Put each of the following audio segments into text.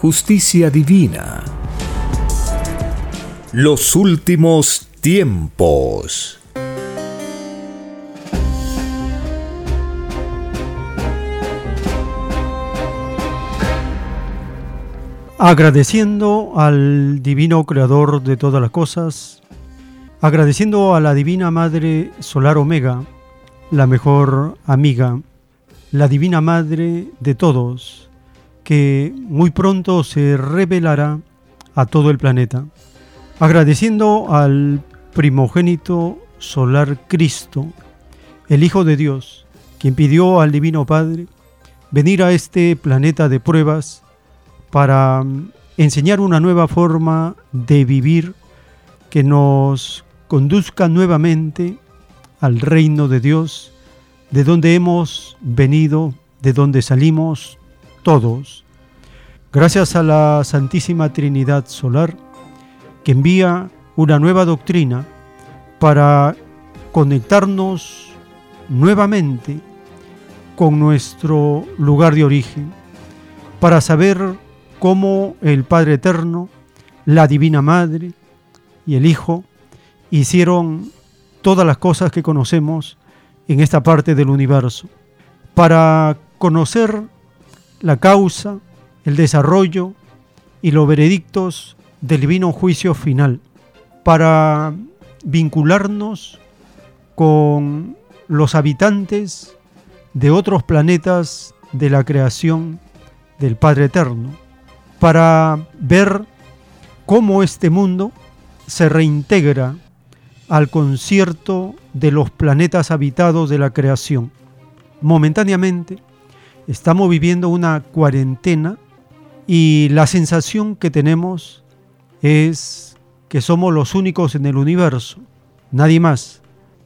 justicia divina. Los últimos tiempos. Agradeciendo al Divino Creador de todas las cosas, agradeciendo a la Divina Madre Solar Omega, la mejor amiga, la Divina Madre de todos, que muy pronto se revelará a todo el planeta. Agradeciendo al primogénito solar Cristo, el Hijo de Dios, quien pidió al Divino Padre venir a este planeta de pruebas para mm, enseñar una nueva forma de vivir que nos conduzca nuevamente al reino de Dios, de donde hemos venido, de donde salimos todos, gracias a la Santísima Trinidad Solar, que envía una nueva doctrina para conectarnos nuevamente con nuestro lugar de origen, para saber cómo el Padre Eterno, la Divina Madre y el Hijo hicieron todas las cosas que conocemos en esta parte del universo, para conocer la causa, el desarrollo y los veredictos del divino juicio final, para vincularnos con los habitantes de otros planetas de la creación del Padre Eterno, para ver cómo este mundo se reintegra al concierto de los planetas habitados de la creación. Momentáneamente, estamos viviendo una cuarentena y la sensación que tenemos es que somos los únicos en el universo, nadie más,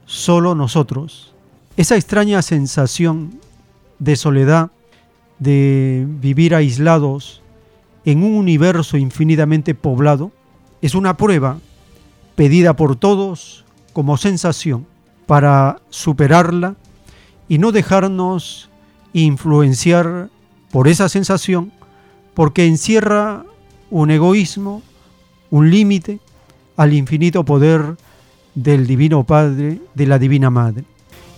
solo nosotros. Esa extraña sensación de soledad, de vivir aislados en un universo infinitamente poblado, es una prueba pedida por todos como sensación para superarla y no dejarnos influenciar por esa sensación porque encierra un egoísmo, un límite al infinito poder del Divino Padre, de la Divina Madre.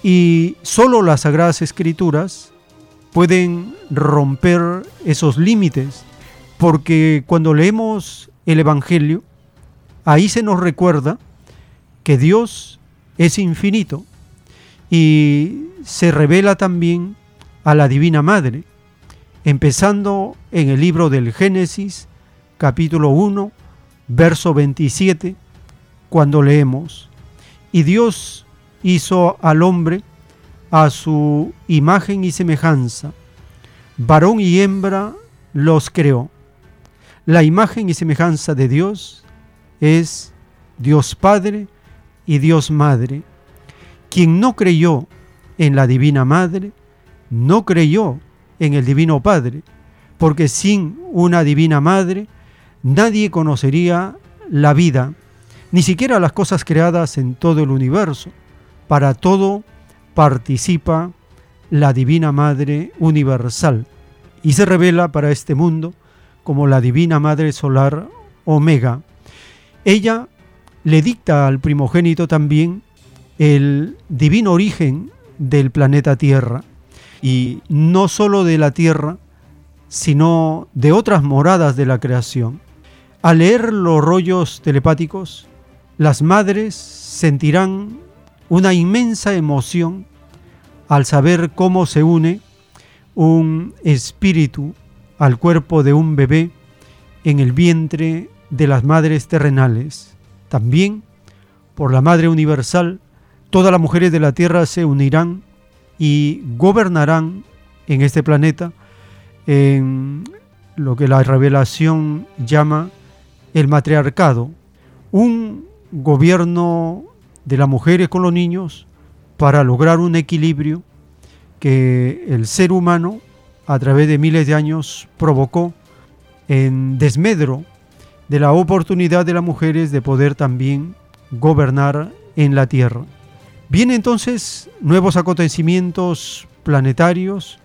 Y solo las Sagradas Escrituras pueden romper esos límites, porque cuando leemos el Evangelio, ahí se nos recuerda que Dios es infinito y se revela también a la Divina Madre, empezando en el libro del Génesis, capítulo 1, verso 27, cuando leemos, y Dios hizo al hombre a su imagen y semejanza, varón y hembra los creó. La imagen y semejanza de Dios es Dios Padre y Dios Madre. Quien no creyó en la Divina Madre, no creyó en el Divino Padre, porque sin una Divina Madre nadie conocería la vida, ni siquiera las cosas creadas en todo el universo. Para todo participa la Divina Madre Universal y se revela para este mundo como la Divina Madre Solar Omega. Ella le dicta al primogénito también el divino origen del planeta Tierra y no sólo de la tierra sino de otras moradas de la creación. Al leer los rollos telepáticos, las madres sentirán una inmensa emoción al saber cómo se une un espíritu al cuerpo de un bebé en el vientre de las madres terrenales. También, por la Madre Universal, todas las mujeres de la tierra se unirán y gobernarán en este planeta en lo que la revelación llama el matriarcado, un gobierno de las mujeres con los niños para lograr un equilibrio que el ser humano a través de miles de años provocó en desmedro de la oportunidad de las mujeres de poder también gobernar en la Tierra. Vienen entonces nuevos acontecimientos planetarios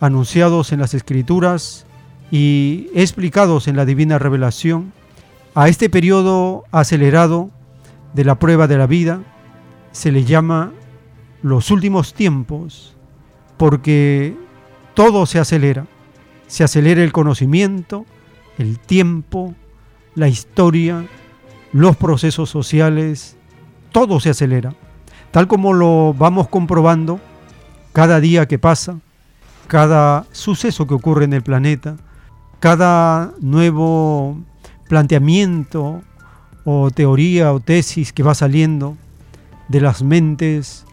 anunciados en las escrituras y explicados en la divina revelación a este periodo acelerado de la prueba de la vida se le llama los últimos tiempos porque todo se acelera. Se acelera el conocimiento, el tiempo, la historia, los procesos sociales, todo se acelera. Tal como lo vamos comprobando cada día que pasa, cada suceso que ocurre en el planeta, cada nuevo planteamiento o teoría o tesis que va saliendo de las mentes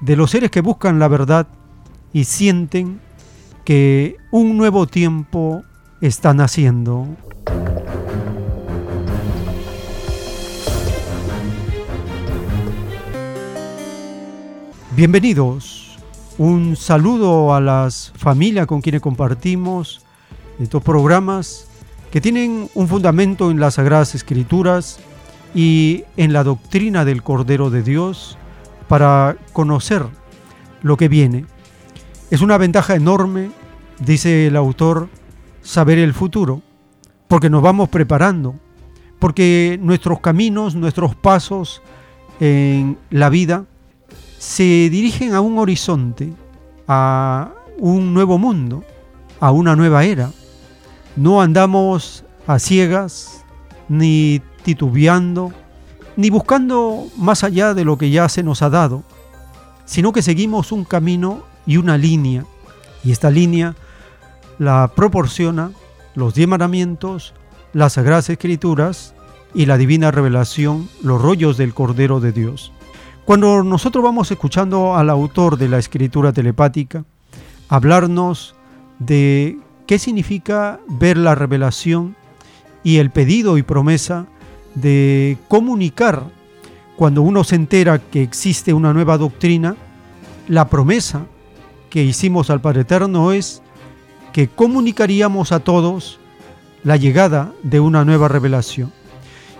de los seres que buscan la verdad y sienten que un nuevo tiempo está naciendo. Bienvenidos. Un saludo a las familias con quienes compartimos estos programas que tienen un fundamento en las Sagradas Escrituras y en la doctrina del Cordero de Dios para conocer lo que viene. Es una ventaja enorme, dice el autor, saber el futuro, porque nos vamos preparando, porque nuestros caminos, nuestros pasos en la vida se dirigen a un horizonte, a un nuevo mundo, a una nueva era. No andamos a ciegas, ni titubeando, ni buscando más allá de lo que ya se nos ha dado, sino que seguimos un camino y una línea. Y esta línea la proporciona los diez mandamientos, las sagradas escrituras y la divina revelación, los rollos del Cordero de Dios. Cuando nosotros vamos escuchando al autor de la escritura telepática hablarnos de qué significa ver la revelación y el pedido y promesa de comunicar cuando uno se entera que existe una nueva doctrina, la promesa que hicimos al Padre Eterno es que comunicaríamos a todos la llegada de una nueva revelación.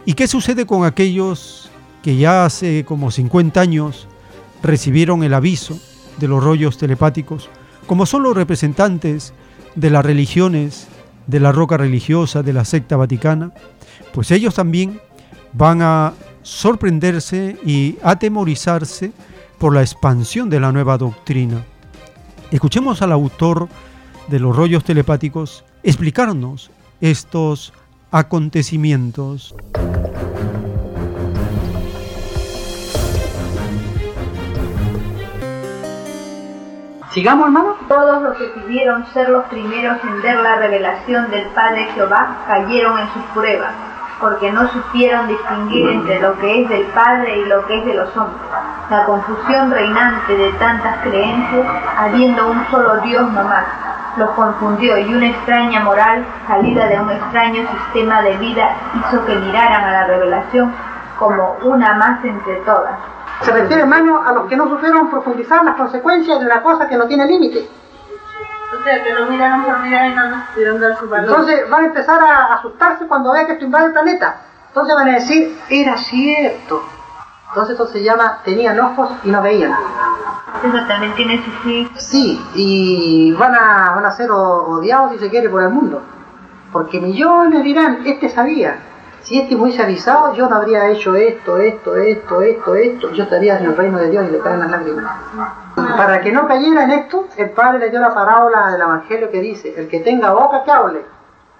¿Y qué sucede con aquellos que ya hace como 50 años recibieron el aviso de los rollos telepáticos, como son los representantes de las religiones, de la roca religiosa, de la secta vaticana? Pues ellos también van a sorprenderse y atemorizarse por la expansión de la nueva doctrina. Escuchemos al autor de los rollos telepáticos explicarnos estos acontecimientos. Sigamos, hermano. Todos los que pidieron ser los primeros en ver la revelación del Padre Jehová cayeron en sus pruebas porque no supieron distinguir entre lo que es del Padre y lo que es de los hombres. La confusión reinante de tantas creencias, habiendo un solo Dios nomás, los confundió y una extraña moral, salida de un extraño sistema de vida, hizo que miraran a la revelación como una más entre todas. Se refiere, hermano, a los que no supieron profundizar las consecuencias de una cosa que no tiene límite. O sea, que lo miraron por mirar y no nos pudieron dar su valor. Entonces van a empezar a asustarse cuando vean que esto invade el planeta. Entonces van a decir, era cierto. Entonces esto se llama, tenían ojos y no veían. Eso también tiene su fin. Sí, y van a, van a ser odiados, si se quiere, por el mundo. Porque millones dirán, este sabía. Si este me hubiese avisado, yo no habría hecho esto, esto, esto, esto, esto, yo estaría en el reino de Dios y le caen las lágrimas. Para que no cayera en esto, el Padre le dio la parábola del Evangelio que dice, el que tenga boca que hable,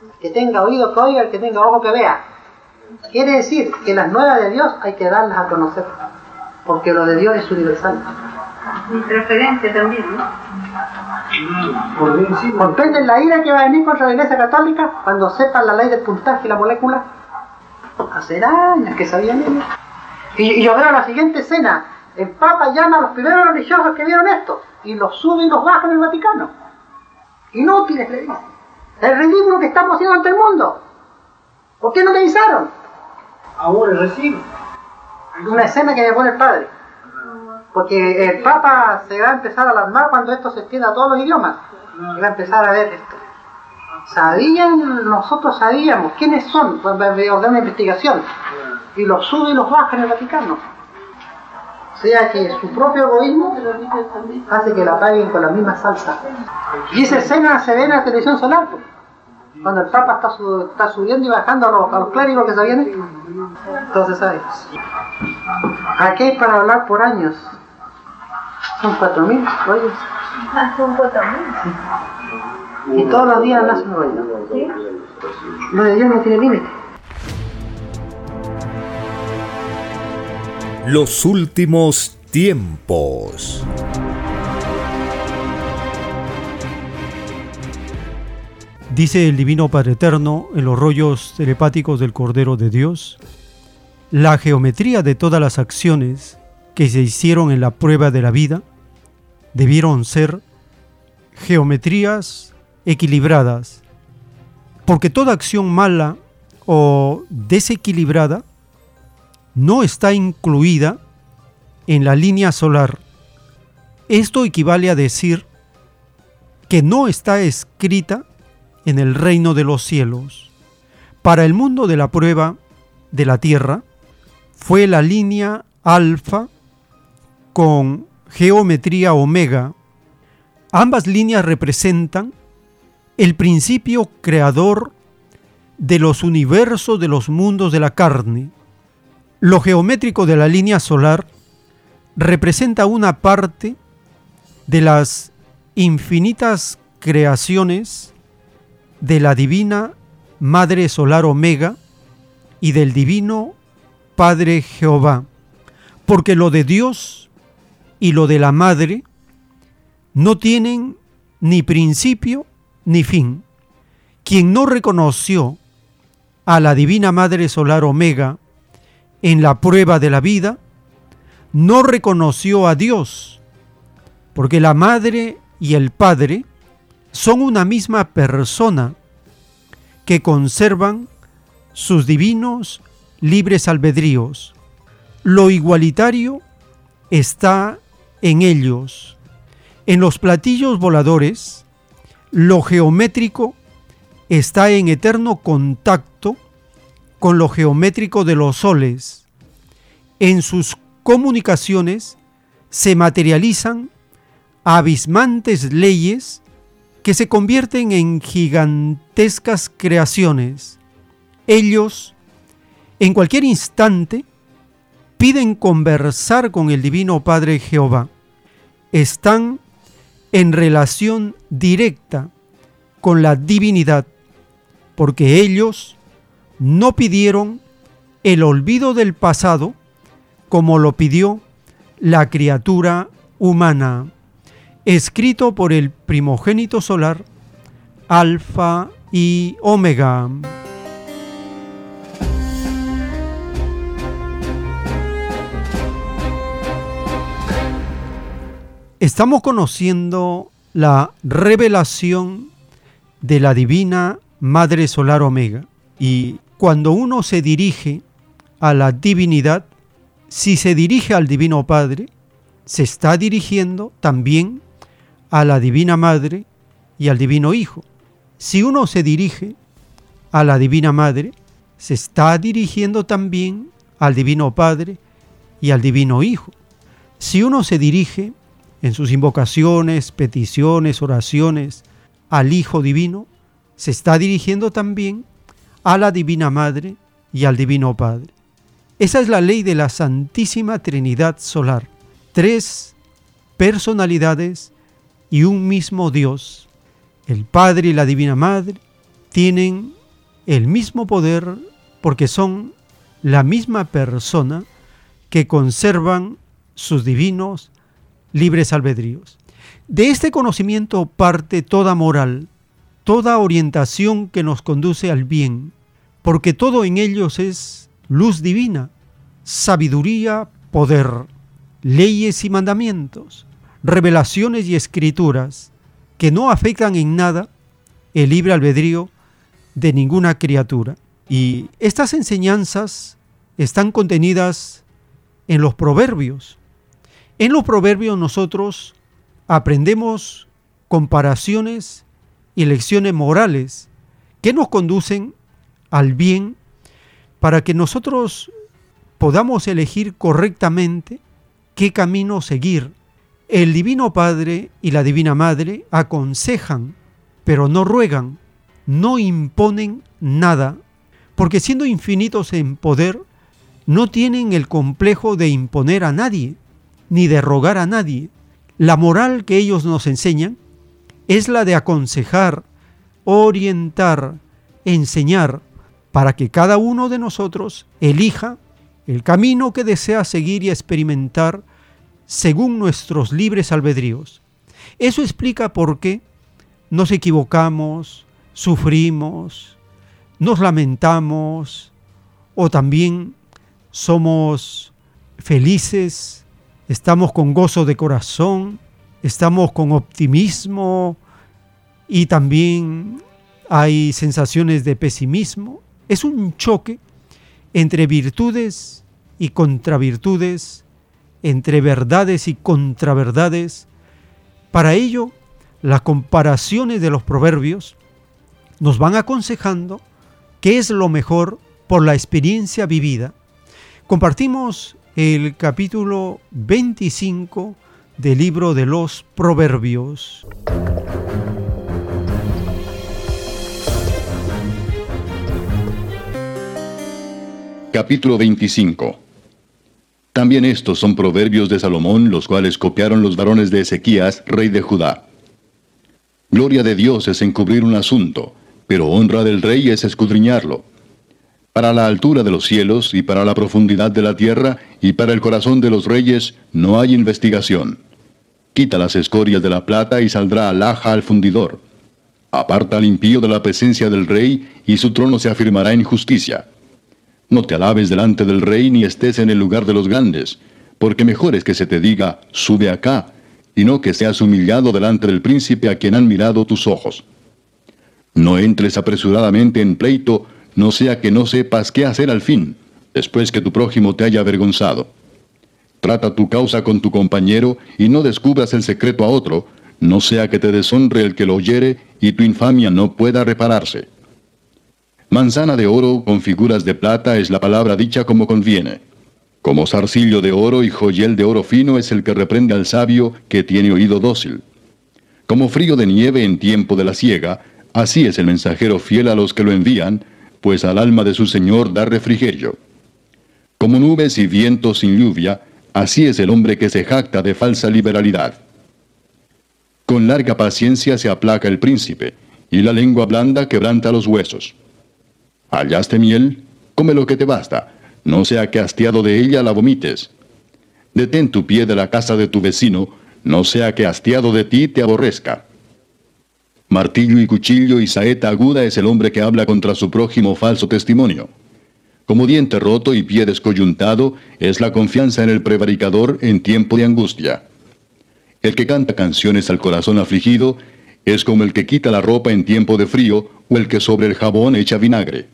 el que tenga oído que oiga, el que tenga ojo que vea. Quiere decir que las nuevas de Dios hay que darlas a conocer, porque lo de Dios es universal. Mi preferencia también, ¿no? ¿Comprenden la ira que va a venir contra la Iglesia Católica cuando sepan la ley del puntaje y la molécula? Hace años que sabían ellos. Y, y yo veo la siguiente escena. El Papa llama a los primeros religiosos que vieron esto y los sube y los baja en el Vaticano. Inútiles, le dice. El ridículo que estamos haciendo ante el mundo. ¿Por qué no me avisaron? Ahora recién. Una escena que me pone el padre. Porque el Papa se va a empezar a alarmar cuando esto se extienda a todos los idiomas. Y va a empezar a ver esto. Sabían, nosotros sabíamos quiénes son, pues, ordena una investigación. Y los sube y los baja en el Vaticano. O sea que su propio egoísmo hace que la paguen con la misma salsa. Y esa escena se ve en la televisión solar. pues. Cuando el Papa está, su- está subiendo y bajando a los, a los clérigos que se vienen. Entonces, ¿sabes? Aquí hay para hablar por años. Son cuatro mil rollos. Hace un poco también. Y todos los días nace un rollo. ¿Sí? Lo de Dios no tiene límite. Los últimos tiempos. Dice el Divino Padre Eterno en los rollos telepáticos del Cordero de Dios, la geometría de todas las acciones que se hicieron en la prueba de la vida debieron ser geometrías equilibradas, porque toda acción mala o desequilibrada no está incluida en la línea solar. Esto equivale a decir que no está escrita en el reino de los cielos. Para el mundo de la prueba de la tierra fue la línea alfa con geometría omega. Ambas líneas representan el principio creador de los universos de los mundos de la carne. Lo geométrico de la línea solar representa una parte de las infinitas creaciones de la divina Madre Solar Omega y del divino Padre Jehová, porque lo de Dios y lo de la Madre no tienen ni principio ni fin. Quien no reconoció a la divina Madre Solar Omega en la prueba de la vida, no reconoció a Dios, porque la Madre y el Padre son una misma persona que conservan sus divinos libres albedríos. Lo igualitario está en ellos. En los platillos voladores, lo geométrico está en eterno contacto con lo geométrico de los soles. En sus comunicaciones se materializan abismantes leyes que se convierten en gigantescas creaciones. Ellos, en cualquier instante, piden conversar con el Divino Padre Jehová. Están en relación directa con la divinidad, porque ellos no pidieron el olvido del pasado como lo pidió la criatura humana escrito por el primogénito solar, Alfa y Omega. Estamos conociendo la revelación de la divina Madre Solar Omega y cuando uno se dirige a la divinidad, si se dirige al Divino Padre, se está dirigiendo también a la Divina Madre y al Divino Hijo. Si uno se dirige a la Divina Madre, se está dirigiendo también al Divino Padre y al Divino Hijo. Si uno se dirige en sus invocaciones, peticiones, oraciones al Hijo Divino, se está dirigiendo también a la Divina Madre y al Divino Padre. Esa es la ley de la Santísima Trinidad Solar. Tres personalidades y un mismo Dios. El Padre y la Divina Madre tienen el mismo poder porque son la misma persona que conservan sus divinos libres albedríos. De este conocimiento parte toda moral, toda orientación que nos conduce al bien, porque todo en ellos es luz divina, sabiduría, poder, leyes y mandamientos, revelaciones y escrituras que no afectan en nada el libre albedrío de ninguna criatura. Y estas enseñanzas están contenidas en los proverbios. En los proverbios nosotros aprendemos comparaciones y lecciones morales que nos conducen al bien para que nosotros podamos elegir correctamente qué camino seguir. El Divino Padre y la Divina Madre aconsejan, pero no ruegan, no imponen nada, porque siendo infinitos en poder, no tienen el complejo de imponer a nadie, ni de rogar a nadie. La moral que ellos nos enseñan es la de aconsejar, orientar, enseñar, para que cada uno de nosotros elija el camino que desea seguir y experimentar según nuestros libres albedríos. Eso explica por qué nos equivocamos, sufrimos, nos lamentamos o también somos felices, estamos con gozo de corazón, estamos con optimismo y también hay sensaciones de pesimismo. Es un choque entre virtudes y contravirtudes, entre verdades y contraverdades. Para ello, las comparaciones de los proverbios nos van aconsejando qué es lo mejor por la experiencia vivida. Compartimos el capítulo 25 del libro de los Proverbios. Capítulo 25 También estos son proverbios de Salomón, los cuales copiaron los varones de Ezequías, rey de Judá. Gloria de Dios es encubrir un asunto, pero honra del rey es escudriñarlo. Para la altura de los cielos y para la profundidad de la tierra y para el corazón de los reyes no hay investigación. Quita las escorias de la plata y saldrá alhaja al fundidor. Aparta al impío de la presencia del rey y su trono se afirmará en justicia. No te alabes delante del rey ni estés en el lugar de los grandes, porque mejor es que se te diga, sube acá, y no que seas humillado delante del príncipe a quien han mirado tus ojos. No entres apresuradamente en pleito, no sea que no sepas qué hacer al fin, después que tu prójimo te haya avergonzado. Trata tu causa con tu compañero y no descubras el secreto a otro, no sea que te deshonre el que lo oyere y tu infamia no pueda repararse. Manzana de oro con figuras de plata es la palabra dicha como conviene. Como zarcillo de oro y joyel de oro fino es el que reprende al sabio que tiene oído dócil. Como frío de nieve en tiempo de la siega, así es el mensajero fiel a los que lo envían, pues al alma de su Señor da refrigerio. Como nubes y vientos sin lluvia, así es el hombre que se jacta de falsa liberalidad. Con larga paciencia se aplaca el príncipe, y la lengua blanda quebranta los huesos. Hallaste miel, come lo que te basta, no sea que hastiado de ella la vomites. Detén tu pie de la casa de tu vecino, no sea que hastiado de ti te aborrezca. Martillo y cuchillo y saeta aguda es el hombre que habla contra su prójimo falso testimonio. Como diente roto y pie descoyuntado es la confianza en el prevaricador en tiempo de angustia. El que canta canciones al corazón afligido es como el que quita la ropa en tiempo de frío o el que sobre el jabón echa vinagre.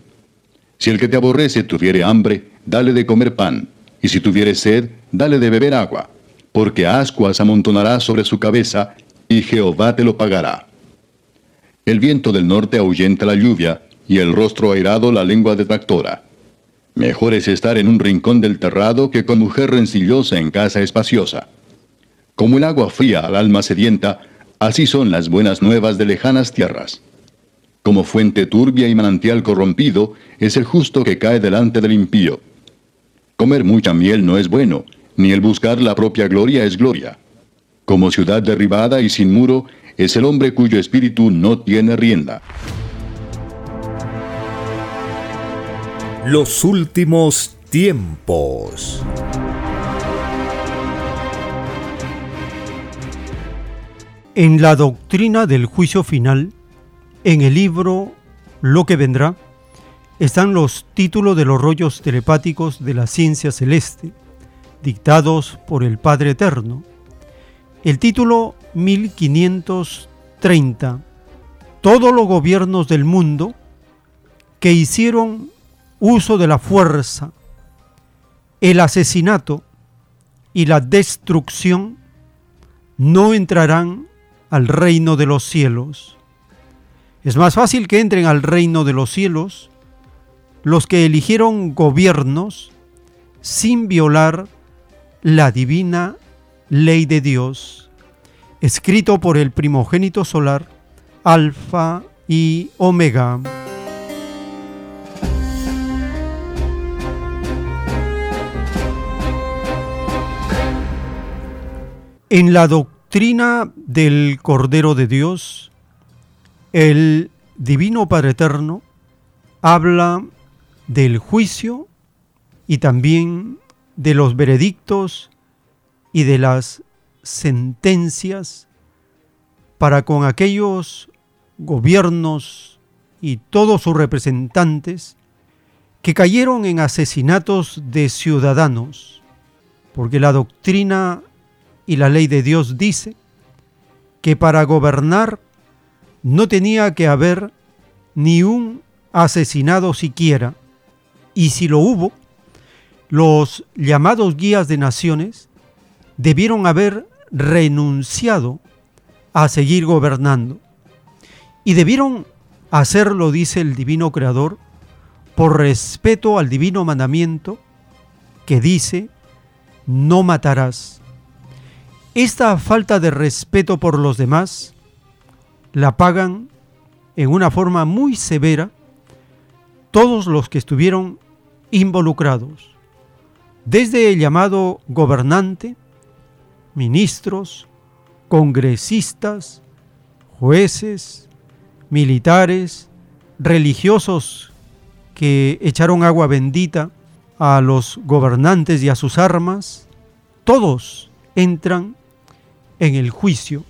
Si el que te aborrece tuviere hambre, dale de comer pan, y si tuviere sed, dale de beber agua, porque ascuas amontonará sobre su cabeza, y Jehová te lo pagará. El viento del norte ahuyenta la lluvia, y el rostro airado la lengua detractora. Mejor es estar en un rincón del terrado que con mujer rencillosa en casa espaciosa. Como el agua fría al alma sedienta, así son las buenas nuevas de lejanas tierras. Como fuente turbia y manantial corrompido, es el justo que cae delante del impío. Comer mucha miel no es bueno, ni el buscar la propia gloria es gloria. Como ciudad derribada y sin muro, es el hombre cuyo espíritu no tiene rienda. Los últimos tiempos. En la doctrina del juicio final, en el libro Lo que vendrá, están los títulos de los rollos telepáticos de la ciencia celeste, dictados por el Padre Eterno. El título 1530. Todos los gobiernos del mundo que hicieron uso de la fuerza, el asesinato y la destrucción no entrarán al reino de los cielos. Es más fácil que entren al reino de los cielos los que eligieron gobiernos sin violar la divina ley de Dios, escrito por el primogénito solar, Alfa y Omega. En la doctrina del Cordero de Dios, el Divino Padre Eterno habla del juicio y también de los veredictos y de las sentencias para con aquellos gobiernos y todos sus representantes que cayeron en asesinatos de ciudadanos, porque la doctrina y la ley de Dios dice que para gobernar no tenía que haber ni un asesinado siquiera, y si lo hubo, los llamados guías de naciones debieron haber renunciado a seguir gobernando, y debieron hacerlo, dice el divino creador, por respeto al divino mandamiento que dice, no matarás. Esta falta de respeto por los demás la pagan en una forma muy severa todos los que estuvieron involucrados, desde el llamado gobernante, ministros, congresistas, jueces, militares, religiosos que echaron agua bendita a los gobernantes y a sus armas, todos entran en el juicio,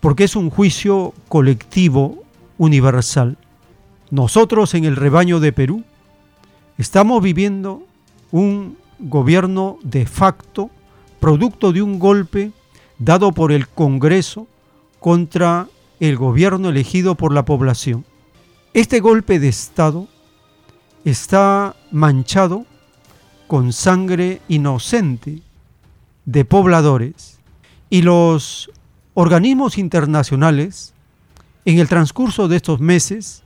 porque es un juicio colectivo universal. Nosotros en el rebaño de Perú estamos viviendo un gobierno de facto, producto de un golpe dado por el Congreso contra el gobierno elegido por la población. Este golpe de Estado está manchado con sangre inocente de pobladores y los organismos internacionales, en el transcurso de estos meses,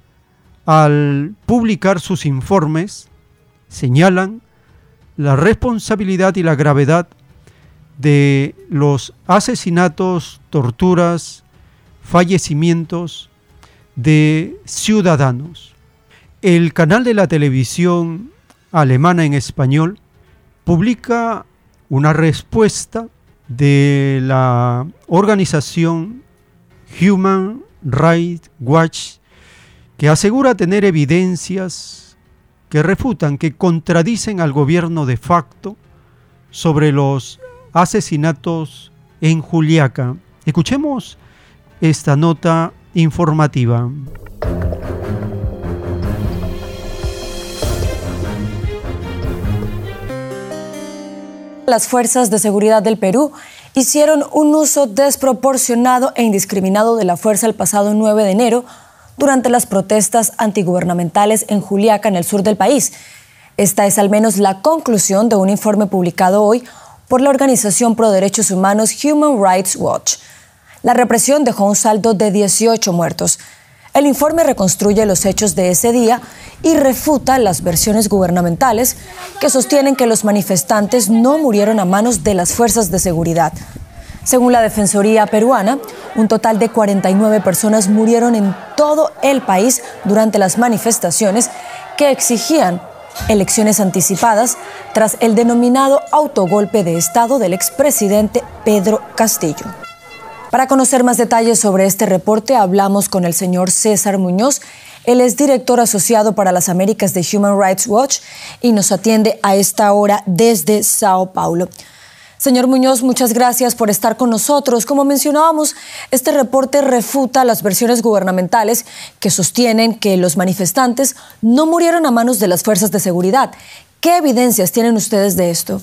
al publicar sus informes, señalan la responsabilidad y la gravedad de los asesinatos, torturas, fallecimientos de ciudadanos. El canal de la televisión alemana en español publica una respuesta de la organización Human Rights Watch que asegura tener evidencias que refutan, que contradicen al gobierno de facto sobre los asesinatos en Juliaca. Escuchemos esta nota informativa. las fuerzas de seguridad del Perú hicieron un uso desproporcionado e indiscriminado de la fuerza el pasado 9 de enero durante las protestas antigubernamentales en Juliaca, en el sur del país. Esta es al menos la conclusión de un informe publicado hoy por la organización pro derechos humanos Human Rights Watch. La represión dejó un saldo de 18 muertos. El informe reconstruye los hechos de ese día y refuta las versiones gubernamentales que sostienen que los manifestantes no murieron a manos de las fuerzas de seguridad. Según la Defensoría peruana, Un total de 49 personas murieron en todo el país durante las manifestaciones que exigían elecciones anticipadas tras el denominado autogolpe de Estado del expresidente Pedro Castillo. Para conocer más detalles sobre este reporte, hablamos con el señor César Muñoz. Él es director asociado para las Américas de Human Rights Watch y nos atiende a esta hora desde Sao Paulo. Señor Muñoz, muchas gracias por estar con nosotros. Como mencionábamos, este reporte refuta las versiones gubernamentales que sostienen que los manifestantes no murieron a manos de las fuerzas de seguridad. ¿Qué evidencias tienen ustedes de esto?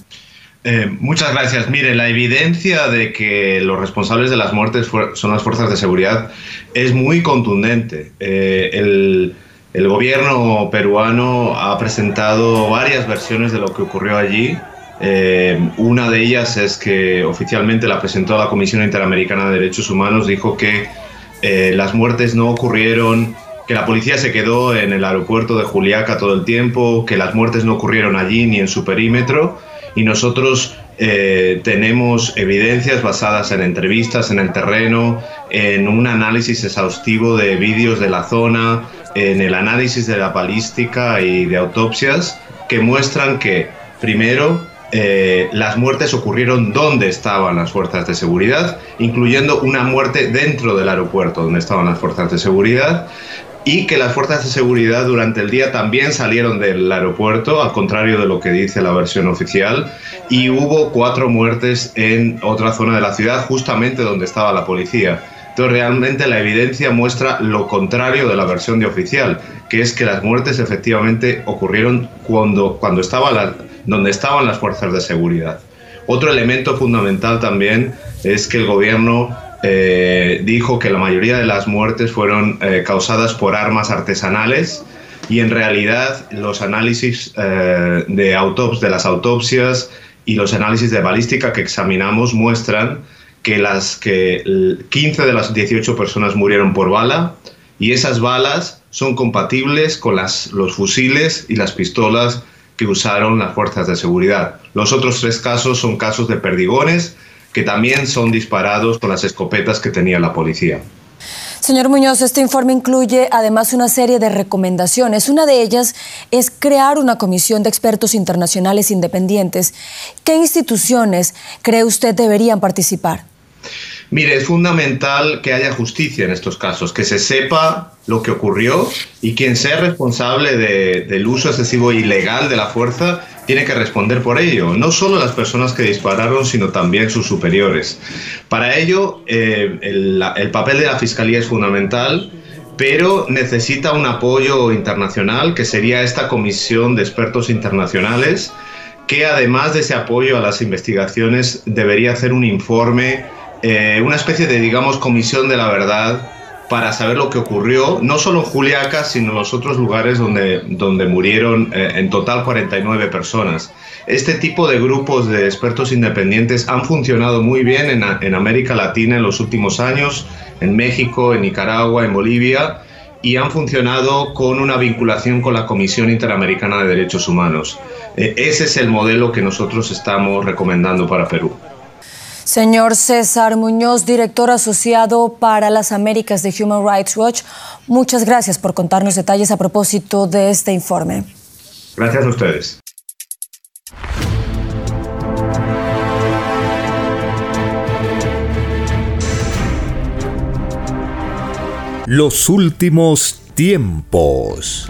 Eh, muchas gracias. Mire, la evidencia de que los responsables de las muertes son las fuerzas de seguridad es muy contundente. Eh, el, el, gobierno peruano ha presentado varias versiones de lo que ocurrió allí. Eh, una de ellas es que oficialmente la presentó la Comisión Interamericana de Derechos Humanos, dijo que las muertes no ocurrieron que la policía se quedó en el aeropuerto de Juliaca todo el tiempo, que las muertes no ocurrieron allí ni en su perímetro y nosotros eh, tenemos evidencias basadas en entrevistas en el terreno, en un análisis exhaustivo de vídeos de la zona, en el análisis de la balística y de autopsias que muestran que, primero, eh, las muertes ocurrieron donde estaban las fuerzas de seguridad, incluyendo una muerte dentro del aeropuerto donde estaban las fuerzas de seguridad y que las fuerzas de seguridad durante el día también salieron del aeropuerto, al contrario de lo que dice la versión oficial, y hubo cuatro muertes en otra zona de la ciudad, justamente donde estaba la policía. Entonces realmente la evidencia muestra lo contrario de la versión de oficial, que es que las muertes efectivamente ocurrieron cuando, cuando estaba donde estaban las fuerzas de seguridad. Otro elemento fundamental también es que el gobierno eh, dijo que la mayoría de las muertes fueron eh, causadas por armas artesanales y en realidad los análisis eh, de, las autopsias y los análisis de balística que examinamos muestran que, las, que 15 de las 18 personas murieron por bala y esas balas son compatibles con los fusiles y las pistolas que usaron las fuerzas de seguridad. Los otros tres casos son casos de perdigones que también son disparados con las escopetas que tenía la policía. Señor Muñoz, este informe incluye además una serie de recomendaciones. Una de ellas es crear una comisión de expertos internacionales independientes. ¿Qué instituciones cree usted deberían participar? Mire, es fundamental que haya justicia en estos casos, que se sepa lo que ocurrió y quien sea responsable del uso excesivo e ilegal de la fuerza tiene que responder por ello, no solo las personas que dispararon, sino también sus superiores. Para ello, eh, el papel de la Fiscalía es fundamental pero necesita un apoyo internacional, que sería esta comisión de expertos internacionales, que además de ese apoyo a las investigaciones debería hacer un informe eh, una especie de, digamos, comisión de la verdad para saber lo que ocurrió, no solo en Juliaca, sino en los otros lugares donde, donde murieron eh, en total 49 personas. Este tipo de grupos de expertos independientes han funcionado muy bien en, en América Latina en los últimos años, en México, en Nicaragua, en Bolivia, y han funcionado con una vinculación con la Comisión Interamericana de Derechos Humanos. Eh, ese es el modelo que nosotros estamos recomendando para Perú. Señor César Muñoz, director asociado para las Américas de Human Rights Watch, muchas gracias por contarnos detalles a propósito de este informe. Gracias a ustedes. Los últimos tiempos.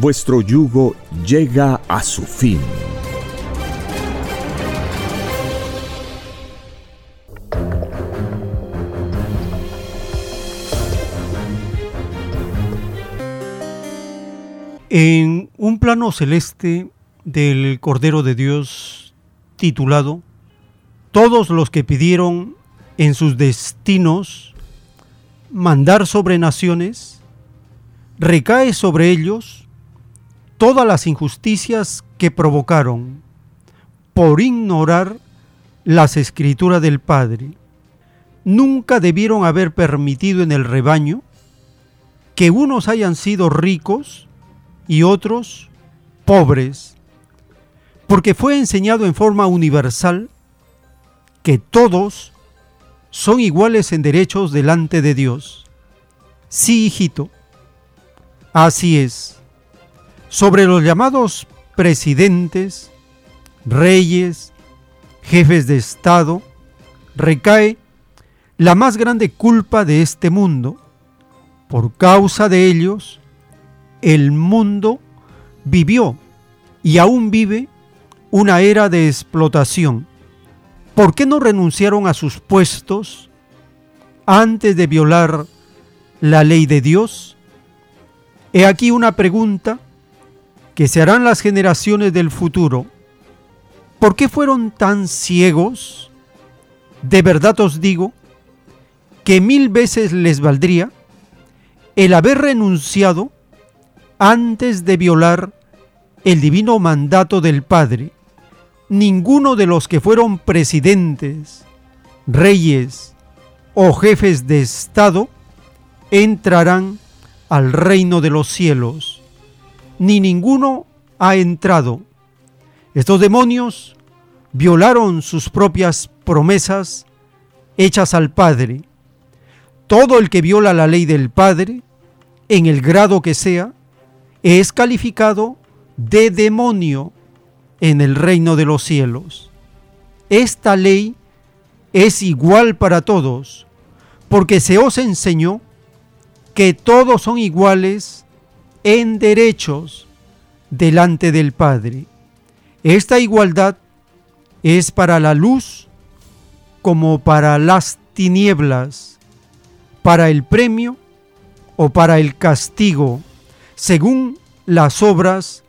vuestro yugo llega a su fin. En un plano celeste del Cordero de Dios titulado Todos los que pidieron en sus destinos mandar sobre naciones, recae sobre ellos todas las injusticias que provocaron por ignorar las escrituras del Padre. Nunca debieron haber permitido en el rebaño que unos hayan sido ricos y otros pobres, porque fue enseñado en forma universal que todos son iguales en derechos delante de Dios. Sí, hijito, así es. Sobre los llamados presidentes, reyes, jefes de Estado, recae la más grande culpa de este mundo. Por causa de ellos, el mundo vivió y aún vive una era de explotación. ¿Por qué no renunciaron a sus puestos antes de violar la ley de Dios? He aquí una pregunta que se harán las generaciones del futuro. ¿Por qué fueron tan ciegos? De verdad os digo que mil veces les valdría el haber renunciado antes de violar el divino mandato del Padre, ninguno de los que fueron presidentes, reyes o jefes de Estado entrarán al reino de los cielos, ni ninguno ha entrado. Estos demonios violaron sus propias promesas hechas al Padre. Todo el que viola la ley del Padre, en el grado que sea, es calificado de demonio en el reino de los cielos. Esta ley es igual para todos, porque se os enseñó que todos son iguales en derechos delante del Padre. Esta igualdad es para la luz como para las tinieblas, para el premio o para el castigo según las obras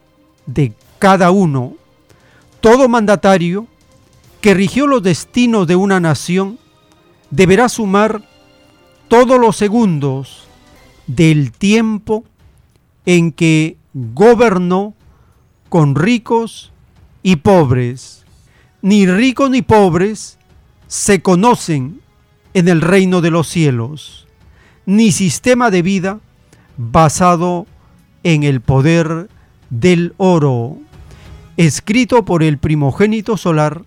de cada uno. Todo mandatario que rigió los destinos de una nación deberá sumar todos los segundos del tiempo en que gobernó con ricos y pobres. Ni ricos ni pobres se conocen en el reino de los cielos, ni sistema de vida basado en el poder del oro, escrito por el primogénito solar,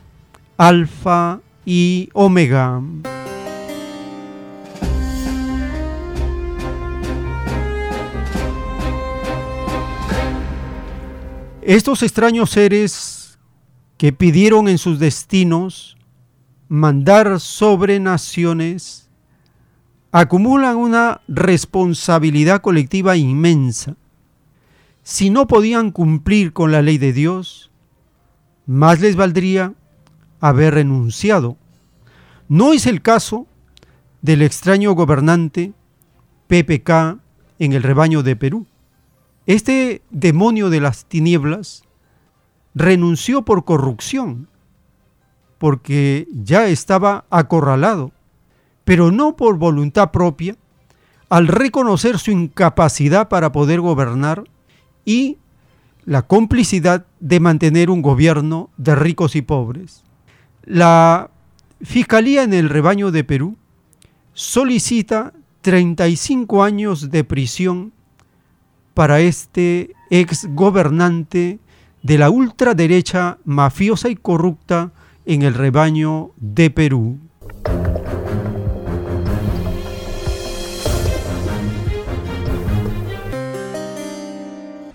Alfa y Omega. Estos extraños seres que pidieron en sus destinos mandar sobre naciones, acumulan una responsabilidad colectiva inmensa si no podían cumplir con la ley de Dios, más les valdría haber renunciado. No es el caso del extraño gobernante PPK en el rebaño de Perú. Este demonio de las tinieblas renunció por corrupción, porque ya estaba acorralado, pero no por voluntad propia, al reconocer su incapacidad para poder gobernar y la complicidad de mantener un gobierno de ricos y pobres. La Fiscalía en el rebaño de Perú solicita 35 años de prisión para este ex gobernante de la ultraderecha mafiosa y corrupta en el rebaño de Perú.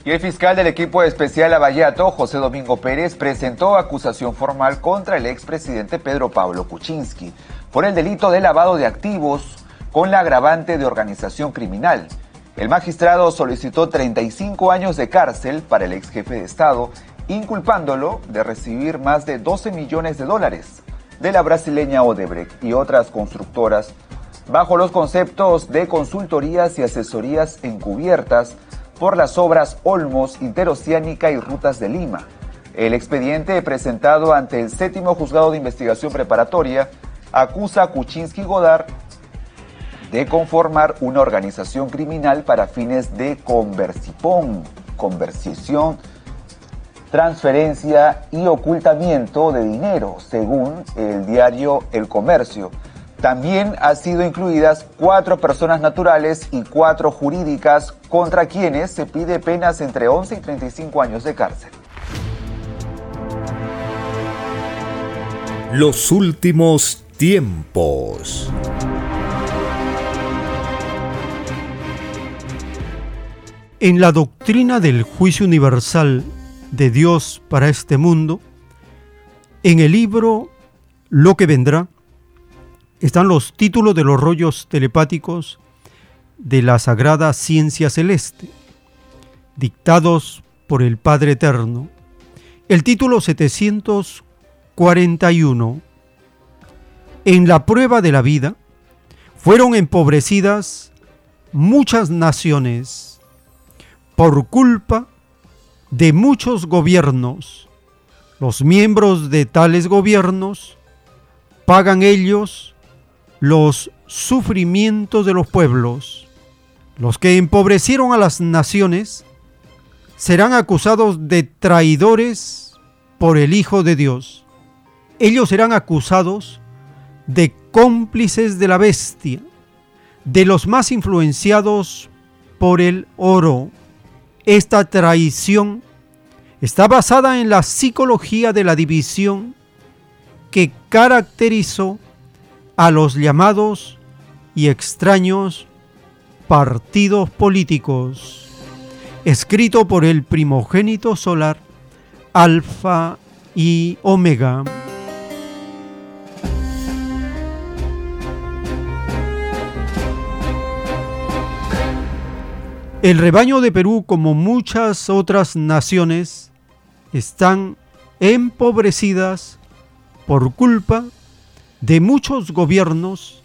Y el fiscal del equipo especial Abayato, José Domingo Pérez, presentó acusación formal contra el expresidente Pedro Pablo Kuczynski por el delito de lavado de activos con la agravante de organización criminal. El magistrado solicitó 35 años de cárcel para el ex jefe de Estado, inculpándolo de recibir más de 12 millones de dólares de la brasileña Odebrecht y otras constructoras bajo los conceptos de consultorías y asesorías encubiertas por las obras Olmos, Interoceánica y Rutas de Lima. El expediente presentado ante el séptimo juzgado de investigación preparatoria acusa a Kuczynski Godard de conformar una organización criminal para fines de conversipón, conversión, transferencia y ocultamiento de dinero, según el diario El Comercio. También han sido incluidas cuatro personas naturales y cuatro jurídicas contra quienes se pide penas entre 11 y 35 años de cárcel. Los últimos tiempos. En la doctrina del juicio universal de Dios para este mundo, en el libro Lo que vendrá, están los títulos de los rollos telepáticos de la Sagrada Ciencia Celeste, dictados por el Padre Eterno. El título 741. En la prueba de la vida fueron empobrecidas muchas naciones por culpa de muchos gobiernos. Los miembros de tales gobiernos pagan ellos los sufrimientos de los pueblos. Los que empobrecieron a las naciones serán acusados de traidores por el Hijo de Dios. Ellos serán acusados de cómplices de la bestia, de los más influenciados por el oro. Esta traición está basada en la psicología de la división que caracterizó a los llamados y extraños partidos políticos, escrito por el primogénito solar Alfa y Omega. El rebaño de Perú, como muchas otras naciones, están empobrecidas por culpa de muchos gobiernos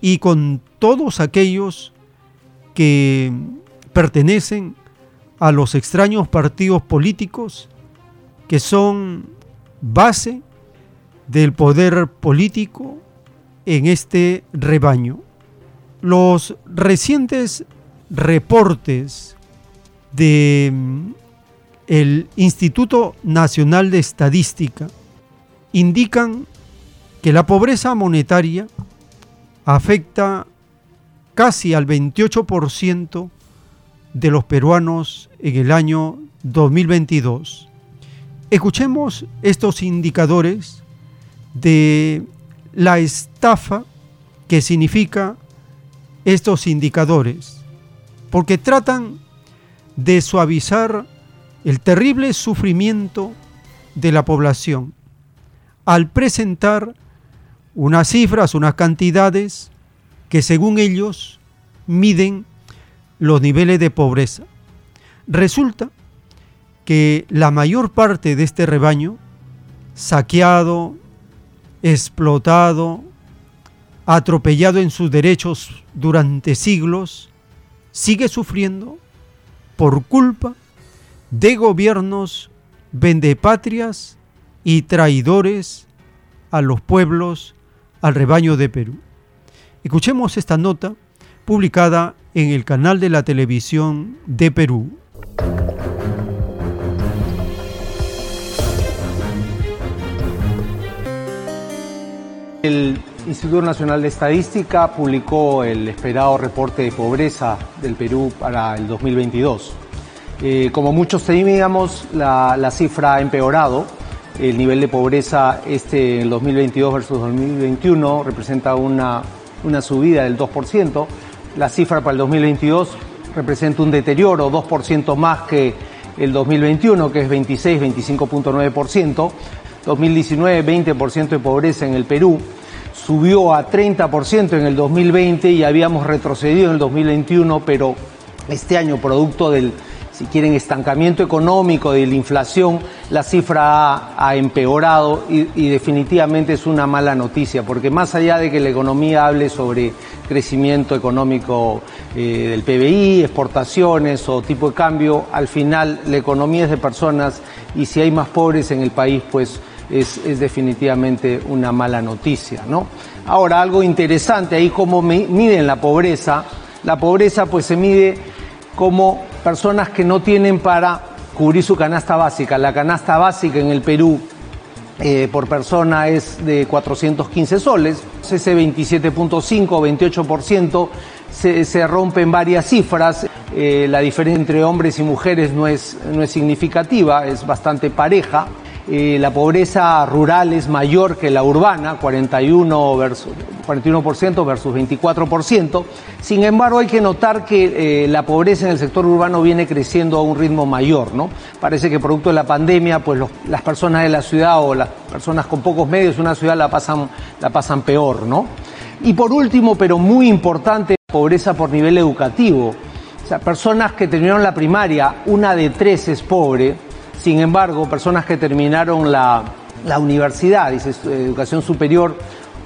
y con todos aquellos que pertenecen a los extraños partidos políticos que son base del poder político en este rebaño. Los recientes reportes de mm, el Instituto Nacional de Estadística indican que la pobreza monetaria afecta casi al 28% de los peruanos en el año 2022. Escuchemos estos indicadores de la estafa que significa estos indicadores, porque tratan de suavizar el terrible sufrimiento de la población al presentar unas cifras, unas cantidades que según ellos miden los niveles de pobreza. Resulta que la mayor parte de este rebaño, saqueado, explotado, atropellado en sus derechos durante siglos, sigue sufriendo por culpa de gobiernos vendepatrias y traidores a los pueblos al rebaño de Perú. Escuchemos esta nota publicada en el canal de la televisión de Perú. El Instituto Nacional de Estadística publicó el esperado reporte de pobreza del Perú para el 2022. Eh, como muchos temíamos, la, cifra ha empeorado el nivel de pobreza este en 2022 versus 2021 representa una, una subida del 2%. La cifra para el 2022 representa un deterioro, 2% más que el 2021, que es 26, 25.9%. 2019, 20% de pobreza en el Perú. Subió a 30% en el 2020 y habíamos retrocedido en el 2021, pero este año, producto del si quieren, estancamiento económico, de la inflación, la cifra ha, empeorado y, definitivamente es una mala noticia, porque más allá de que la economía hable sobre crecimiento económico eh, del PBI, exportaciones o tipo de cambio, al final la economía es de personas y si hay más pobres en el país, pues es, definitivamente una mala noticia. ¿no? Ahora, algo interesante ahí, cómo miden la pobreza. La pobreza pues se mide como personas que no tienen para cubrir su canasta básica. La canasta básica en el Perú eh, por persona es de 415 soles, ese 27.5 o 28% se, se rompe en varias cifras, eh, la diferencia entre hombres y mujeres no es, no es significativa, es bastante pareja. Eh, la pobreza rural es mayor que la urbana, 41%, versus, 41 versus 24%. Sin embargo, hay que notar que eh, la pobreza en el sector urbano viene creciendo a un ritmo mayor. ¿no? Parece que producto de la pandemia, pues las personas de la ciudad o las personas con pocos medios de una ciudad la pasan, la pasan peor. ¿no? Y por último, pero muy importante, pobreza por nivel educativo. O sea, personas que terminaron la primaria, una de tres es pobre, sin embargo, personas que terminaron la, universidad, dice educación superior,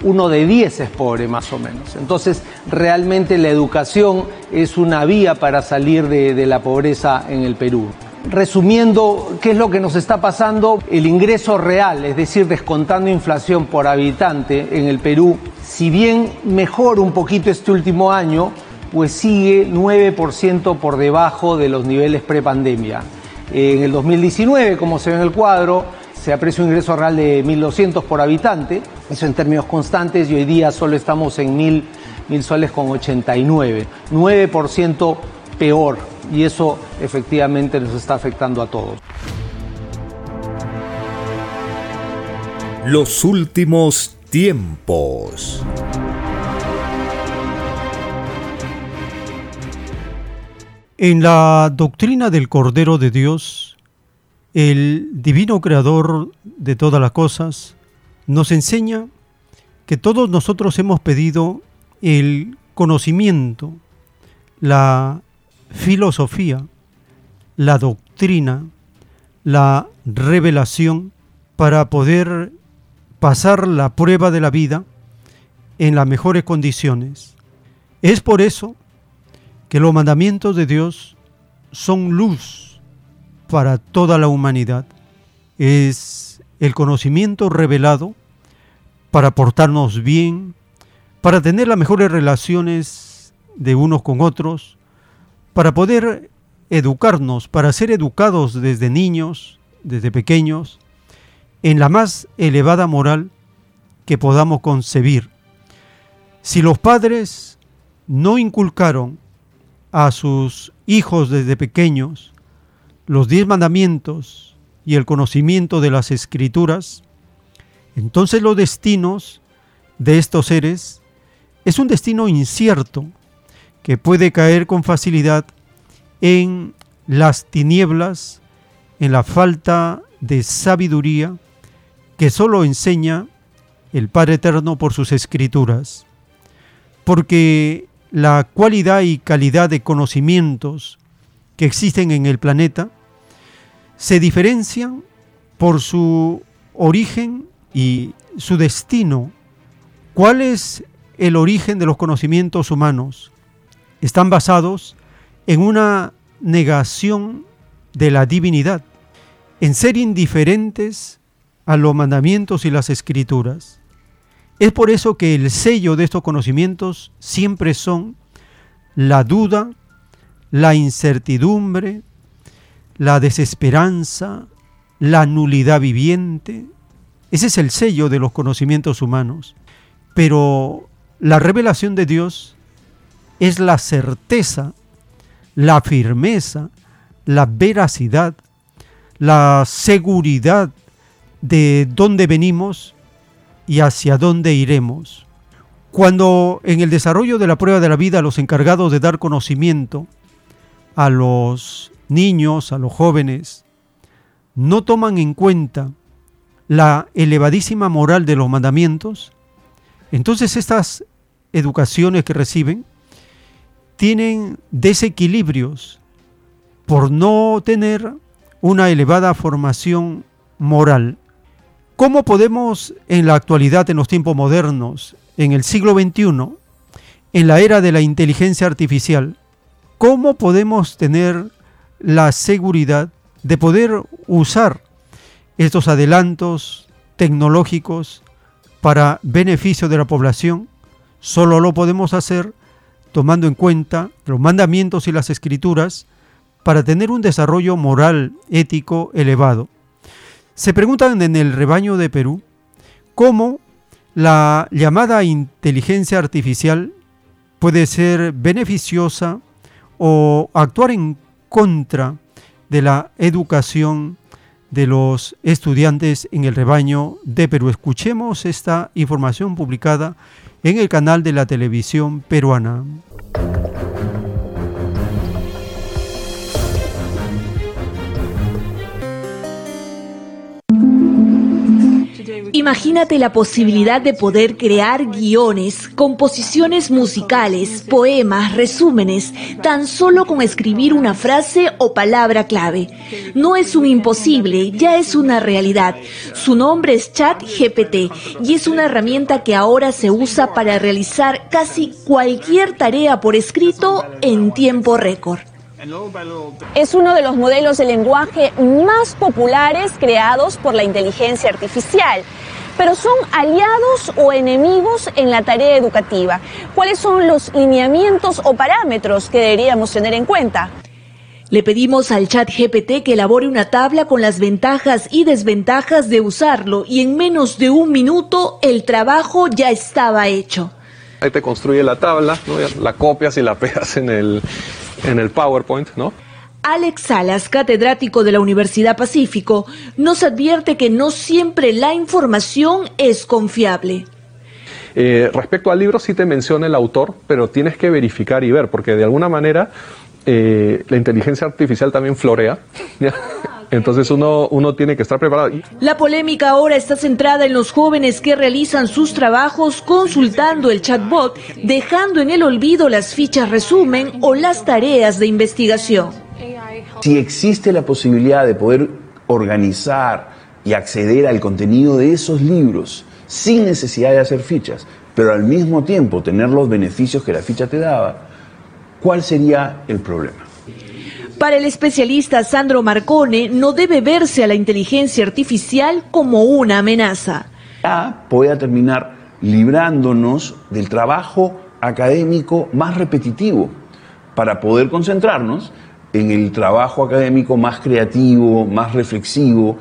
uno de diez es pobre más o menos. Entonces, realmente la educación es una vía para salir de, de, la pobreza en el Perú. Resumiendo, ¿qué es lo que nos está pasando? El ingreso real, es decir, descontando inflación por habitante en el Perú, si bien mejor un poquito este último año, pues sigue 9% por debajo de los niveles prepandemia. En el 2019, como se ve en el cuadro, se aprecia un ingreso real de 1.200 por habitante, eso en términos constantes, y hoy día solo estamos en 1.000, soles con 89, 9% peor, y eso efectivamente nos está afectando a todos. Los últimos tiempos. En la doctrina del Cordero de Dios, el divino creador de todas las cosas nos enseña que todos nosotros hemos pedido el conocimiento, la filosofía, la doctrina, la revelación para poder pasar la prueba de la vida en las mejores condiciones. Es por eso que los mandamientos de Dios son luz para toda la humanidad. Es el conocimiento revelado para portarnos bien, para tener las mejores relaciones de unos con otros, para poder educarnos, para ser educados desde niños, desde pequeños, en la más elevada moral que podamos concebir. Si los padres no inculcaron a sus hijos desde pequeños los diez mandamientos y el conocimiento de las escrituras, entonces los destinos de estos seres es un destino incierto que puede caer con facilidad en las tinieblas, en la falta de sabiduría que solo enseña el Padre Eterno por sus escrituras. Porque la cualidad y calidad de conocimientos que existen en el planeta se diferencian por su origen y su destino. ¿Cuál es el origen de los conocimientos humanos? Están basados en una negación de la divinidad, en ser indiferentes a los mandamientos y las escrituras. Es por eso que el sello de estos conocimientos siempre son la duda, la incertidumbre, la desesperanza, la nulidad viviente. Ese es el sello de los conocimientos humanos. Pero la revelación de Dios es la certeza, la firmeza, la veracidad, la seguridad de dónde venimos y hacia dónde iremos. Cuando en el desarrollo de la prueba de la vida los encargados de dar conocimiento a los niños, a los jóvenes, no toman en cuenta la elevadísima moral de los mandamientos, entonces estas educaciones que reciben tienen desequilibrios por no tener una elevada formación moral. ¿Cómo podemos en la actualidad, en los tiempos modernos, en el siglo XXI, en la era de la inteligencia artificial, cómo podemos tener la seguridad de poder usar estos adelantos tecnológicos para beneficio de la población? Solo lo podemos hacer tomando en cuenta los mandamientos y las escrituras para tener un desarrollo moral, ético elevado. Se preguntan en el rebaño de Perú cómo la llamada inteligencia artificial puede ser beneficiosa o actuar en contra de la educación de los estudiantes en el rebaño de Perú. Escuchemos esta información publicada en el canal de la televisión peruana. Imagínate la posibilidad de poder crear guiones, composiciones musicales, poemas, resúmenes, tan solo con escribir una frase o palabra clave. No es un imposible, ya es una realidad. Su nombre es Chat GPT y es una herramienta que ahora se usa para realizar casi cualquier tarea por escrito en tiempo récord. Es uno de los modelos de lenguaje más populares creados por la inteligencia artificial. Pero son aliados o enemigos en la tarea educativa. ¿Cuáles son los lineamientos o parámetros que deberíamos tener en cuenta? Le pedimos al chat GPT que elabore una tabla con las ventajas y desventajas de usarlo y en menos de un minuto el trabajo ya estaba hecho. Ahí te construye la tabla, la copias y la pegas en el, en el PowerPoint, ¿no? Alex Salas, catedrático de la Universidad Pacífico, nos advierte que no siempre la información es confiable. Eh, respecto al libro, sí te menciona el autor, pero tienes que verificar y ver, porque de alguna manera eh, la inteligencia artificial también florea. Entonces uno, uno tiene que estar preparado. La polémica ahora está centrada en los jóvenes que realizan sus trabajos consultando el chatbot, dejando en el olvido las fichas resumen o las tareas de investigación. Si existe la posibilidad de poder organizar y acceder al contenido de esos libros sin necesidad de hacer fichas, pero al mismo tiempo tener los beneficios que la ficha te daba, ¿cuál sería el problema? Para el especialista Sandro Marcone, no debe verse a la inteligencia artificial como una amenaza. pueda terminar librándonos del trabajo académico más repetitivo para poder concentrarnos en el trabajo académico más creativo, más reflexivo.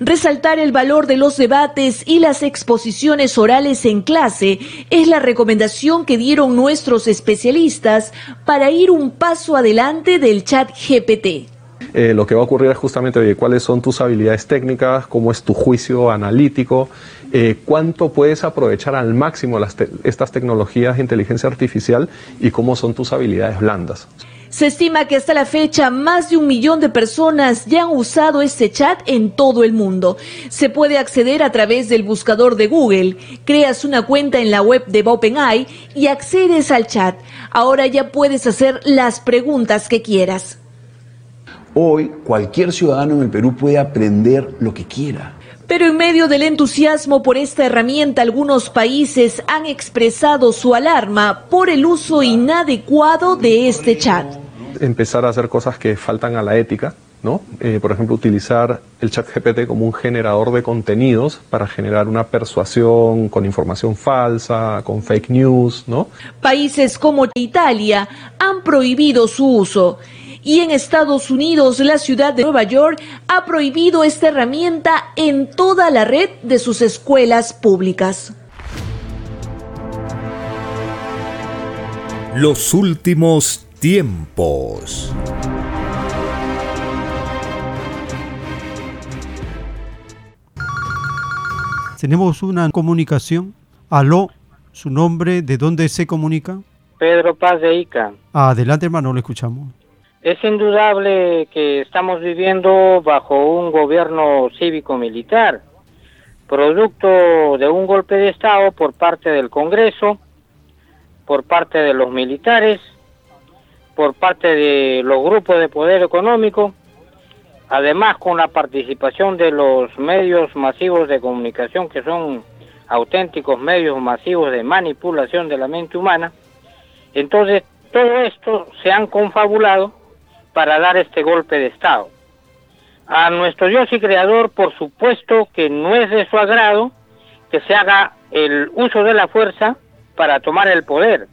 Resaltar el valor de los debates y las exposiciones orales en clase es la recomendación que dieron nuestros especialistas para ir un paso adelante del chat GPT. Eh, lo que va a ocurrir es justamente cuáles son tus habilidades técnicas, cómo es tu juicio analítico, eh, cuánto puedes aprovechar al máximo estas tecnologías de inteligencia artificial y cómo son tus habilidades blandas. Se estima que hasta la fecha más de un millón de personas ya han usado este chat en todo el mundo. Se puede acceder a través del buscador de Google. Creas una cuenta en la web de OpenAI y accedes al chat. Ahora ya puedes hacer las preguntas que quieras. Hoy cualquier ciudadano en el Perú puede aprender lo que quiera. Pero en medio del entusiasmo por esta herramienta, algunos países han expresado su alarma por el uso inadecuado de este chat empezar a hacer cosas que faltan a la ética, ¿no? Eh, por ejemplo, utilizar el chat GPT como un generador de contenidos para generar una persuasión con información falsa, con fake news, ¿no? Países como Italia han prohibido su uso. Y en Estados Unidos, la ciudad de Nueva York ha prohibido esta herramienta en toda la red de sus escuelas públicas. Los últimos tiempos. Tenemos una comunicación. Aló, su nombre, ¿de dónde se comunica? Pedro Paz de Ica. Adelante, hermano, lo escuchamos. Es indudable que estamos viviendo bajo un gobierno cívico-militar, producto de un golpe de Estado por parte del Congreso, por parte de los militares, por parte de los grupos de poder económico, además con la participación de los medios masivos de comunicación que son auténticos medios masivos de manipulación de la mente humana. Entonces, todo esto se han confabulado para dar este golpe de Estado. A nuestro Dios y Creador, por supuesto que no es de su agrado que se haga el uso de la fuerza para tomar el poder.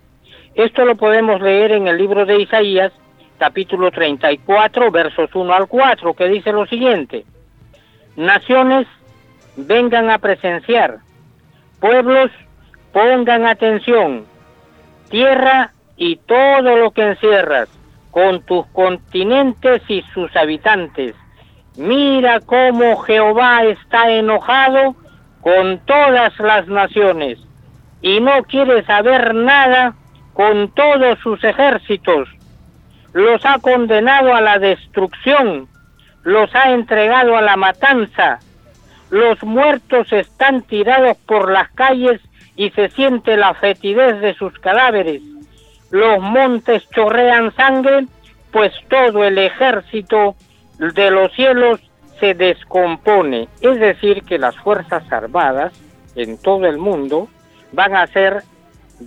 Esto lo podemos leer en el libro de Isaías, capítulo 34, versos 1 al 4, que dice lo siguiente. Naciones, vengan a presenciar. Pueblos, pongan atención. Tierra y todo lo que encierras con tus continentes y sus habitantes. Mira cómo Jehová está enojado con todas las naciones y no quiere saber nada con todos sus ejércitos. Los ha condenado a la destrucción, los ha entregado a la matanza. Los muertos están tirados por las calles y se siente la fetidez de sus cadáveres los montes chorrean sangre, pues todo el ejército de los cielos se descompone. Es decir, que las Fuerzas Armadas en todo el mundo van a ser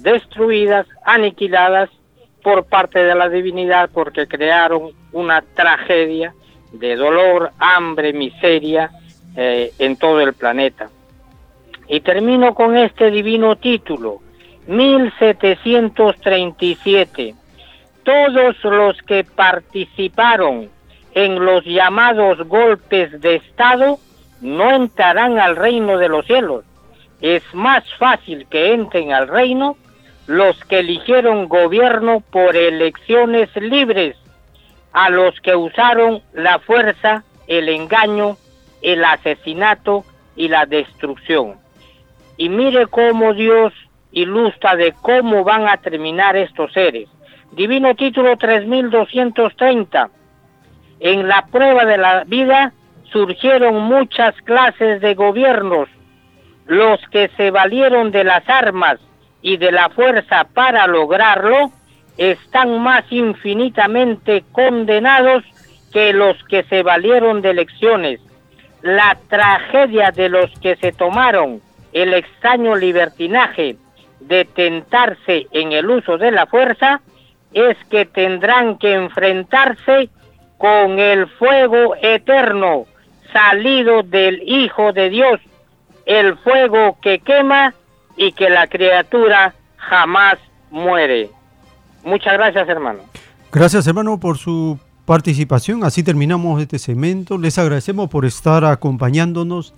destruidas, aniquiladas por parte de la divinidad porque crearon una tragedia de dolor, hambre, miseria eh, en todo el planeta. Y termino con este divino título, 1737. Todos los que participaron en los llamados golpes de Estado no entrarán al reino de los cielos. Es más fácil que entren al reino los que eligieron gobierno por elecciones libres, a los que usaron la fuerza, el engaño, el asesinato y la destrucción. Y mire cómo Dios ilustra de cómo van a terminar estos seres. Divino título 3230. En la prueba de la vida surgieron muchas clases de gobiernos. Los que se valieron de las armas y de la fuerza para lograrlo están más infinitamente condenados que los que se valieron de elecciones. La tragedia de los que se tomaron el extraño libertinaje de tentarse en el uso de la fuerza es que tendrán que enfrentarse con el fuego eterno salido del Hijo de Dios, el fuego que quema y que la criatura jamás muere. Muchas gracias, hermano. Gracias, hermano, por su participación. Así terminamos este segmento. Les agradecemos por estar acompañándonos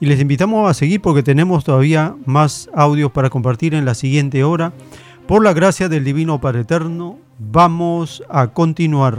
y les invitamos a seguir porque tenemos todavía más audios para compartir en la siguiente hora. Por la gracia del Divino Padre Eterno, vamos a continuar.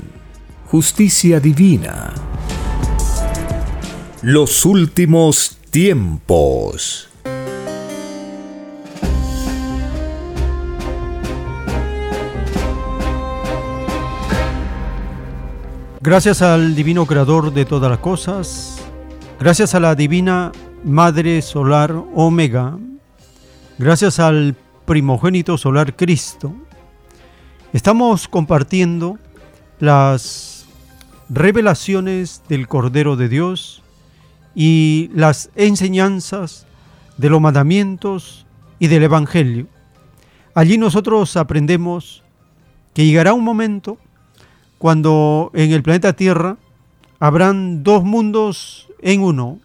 justicia divina. Los últimos tiempos. Gracias al divino creador de todas las cosas, gracias a la divina Madre Solar Omega, gracias al primogénito solar Cristo, estamos compartiendo las revelaciones del Cordero de Dios y las enseñanzas de los mandamientos y del Evangelio. Allí nosotros aprendemos que llegará un momento cuando en el planeta Tierra habrán dos mundos en uno.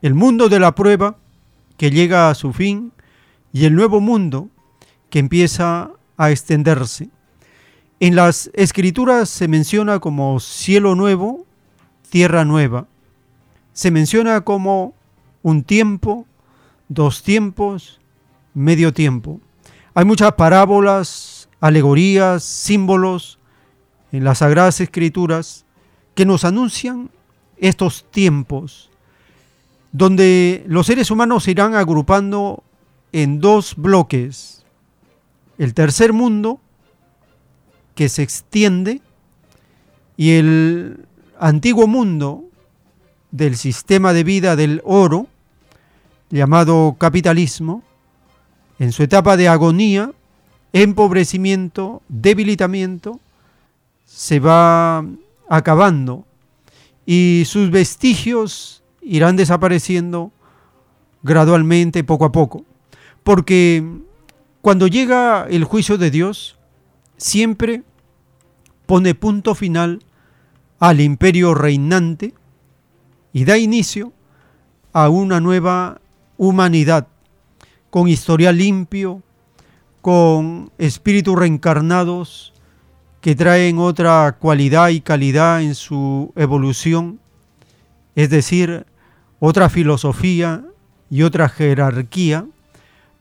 El mundo de la prueba, que llega a su fin, y el nuevo mundo, que empieza a extenderse. En las escrituras se menciona como cielo nuevo, tierra nueva. Se menciona como un tiempo, dos tiempos, medio tiempo. Hay muchas parábolas, alegorías, símbolos en las sagradas escrituras que nos anuncian estos tiempos, donde los seres humanos se irán agrupando en dos bloques. El tercer mundo, que se extiende y el antiguo mundo del sistema de vida del oro, llamado capitalismo, en su etapa de agonía, empobrecimiento, debilitamiento, se va acabando y sus vestigios irán desapareciendo gradualmente, poco a poco. Porque cuando llega el juicio de Dios, siempre pone punto final al imperio reinante y da inicio a una nueva humanidad con historial limpio, con espíritus reencarnados que traen otra cualidad y calidad en su evolución, es decir, otra filosofía y otra jerarquía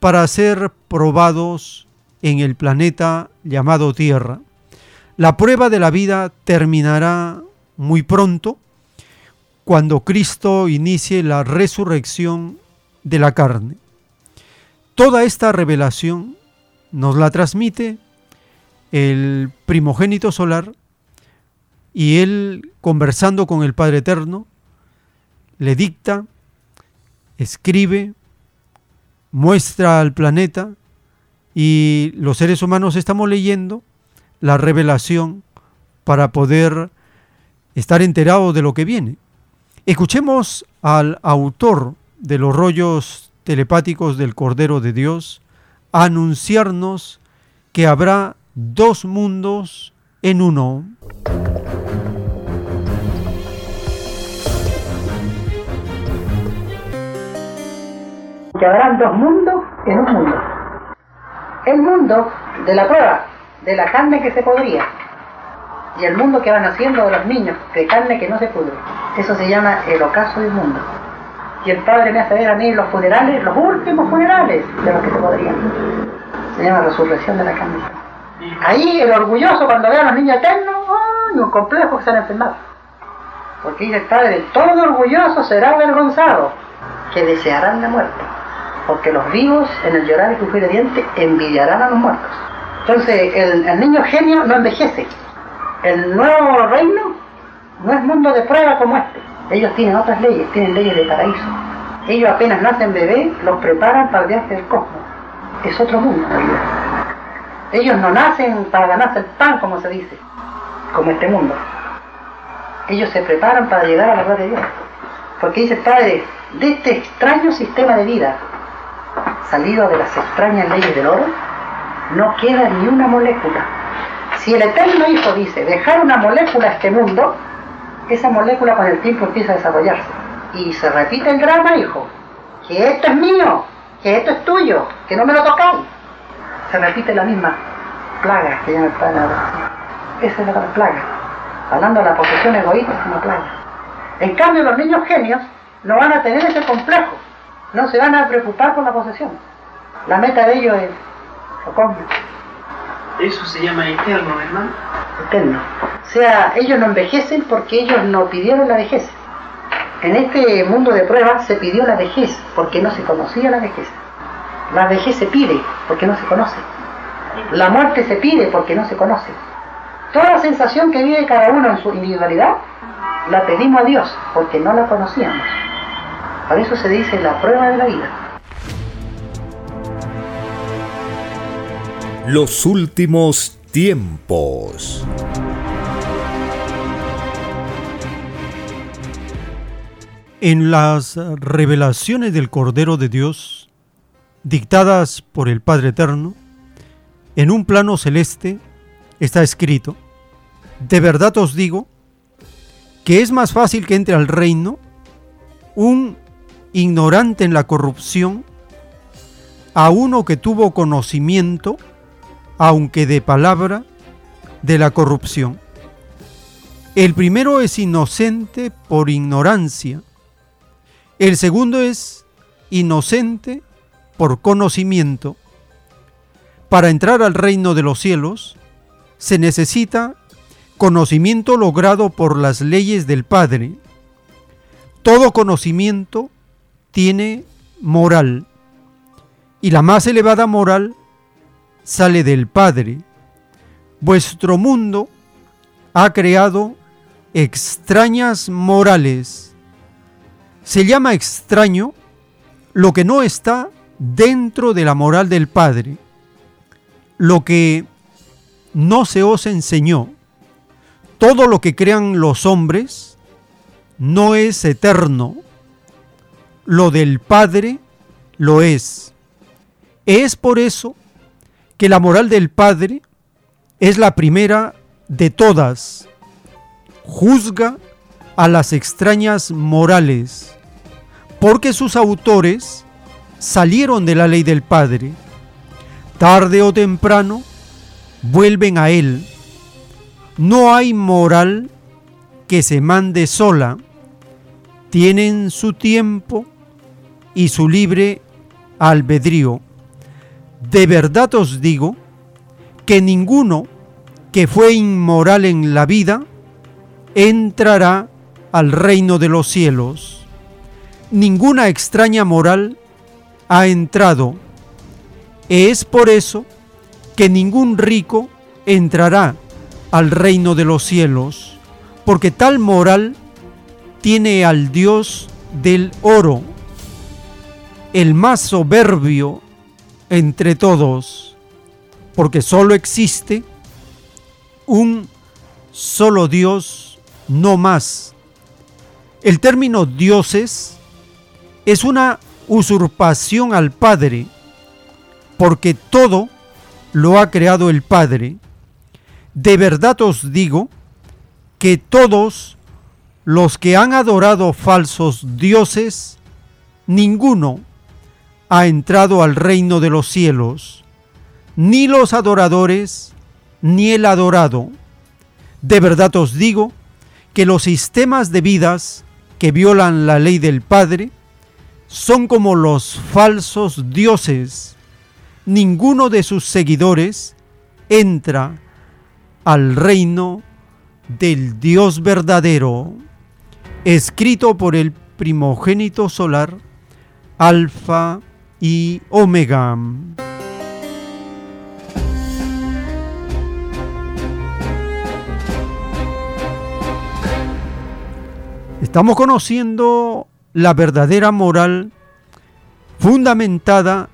para ser probados en el planeta llamado Tierra. La prueba de la vida terminará muy pronto cuando Cristo inicie la resurrección de la carne. Toda esta revelación nos la transmite el primogénito solar y él conversando con el Padre Eterno le dicta, escribe, muestra al planeta y los seres humanos estamos leyendo la revelación para poder estar enterados de lo que viene. Escuchemos al autor de los rollos telepáticos del Cordero de Dios anunciarnos que habrá dos mundos en uno. Que habrán dos mundos en un mundo. El mundo de la prueba, de la carne que se podría, y el mundo que van haciendo los niños, de carne que no se pudre. Eso se llama el ocaso del mundo. Y el Padre me hace ver a mí los funerales, los últimos funerales de los que se podrían. Se llama resurrección de la carne. Ahí el orgulloso cuando ve a los niños eternos, ¡ay! un complejo que se han enfermado. Porque dice el Padre, todo orgulloso será avergonzado, que desearán la muerte. Porque los vivos en el llorar y crujir de dientes envidiarán a los muertos. Entonces el, niño genio no envejece. El nuevo reino no es mundo de prueba como este. Ellos tienen otras leyes, tienen leyes de paraíso. Ellos apenas nacen bebés, los preparan para el viaje del cosmos. Es otro mundo. Ellos no nacen para ganarse el pan, como se dice, como este mundo. Ellos se preparan para llegar a la gloria de Dios. Porque dice Padre, de este extraño sistema de vida, salido de las extrañas leyes del oro, no queda ni una molécula. Si el Eterno Hijo dice dejar una molécula a este mundo, esa molécula con el tiempo empieza a desarrollarse. Y se repite el drama, hijo, que esto es mío, que esto es tuyo, que no me lo tocáis. Se repite la misma plaga que llama el Padre Esa es la plaga. Hablando de la posesión egoísta es una plaga. En cambio, los niños genios no van a tener ese complejo, no se van a preocupar por la posesión. La meta de ellos es lo cósmico. Eso se llama eterno, hermano. Eterno. O sea, ellos no envejecen porque ellos no pidieron la vejez. En este mundo de pruebas se pidió la vejez porque no se conocía la vejez. La vejez se pide porque no se conoce. La muerte se pide porque no se conoce. Toda la sensación que vive cada uno en su individualidad la pedimos a Dios porque no la conocíamos. Por eso se dice la prueba de la vida. Los últimos tiempos. En las revelaciones del Cordero de Dios, dictadas por el Padre Eterno, en un plano celeste está escrito, de verdad os digo que es más fácil que entre al reino un ignorante en la corrupción a uno que tuvo conocimiento, aunque de palabra, de la corrupción. El primero es inocente por ignorancia, el segundo es inocente por conocimiento. Para entrar al reino de los cielos se necesita conocimiento logrado por las leyes del Padre. Todo conocimiento tiene moral y la más elevada moral sale del Padre. Vuestro mundo ha creado extrañas morales. Se llama extraño lo que no está dentro de la moral del Padre, lo que no se os enseñó. Todo lo que crean los hombres no es eterno. Lo del Padre lo es. Es por eso que la moral del Padre es la primera de todas. Juzga a las extrañas morales, porque sus autores salieron de la ley del Padre. Tarde o temprano vuelven a Él. No hay moral que se mande sola. Tienen su tiempo y su libre albedrío. De verdad os digo que ninguno que fue inmoral en la vida entrará al reino de los cielos. Ninguna extraña moral ha entrado. Es por eso que ningún rico entrará al reino de los cielos, porque tal moral tiene al Dios del oro, el más soberbio entre todos, porque solo existe un solo Dios, no más. El término dioses es una usurpación al Padre, porque todo lo ha creado el Padre. De verdad os digo que todos los que han adorado falsos dioses, ninguno ha entrado al reino de los cielos, ni los adoradores, ni el adorado. De verdad os digo que los sistemas de vidas que violan la ley del Padre son como los falsos dioses. Ninguno de sus seguidores entra al reino del Dios verdadero, escrito por el primogénito solar, Alfa y Omega. Estamos conociendo la verdadera moral fundamentada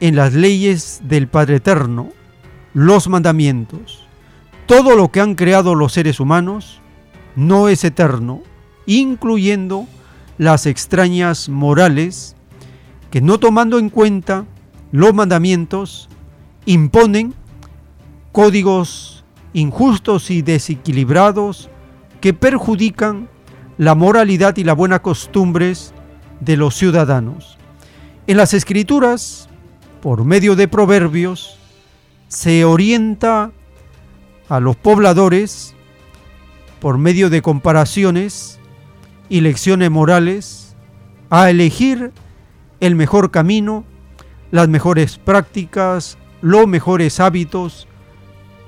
en las leyes del Padre Eterno, los mandamientos. Todo lo que han creado los seres humanos no es eterno, incluyendo las extrañas morales que no tomando en cuenta los mandamientos imponen códigos injustos y desequilibrados que perjudican la moralidad y las buenas costumbres de los ciudadanos. En las escrituras, por medio de proverbios, se orienta a los pobladores por medio de comparaciones y lecciones morales a elegir el mejor camino, las mejores prácticas, los mejores hábitos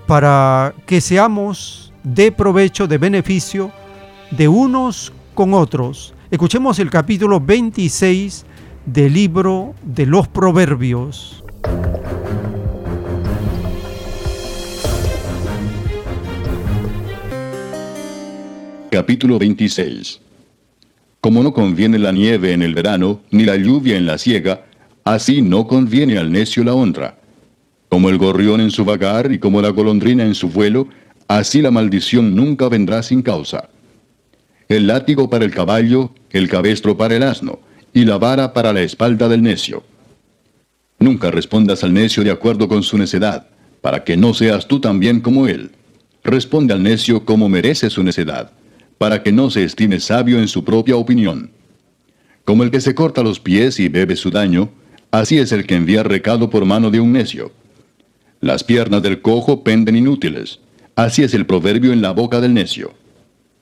para que seamos de provecho, de beneficio de unos con otros. Escuchemos el capítulo 26 del libro de los Proverbios. Capítulo 26 Como no conviene la nieve en el verano, ni la lluvia en la siega, así no conviene al necio la honra. Como el gorrión en su vagar y como la golondrina en su vuelo, así la maldición nunca vendrá sin causa el látigo para el caballo, el cabestro para el asno, y la vara para la espalda del necio. Nunca respondas al necio de acuerdo con su necedad, para que no seas tú también como él. Responde al necio como merece su necedad, para que no se estime sabio en su propia opinión. Como el que se corta los pies y bebe su daño, así es el que envía recado por mano de un necio. Las piernas del cojo penden inútiles, así es el proverbio en la boca del necio.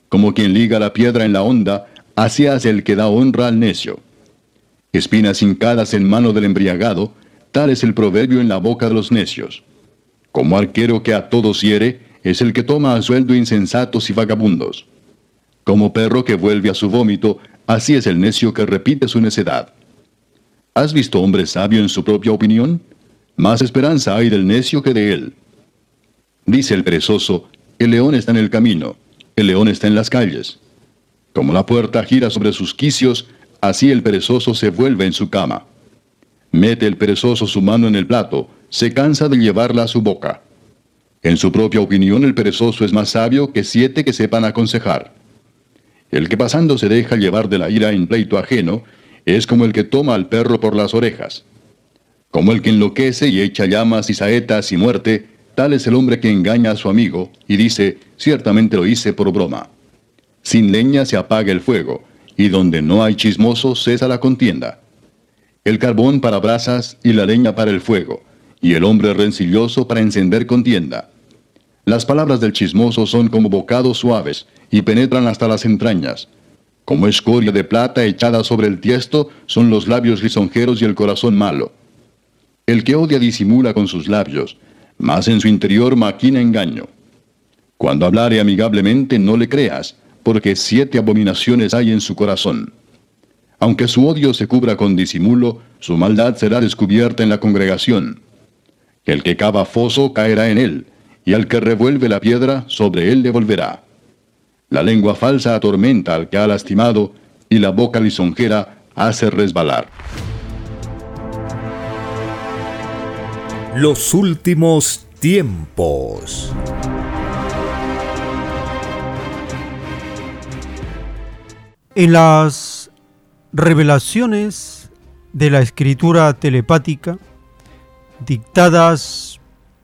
Como quien liga la piedra en la honda, así hace el que da honra al necio. Espinas hincadas en mano del embriagado, tal es el proverbio en la boca de los necios. Como arquero que a todos hiere, es el que toma a sueldo insensatos y vagabundos. Como perro que vuelve a su vómito, así es el necio que repite su necedad. ¿Has visto hombre sabio en su propia opinión? Más esperanza hay del necio que de él. Dice el perezoso, el león está en el camino, el león está en las calles. Como la puerta gira sobre sus quicios, así el perezoso se vuelve en su cama. Mete el perezoso su mano en el plato, se cansa de llevarla a su boca. En su propia opinión el perezoso es más sabio que siete que sepan aconsejar. El que pasando se deja llevar de la ira en pleito ajeno, es como el que toma al perro por las orejas. Como el que enloquece y echa llamas y saetas y muerte, Tal es el hombre que engaña a su amigo y dice, ciertamente lo hice por broma. Sin leña se apaga el fuego, y donde no hay chismoso cesa la contienda. El carbón para brasas y la leña para el fuego, y el hombre rencilloso para encender contienda. Las palabras del chismoso son como bocados suaves, y penetran hasta las entrañas. Como escoria de plata echada sobre el tiesto son los labios lisonjeros y el corazón malo. El que odia disimula con sus labios, mas en su interior maquina engaño. Cuando hablare amigablemente no le creas, porque siete abominaciones hay en su corazón. Aunque su odio se cubra con disimulo, su maldad será descubierta en la congregación. El que cava foso caerá en él, y al que revuelve la piedra, sobre él le volverá. La lengua falsa atormenta al que ha lastimado, y la boca lisonjera hace resbalar. Los últimos tiempos. En las revelaciones de la escritura telepática dictadas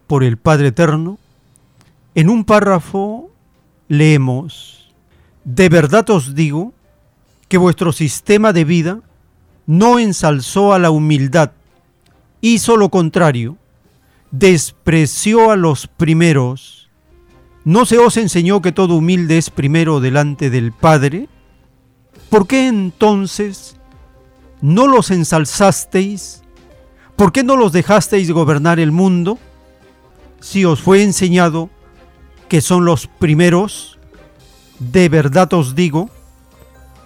por el Padre Eterno, en un párrafo leemos, de verdad os digo que vuestro sistema de vida no ensalzó a la humildad, hizo lo contrario, despreció a los primeros. ¿No se os enseñó que todo humilde es primero delante del Padre? ¿Por qué entonces no los ensalzasteis? ¿Por qué no los dejasteis gobernar el mundo? Si os fue enseñado que son los primeros, de verdad os digo,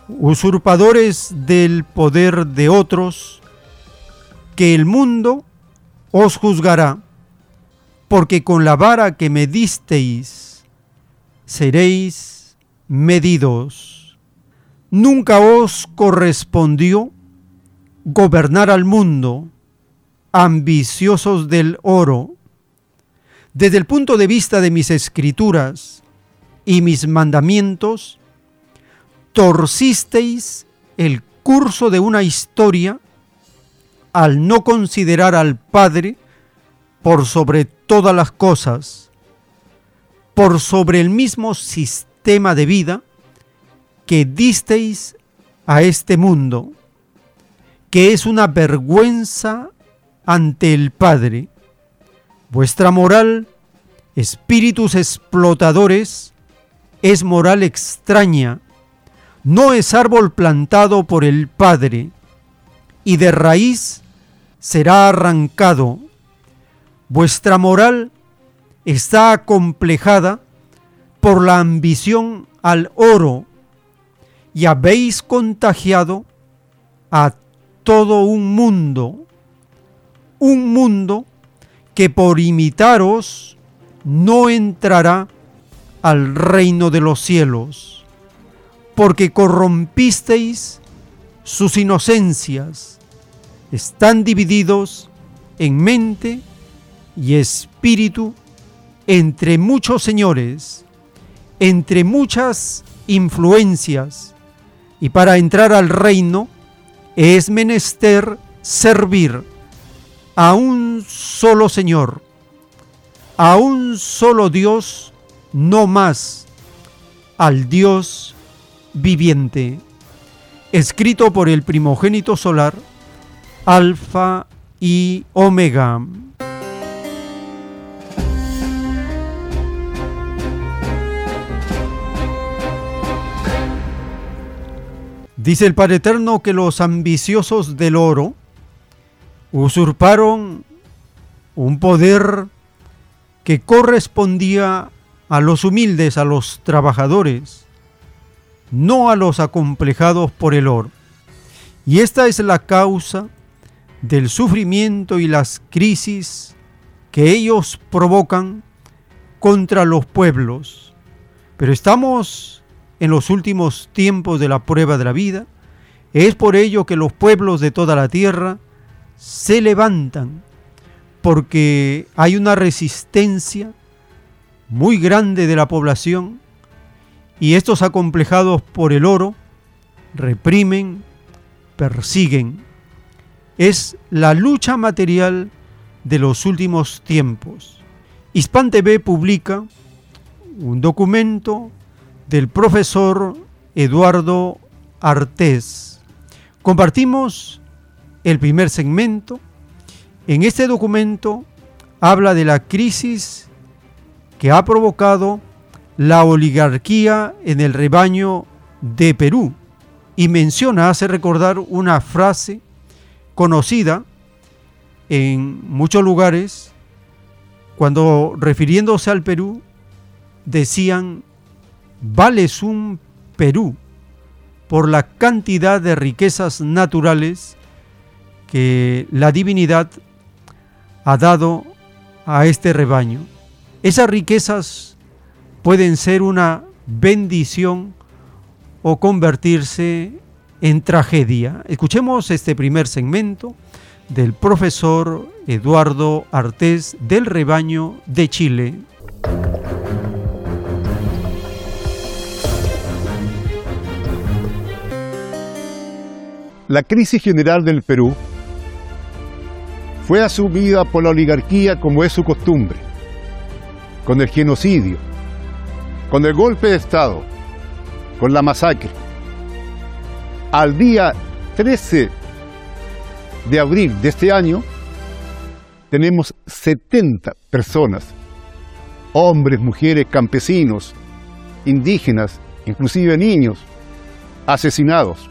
usurpadores del poder de otros, que el mundo os juzgará, porque con la vara que me disteis seréis medidos nunca os correspondió gobernar al mundo ambiciosos del oro. Desde el punto de vista de mis escrituras y mis mandamientos, torcisteis el curso de una historia al no considerar al Padre por sobre todas las cosas, por sobre el mismo sistema de vida que disteis a este mundo, que es una vergüenza ante el Padre. Vuestra moral, espíritus explotadores, es moral extraña, no es árbol plantado por el Padre, y de raíz será arrancado. Vuestra moral está acomplejada por la ambición al oro y habéis contagiado a todo un mundo, un mundo que por imitaros no entrará al reino de los cielos, porque corrompisteis sus inocencias, están divididos en mente y espíritu entre muchos señores, entre muchas influencias, y para entrar al reino es menester servir a un solo Señor, a un solo Dios, no más, al Dios viviente. Escrito por el primogénito solar, Alfa y Omega. Dice el Padre Eterno que los ambiciosos del oro usurparon un poder que correspondía a los humildes, a los trabajadores, no a los acomplejados por el oro. Y esta es la causa del sufrimiento y las crisis que ellos provocan contra los pueblos. Pero estamos en los últimos tiempos de la prueba de la vida. Es por ello que los pueblos de toda la tierra se levantan, porque hay una resistencia muy grande de la población y estos acomplejados por el oro reprimen, persiguen. Es la lucha material de los últimos tiempos. Hispan TV publica un documento del profesor Eduardo Artés. Compartimos el primer segmento. En este documento habla de la crisis que ha provocado la oligarquía en el rebaño de Perú y menciona, hace recordar una frase conocida en muchos lugares cuando refiriéndose al Perú decían vales un Perú por la cantidad de riquezas naturales la divinidad ha dado a este rebaño. Esas riquezas pueden ser una bendición o convertirse en tragedia. Escuchemos este primer segmento del profesor Eduardo Artés del Rebaño de Chile. La crisis general del Perú fue asumida por la oligarquía como es su costumbre, con el genocidio, con el golpe de Estado, con la masacre. Al día 13 de abril de este año, tenemos 70 personas, hombres, mujeres, campesinos, indígenas, inclusive niños, asesinados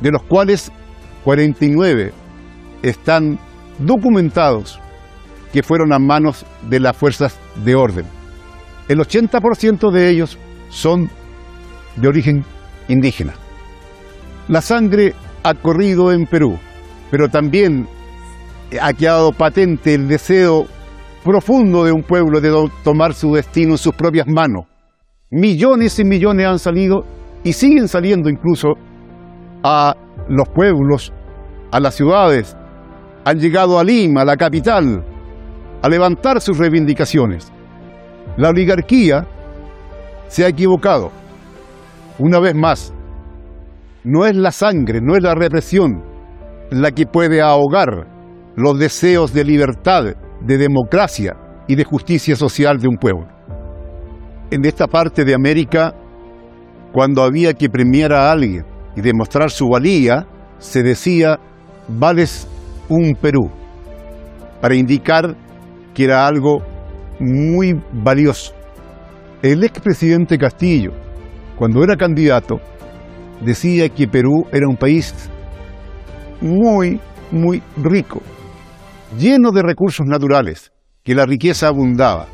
de los cuales 49 están documentados que fueron a manos de las fuerzas de orden. El 80% de ellos son de origen indígena. La sangre ha corrido en Perú, pero también ha quedado patente el deseo profundo de un pueblo de tomar su destino en sus propias manos. Millones y millones han salido y siguen saliendo incluso a los pueblos, a las ciudades, han llegado a Lima, la capital, a levantar sus reivindicaciones. La oligarquía se ha equivocado. Una vez más, no es la sangre, no es la represión la que puede ahogar los deseos de libertad, de democracia y de justicia social de un pueblo. En esta parte de América, cuando había que premiar a alguien y demostrar su valía, se decía, vales un Perú, para indicar que era algo muy valioso. El expresidente Castillo, cuando era candidato, decía que Perú era un país muy, muy rico, lleno de recursos naturales, que la riqueza abundaba,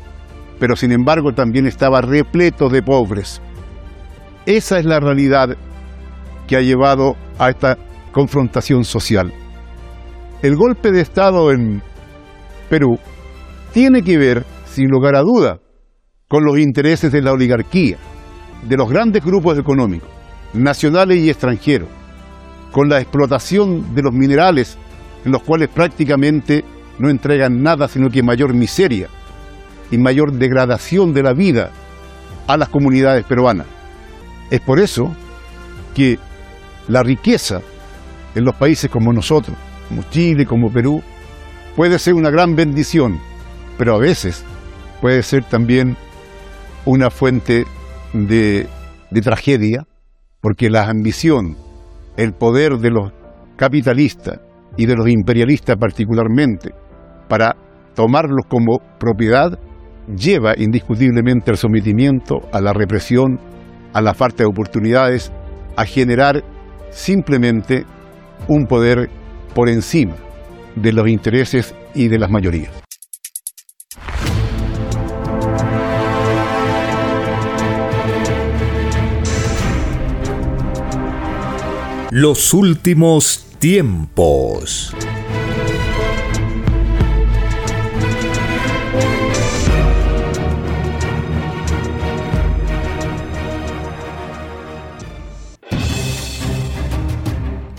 pero sin embargo también estaba repleto de pobres. Esa es la realidad que ha llevado a esta confrontación social. El golpe de Estado en Perú tiene que ver, sin lugar a duda, con los intereses de la oligarquía, de los grandes grupos económicos, nacionales y extranjeros, con la explotación de los minerales, en los cuales prácticamente no entregan nada sino que mayor miseria y mayor degradación de la vida a las comunidades peruanas. Es por eso que la riqueza en los países como nosotros, como Chile, como Perú, puede ser una gran bendición, pero a veces puede ser también una fuente de, de tragedia, porque la ambición, el poder de los capitalistas y de los imperialistas particularmente, para tomarlos como propiedad, lleva indiscutiblemente al sometimiento, a la represión, a la falta de oportunidades, a generar simplemente un poder por encima de los intereses y de las mayorías. Los últimos tiempos.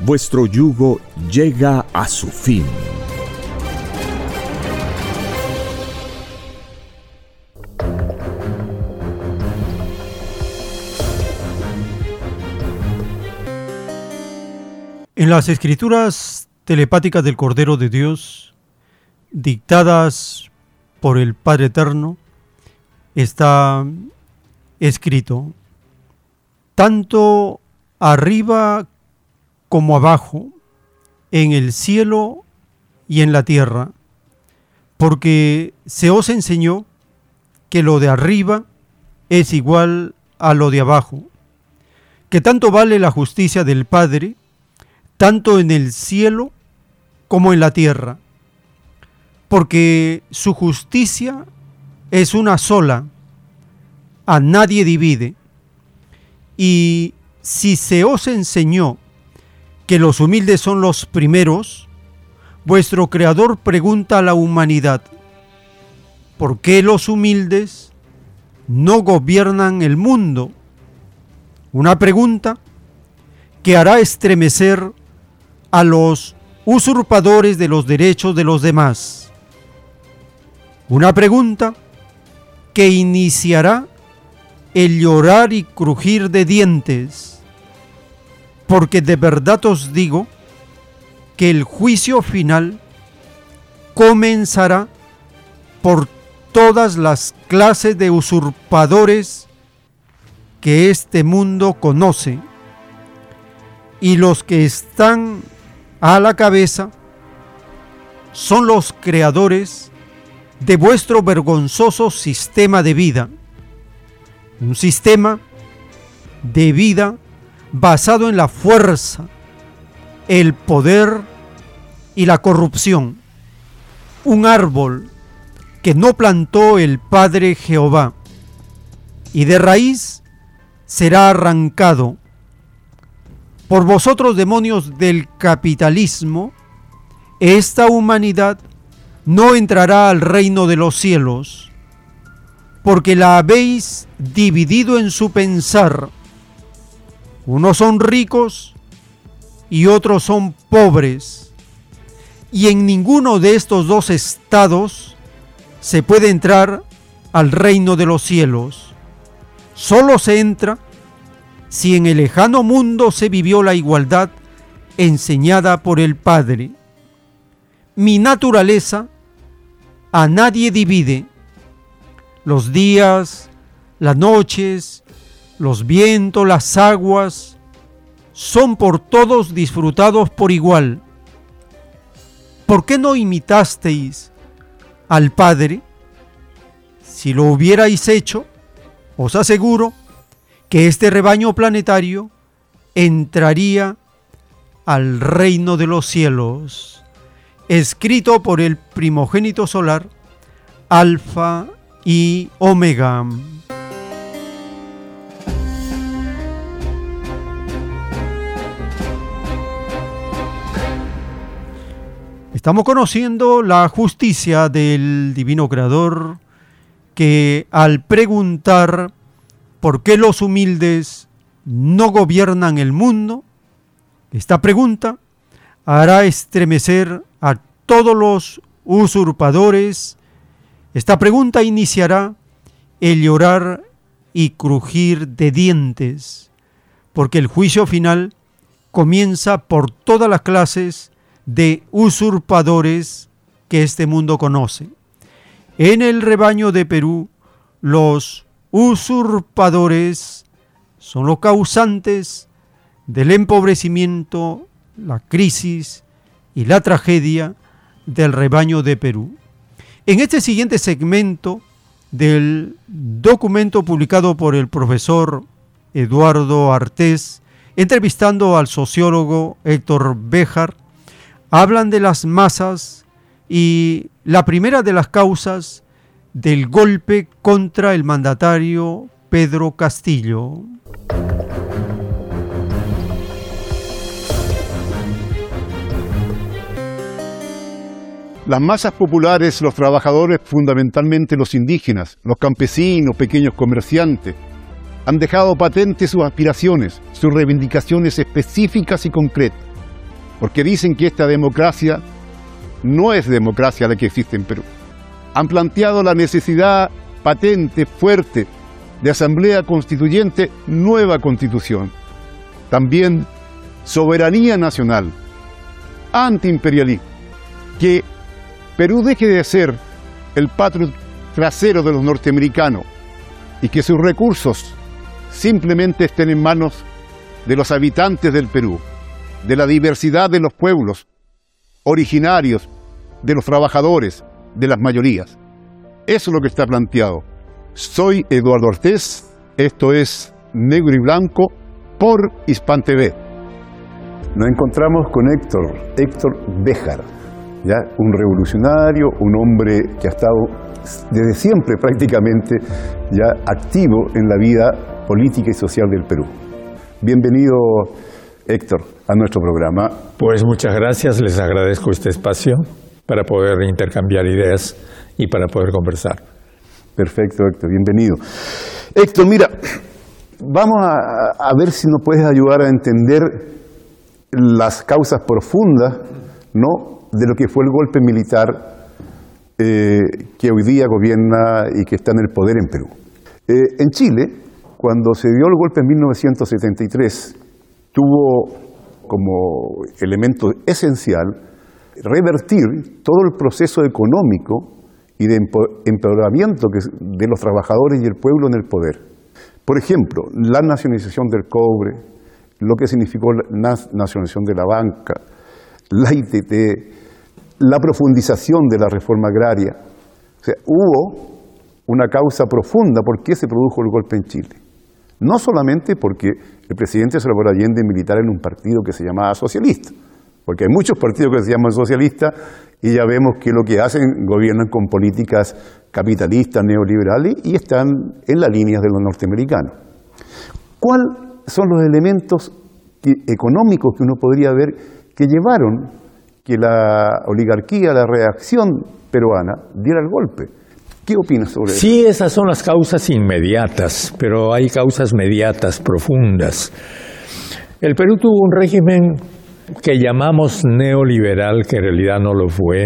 vuestro yugo llega a su fin. En las escrituras telepáticas del Cordero de Dios, dictadas por el Padre Eterno, está escrito, tanto arriba como abajo, en el cielo y en la tierra, porque se os enseñó que lo de arriba es igual a lo de abajo, que tanto vale la justicia del Padre, tanto en el cielo como en la tierra, porque su justicia es una sola, a nadie divide. Y si se os enseñó que los humildes son los primeros, vuestro Creador pregunta a la humanidad, ¿por qué los humildes no gobiernan el mundo? Una pregunta que hará estremecer a los usurpadores de los derechos de los demás. Una pregunta que iniciará el llorar y crujir de dientes, porque de verdad os digo que el juicio final comenzará por todas las clases de usurpadores que este mundo conoce y los que están a la cabeza son los creadores de vuestro vergonzoso sistema de vida. Un sistema de vida basado en la fuerza, el poder y la corrupción. Un árbol que no plantó el Padre Jehová y de raíz será arrancado por vosotros demonios del capitalismo, esta humanidad no entrará al reino de los cielos, porque la habéis dividido en su pensar. Unos son ricos y otros son pobres, y en ninguno de estos dos estados se puede entrar al reino de los cielos. Solo se entra si en el lejano mundo se vivió la igualdad enseñada por el Padre. Mi naturaleza a nadie divide. Los días, las noches, los vientos, las aguas, son por todos disfrutados por igual. ¿Por qué no imitasteis al Padre? Si lo hubierais hecho, os aseguro que este rebaño planetario entraría al reino de los cielos, escrito por el primogénito solar, Alfa y Omega. Estamos conociendo la justicia del Divino Creador que al preguntar ¿por qué los humildes no gobiernan el mundo? Esta pregunta hará estremecer a todos los usurpadores. Esta pregunta iniciará el llorar y crujir de dientes, porque el juicio final comienza por todas las clases de usurpadores que este mundo conoce. En el rebaño de Perú, los usurpadores son los causantes del empobrecimiento, la crisis y la tragedia del rebaño de Perú. En este siguiente segmento del documento publicado por el profesor Eduardo Artés, entrevistando al sociólogo Héctor Béjar, hablan de las masas y la primera de las causas del golpe contra el mandatario Pedro Castillo. Las masas populares, los trabajadores, fundamentalmente los indígenas, los campesinos, pequeños comerciantes, han dejado patentes sus aspiraciones, sus reivindicaciones específicas y concretas. Porque dicen que esta democracia no es democracia la que existe en Perú. Han planteado la necesidad patente, fuerte, de asamblea constituyente, nueva constitución. También soberanía nacional, antiimperialismo, que Perú deje de ser el patrio trasero de los norteamericanos y que sus recursos simplemente estén en manos de los habitantes del Perú, de la diversidad de los pueblos originarios, de los trabajadores, de las mayorías. Eso es lo que está planteado. Soy Eduardo Ortiz, esto es Negro y Blanco por Hispan TV. Nos encontramos con Héctor, Héctor Béjar, ¿ya? un revolucionario, un hombre que ha estado desde siempre prácticamente ya activo en la vida política y social del Perú. Bienvenido, Héctor, a nuestro programa. Pues muchas gracias, les agradezco este espacio para poder intercambiar ideas y para poder conversar. Perfecto, Héctor, bienvenido. Héctor, mira, vamos a, a ver si nos puedes ayudar a entender las causas profundas ¿no? de lo que fue el golpe militar eh, que hoy día gobierna y que está en el poder en Perú. Eh, en Chile, cuando se dio el golpe en 1973, tuvo como elemento esencial revertir todo el proceso económico y de empeoramiento de los trabajadores y el pueblo en el poder. Por ejemplo, la nacionalización del cobre, lo que significó la nacionalización de la banca, la ITT, la profundización de la reforma agraria. O sea, hubo una causa profunda por qué se produjo el golpe en Chile. No solamente porque el presidente Salvador Allende militar en un partido que se llamaba socialista, porque hay muchos partidos que se llaman socialistas y ya vemos que lo que hacen gobiernan con políticas capitalistas, neoliberales y están en las líneas de los norteamericanos. ¿Cuáles son los elementos económicos que uno podría ver que llevaron que la oligarquía, la reacción peruana diera el golpe? ¿Qué opinas sobre eso? Sí, esas son las causas inmediatas, pero hay causas mediatas, profundas. El Perú tuvo un régimen que llamamos neoliberal, que en realidad no lo fue,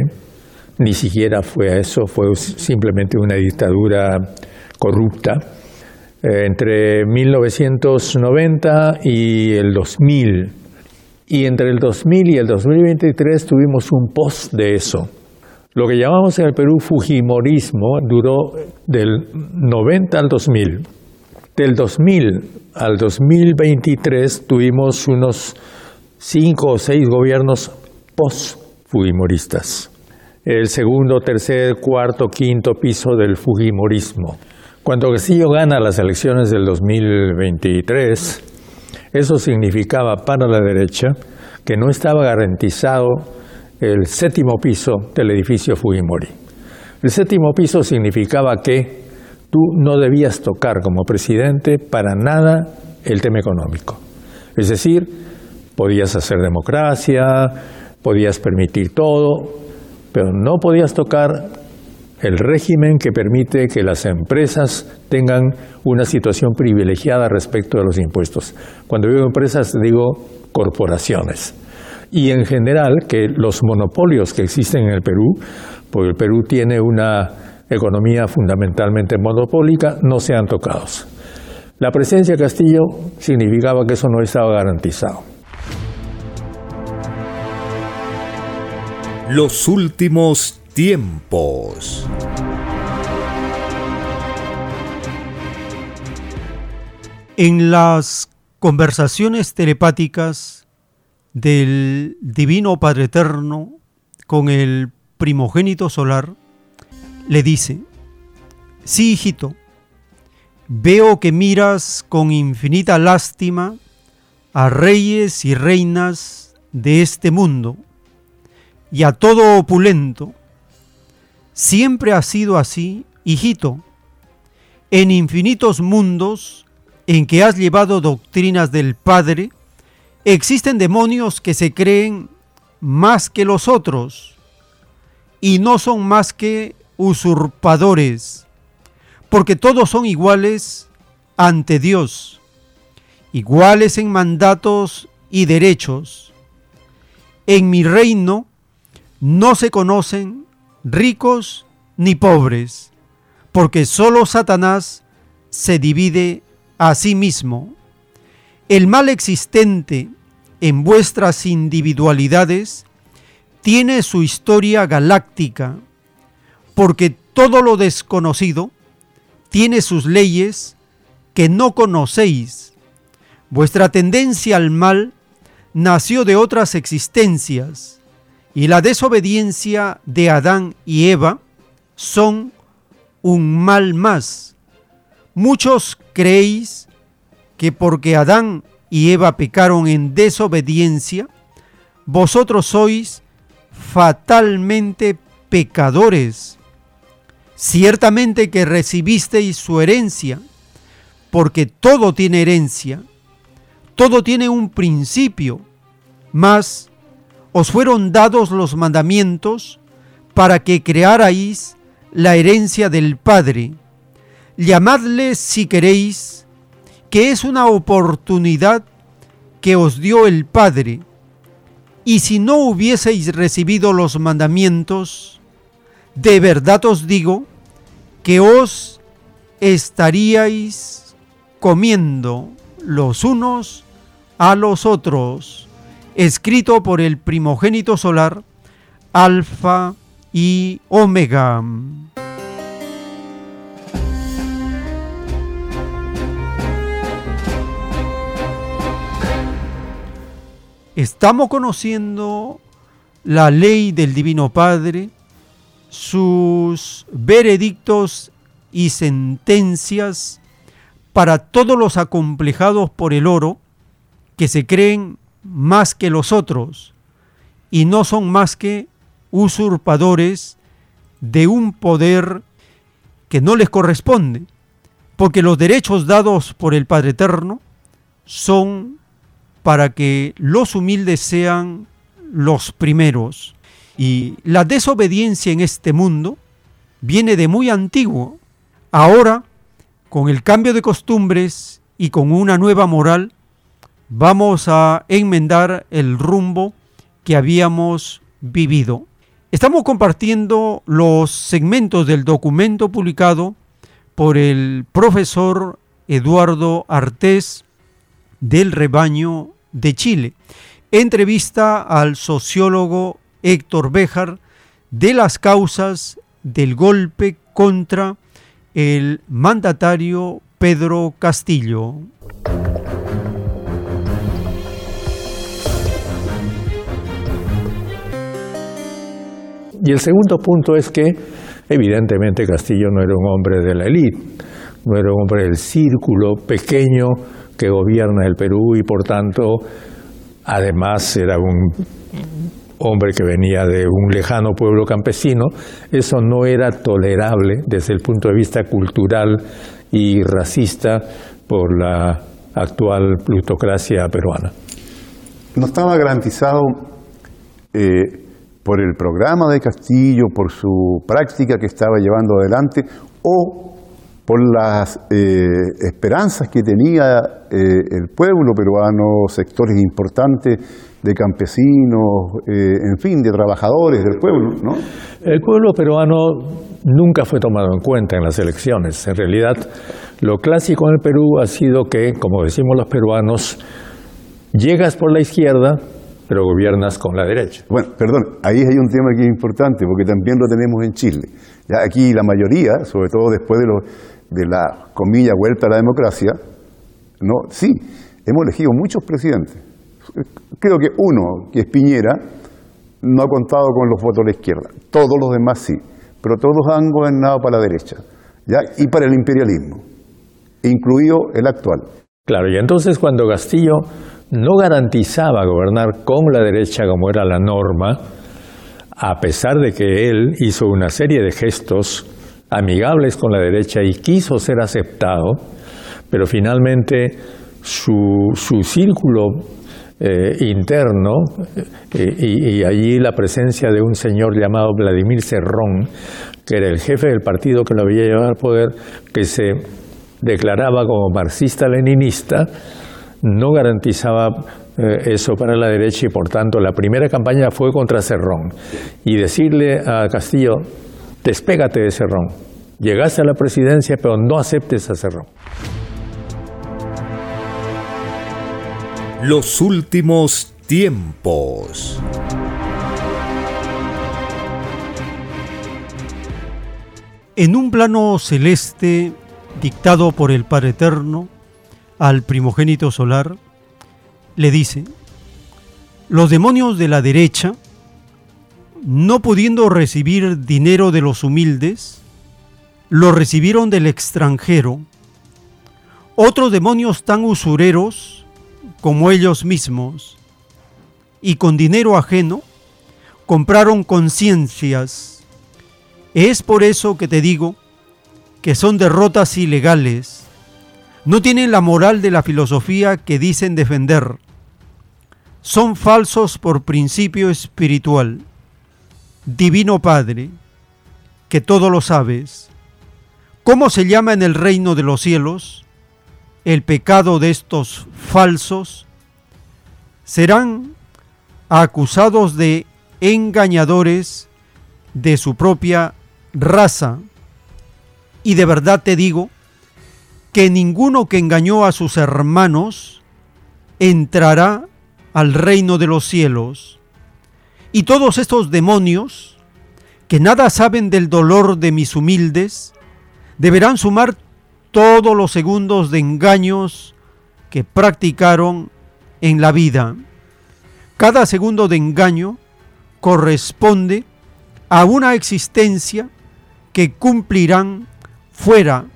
ni siquiera fue eso, fue simplemente una dictadura corrupta. Eh, entre 1990 y el 2000, y entre el 2000 y el 2023 tuvimos un post de eso. Lo que llamamos en el Perú Fujimorismo duró del 90 al 2000. Del 2000 al 2023 tuvimos unos cinco o seis gobiernos post-fujimoristas. El segundo, tercer, cuarto, quinto piso del fujimorismo. Cuando Castillo gana las elecciones del 2023, eso significaba para la derecha que no estaba garantizado el séptimo piso del edificio Fujimori. El séptimo piso significaba que tú no debías tocar como presidente para nada el tema económico. Es decir, podías hacer democracia, podías permitir todo, pero no podías tocar el régimen que permite que las empresas tengan una situación privilegiada respecto de los impuestos. Cuando digo empresas, digo corporaciones. Y en general que los monopolios que existen en el Perú, porque el Perú tiene una economía fundamentalmente monopólica, no sean tocados. La presencia de Castillo significaba que eso no estaba garantizado. Los últimos tiempos. En las conversaciones telepáticas del Divino Padre Eterno con el primogénito solar, le dice, sí hijito, veo que miras con infinita lástima a reyes y reinas de este mundo y a todo opulento. Siempre ha sido así, hijito, en infinitos mundos en que has llevado doctrinas del Padre, existen demonios que se creen más que los otros y no son más que usurpadores, porque todos son iguales ante Dios, iguales en mandatos y derechos, en mi reino no se conocen ricos ni pobres, porque solo Satanás se divide a sí mismo. El mal existente en vuestras individualidades tiene su historia galáctica, porque todo lo desconocido tiene sus leyes que no conocéis. Vuestra tendencia al mal nació de otras existencias, y la desobediencia de Adán y Eva son un mal más. Muchos creéis que porque Adán y Eva pecaron en desobediencia, vosotros sois fatalmente pecadores. Ciertamente que recibisteis su herencia, porque todo tiene herencia, todo tiene un principio, mas os fueron dados los mandamientos para que crearais la herencia del Padre. Llamadle si queréis, que es una oportunidad que os dio el Padre. Y si no hubieseis recibido los mandamientos, de verdad os digo que os estaríais comiendo los unos a los otros, escrito por el primogénito solar, Alfa y Omega. Estamos conociendo la ley del Divino Padre, sus veredictos y sentencias para todos los acomplejados por el oro, que se creen más que los otros y no son más que usurpadores de un poder que no les corresponde, porque los derechos dados por el Padre Eterno son para que los humildes sean los primeros. Y la desobediencia en este mundo viene de muy antiguo. Ahora, con el cambio de costumbres y con una nueva moral, vamos a enmendar el rumbo que habíamos vivido. Estamos compartiendo los segmentos del documento publicado por el profesor Eduardo Artés del rebaño de Chile. Entrevista al sociólogo Héctor Béjar de las causas del golpe contra el mandatario Pedro Castillo. Y el segundo punto es que evidentemente Castillo no era un hombre de la élite, no era un hombre del círculo pequeño que gobierna el Perú y por tanto además era un hombre que venía de un lejano pueblo campesino, eso no era tolerable desde el punto de vista cultural y racista por la actual plutocracia peruana. No estaba garantizado eh, por el programa de Castillo, por su práctica que estaba llevando adelante o por las eh, esperanzas que tenía eh, el pueblo peruano, sectores importantes de campesinos, eh, en fin, de trabajadores del pueblo, ¿no? El pueblo peruano nunca fue tomado en cuenta en las elecciones. En realidad, lo clásico en el Perú ha sido que, como decimos los peruanos, llegas por la izquierda, pero gobiernas con la derecha. Bueno, perdón, ahí hay un tema que es importante, porque también lo tenemos en Chile. Ya aquí la mayoría, sobre todo después de, lo, de la comilla vuelta a la democracia, no, sí, hemos elegido muchos presidentes Creo que uno, que es Piñera, no ha contado con los votos de la izquierda. Todos los demás sí. Pero todos han gobernado para la derecha. ¿ya? Y para el imperialismo, incluido el actual. Claro, y entonces cuando Castillo no garantizaba gobernar con la derecha como era la norma, a pesar de que él hizo una serie de gestos amigables con la derecha y quiso ser aceptado, pero finalmente su, su círculo eh, interno eh, y, allí la presencia de un señor llamado Vladimir Cerrón, que era el jefe del partido que lo había llevado al poder, que se declaraba como marxista-leninista, no garantizaba eh, eso para la derecha y por tanto la primera campaña fue contra Cerrón. Y decirle a Castillo, despégate de Cerrón. Llegaste a la presidencia, pero no aceptes a Cerrón. Los últimos tiempos. En un plano celeste dictado por el Padre Eterno al primogénito solar, le dice, los demonios de la derecha, no pudiendo recibir dinero de los humildes, lo recibieron del extranjero. Otros demonios tan usureros como ellos mismos, y con dinero ajeno, compraron conciencias es por eso que te digo que son derrotas ilegales. No tienen la moral de la filosofía que dicen defender. Son falsos por principio espiritual. Divino Padre, que todo lo sabes. ¿Cómo se llama en el reino de los cielos el pecado de estos falsos? Serán acusados de engañadores de su propia raza. Y de verdad te digo que ninguno que engañó a sus hermanos entrará al reino de los cielos. Y todos estos demonios, que nada saben del dolor de mis humildes, deberán sumar todos los segundos de engaños que practicaron en la vida. Cada segundo de engaño corresponde a una existencia que cumplirán fuera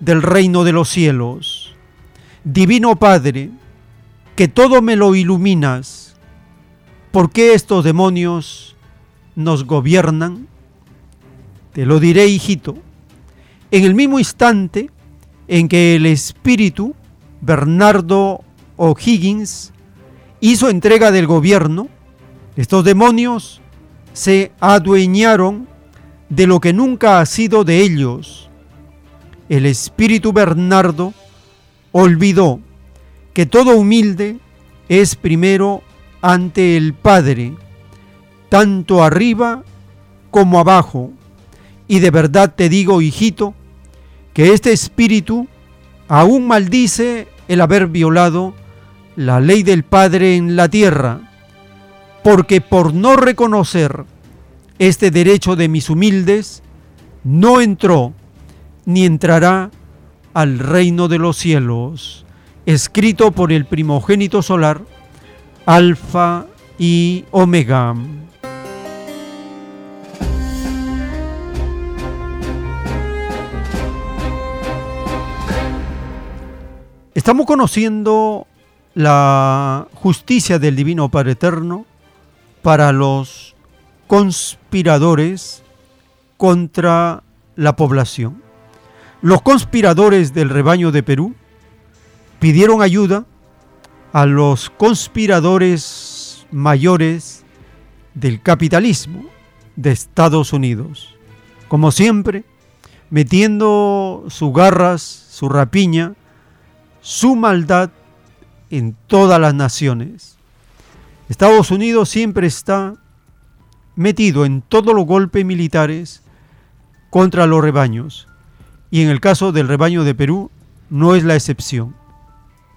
del reino de los cielos. Divino Padre, que todo me lo iluminas, ¿por qué estos demonios nos gobiernan? Te lo diré, hijito, en el mismo instante en que el espíritu Bernardo O'Higgins hizo entrega del gobierno, estos demonios se adueñaron de lo que nunca ha sido de ellos. El espíritu Bernardo olvidó que todo humilde es primero ante el Padre, tanto arriba como abajo. Y de verdad te digo, hijito, que este espíritu aún maldice el haber violado la ley del Padre en la tierra, porque por no reconocer este derecho de mis humildes no entró ni entrará al reino de los cielos, escrito por el primogénito solar, Alfa y Omega. Estamos conociendo la justicia del Divino Padre Eterno para los conspiradores contra la población. Los conspiradores del rebaño de Perú pidieron ayuda a los conspiradores mayores del capitalismo de Estados Unidos. Como siempre, metiendo sus garras, su rapiña, su maldad en todas las naciones. Estados Unidos siempre está metido en todos los golpes militares contra los rebaños. Y en el caso del rebaño de Perú no es la excepción.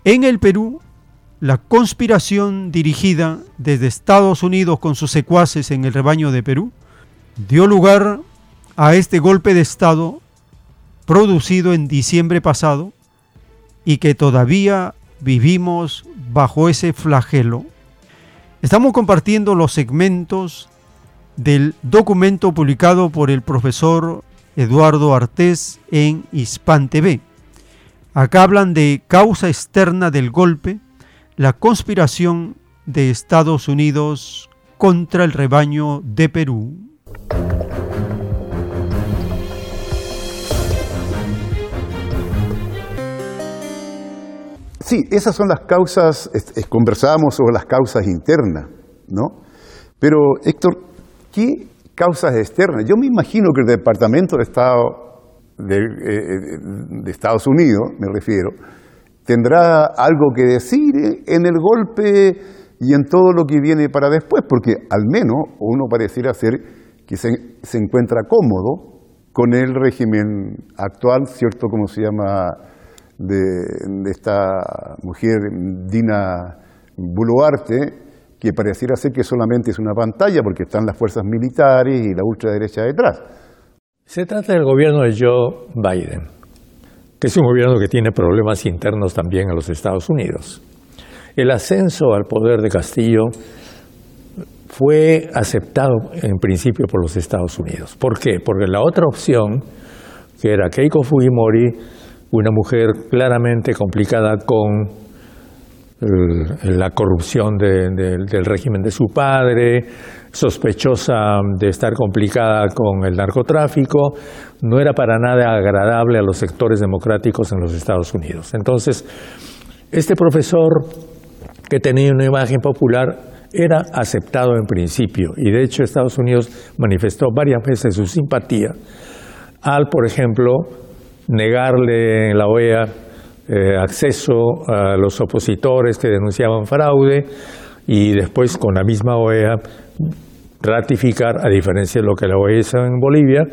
En el Perú, la conspiración dirigida desde Estados Unidos con sus secuaces en el rebaño de Perú dio lugar a este golpe de Estado producido en diciembre pasado y que todavía vivimos bajo ese flagelo. Estamos compartiendo los segmentos del documento publicado por el profesor Eduardo Artés en Hispan TV. Acá hablan de causa externa del golpe, la conspiración de Estados Unidos contra el rebaño de Perú. Sí, esas son las causas, conversábamos sobre las causas internas, ¿no? Pero Héctor, ¿Qué causas externas? Yo me imagino que el Departamento de Estado de, eh, Estados Unidos, me refiero, tendrá algo que decir en el golpe y en todo lo que viene para después, porque al menos uno pareciera ser que se, se encuentra cómodo con el régimen actual, ¿cierto? Como se llama de, esta mujer Dina Boluarte, que pareciera ser que solamente es una pantalla porque están las fuerzas militares y la ultraderecha detrás. Se trata del gobierno de Joe Biden, que es un gobierno que tiene problemas internos también en los Estados Unidos. El ascenso al poder de Castillo fue aceptado en principio por los Estados Unidos. ¿Por qué? Porque la otra opción, que era Keiko Fujimori, una mujer claramente complicada con la corrupción de- del régimen de su padre, sospechosa de estar complicada con el narcotráfico, no era para nada agradable a los sectores democráticos en los Estados Unidos. Entonces, este profesor que tenía una imagen popular era aceptado en principio y de hecho Estados Unidos manifestó varias veces su simpatía al, por ejemplo, negarle en la OEA eh, acceso a los opositores que denunciaban fraude y después con la misma OEA ratificar, a diferencia de lo que la OEA hizo en Bolivia,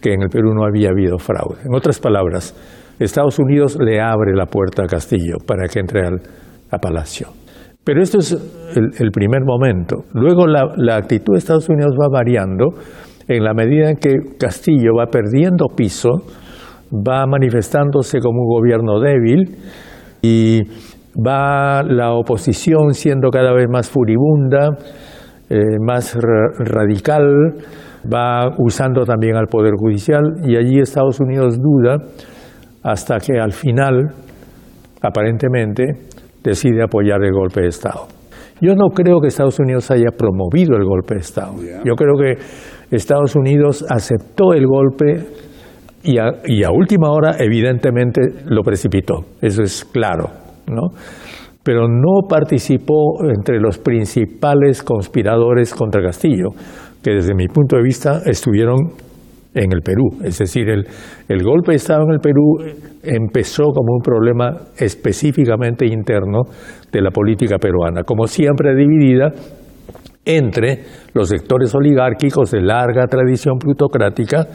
que en el Perú no había habido fraude. En otras palabras, Estados Unidos le abre la puerta a Castillo para que entre al, a Palacio. Pero esto es el, el primer momento. Luego la, la actitud de Estados Unidos va variando en la medida en que Castillo va perdiendo piso, va manifestándose como un gobierno débil y va la oposición siendo cada vez más furibunda, eh, más ra- radical, va usando también al Poder Judicial y allí Estados Unidos duda hasta que al final, aparentemente, decide apoyar el golpe de Estado. Yo no creo que Estados Unidos haya promovido el golpe de Estado. Yo creo que Estados Unidos aceptó el golpe y a, última hora, evidentemente, lo precipitó. Eso es claro, ¿no? Pero no participó entre los principales conspiradores contra Castillo, que desde mi punto de vista estuvieron en el Perú. Es decir, el, el golpe de Estado en el Perú empezó como un problema específicamente interno de la política peruana, como siempre dividida entre los sectores oligárquicos de larga tradición plutocrática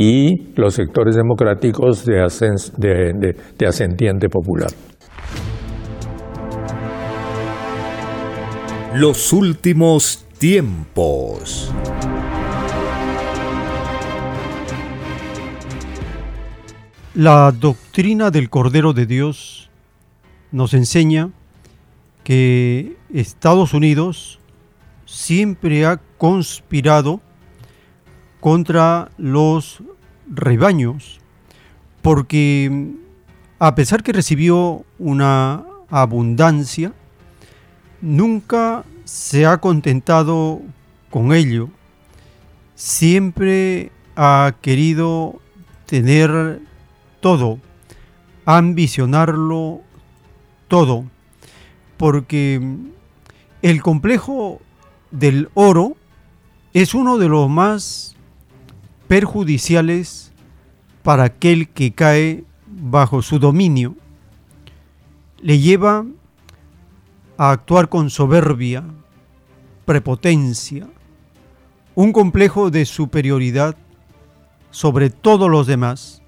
y los sectores democráticos de, ascens- de- de- de ascendiente popular. Los últimos tiempos. La doctrina del Cordero de Dios nos enseña que Estados Unidos siempre ha conspirado contra los rebaños, porque a pesar que recibió una abundancia, nunca se ha contentado con ello. Siempre ha querido tener todo, ambicionarlo todo, porque el complejo del oro es uno de los más perjudiciales para aquel que cae bajo su dominio. Le lleva a actuar con soberbia, prepotencia, un complejo de superioridad sobre todos los demás.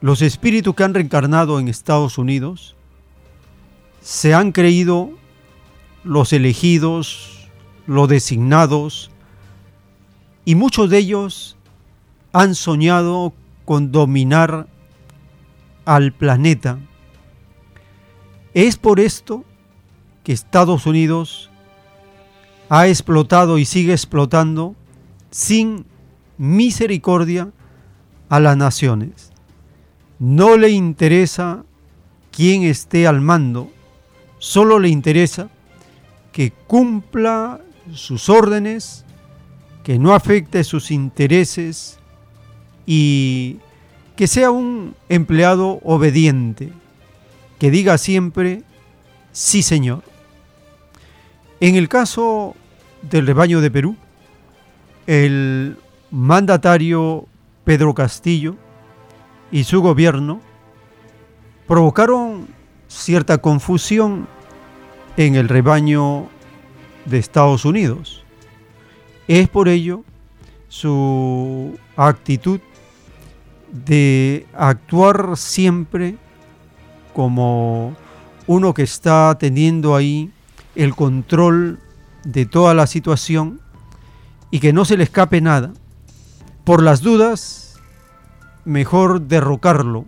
Los espíritus que han reencarnado en Estados Unidos se han creído los elegidos, los designados, y muchos de ellos han soñado con dominar al planeta. Es por esto que Estados Unidos ha explotado y sigue explotando sin misericordia a las naciones. No le interesa quién esté al mando, solo le interesa que cumpla sus órdenes, que no afecte sus intereses y que sea un empleado obediente, que diga siempre, sí señor. En el caso del rebaño de Perú, el mandatario Pedro Castillo y su gobierno provocaron cierta confusión en el rebaño de Estados Unidos. Es por ello su actitud de actuar siempre como uno que está teniendo ahí el control de toda la situación y que no se le escape nada. Por las dudas, mejor derrocarlo.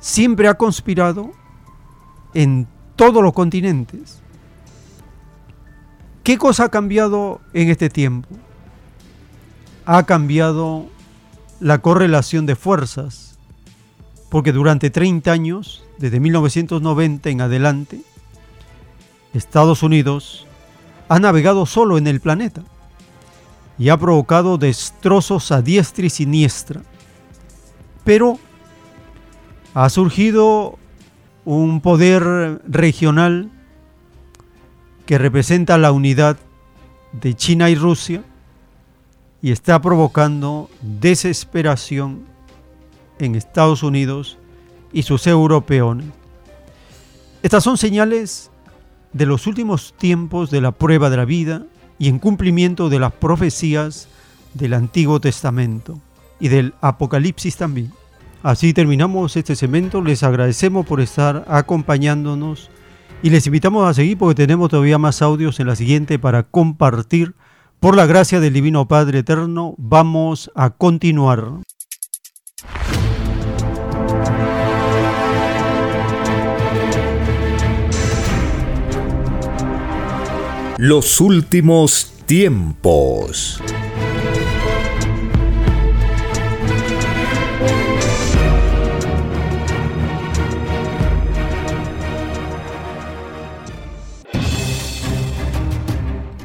Siempre ha conspirado en todos los continentes. ¿Qué cosa ha cambiado en este tiempo? Ha cambiado la correlación de fuerzas, porque durante 30 años, desde 1990 en adelante, Estados Unidos ha navegado solo en el planeta y ha provocado destrozos a diestra y siniestra. Pero ha surgido un poder regional que representa la unidad de China y Rusia y está provocando desesperación en Estados Unidos y sus europeones. Estas son señales de los últimos tiempos de la prueba de la vida y en cumplimiento de las profecías del Antiguo Testamento y del Apocalipsis también. Así terminamos este segmento, les agradecemos por estar acompañándonos y les invitamos a seguir porque tenemos todavía más audios en la siguiente para compartir. Por la gracia del Divino Padre Eterno, vamos a continuar. Los últimos tiempos.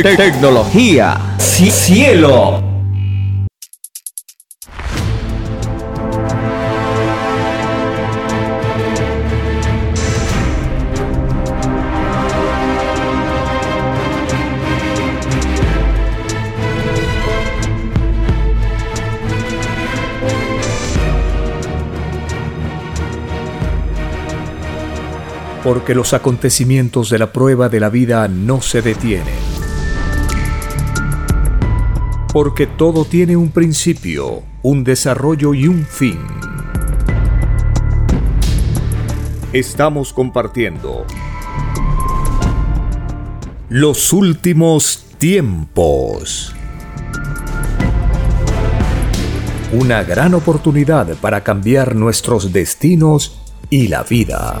Te- tecnología. Ci- Cielo. porque los acontecimientos de la prueba de la vida no se detienen porque todo tiene un principio, un desarrollo y un fin. Estamos compartiendo los últimos tiempos. Una gran oportunidad para cambiar nuestros destinos y la vida.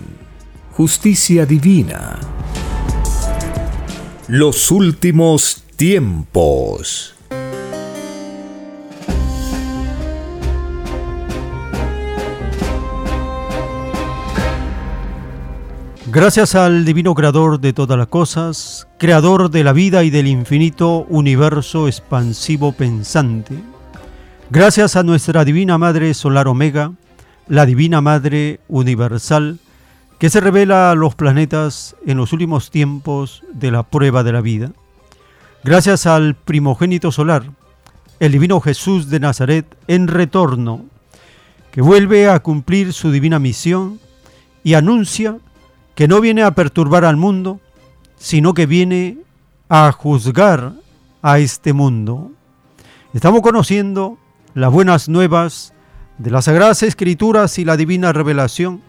justicia divina. Los últimos tiempos. Gracias al divino creador de todas las cosas, creador de la vida y del infinito universo expansivo pensante. Gracias a nuestra divina Madre Solar Omega, la divina Madre Universal, que se revela a los planetas en los últimos tiempos de la prueba de la vida. Gracias al primogénito solar, el divino Jesús de Nazaret en retorno, que vuelve a cumplir su divina misión y anuncia que no viene a perturbar al mundo, sino que viene a juzgar a este mundo. Estamos conociendo las buenas nuevas de las Sagradas Escrituras y la divina revelación,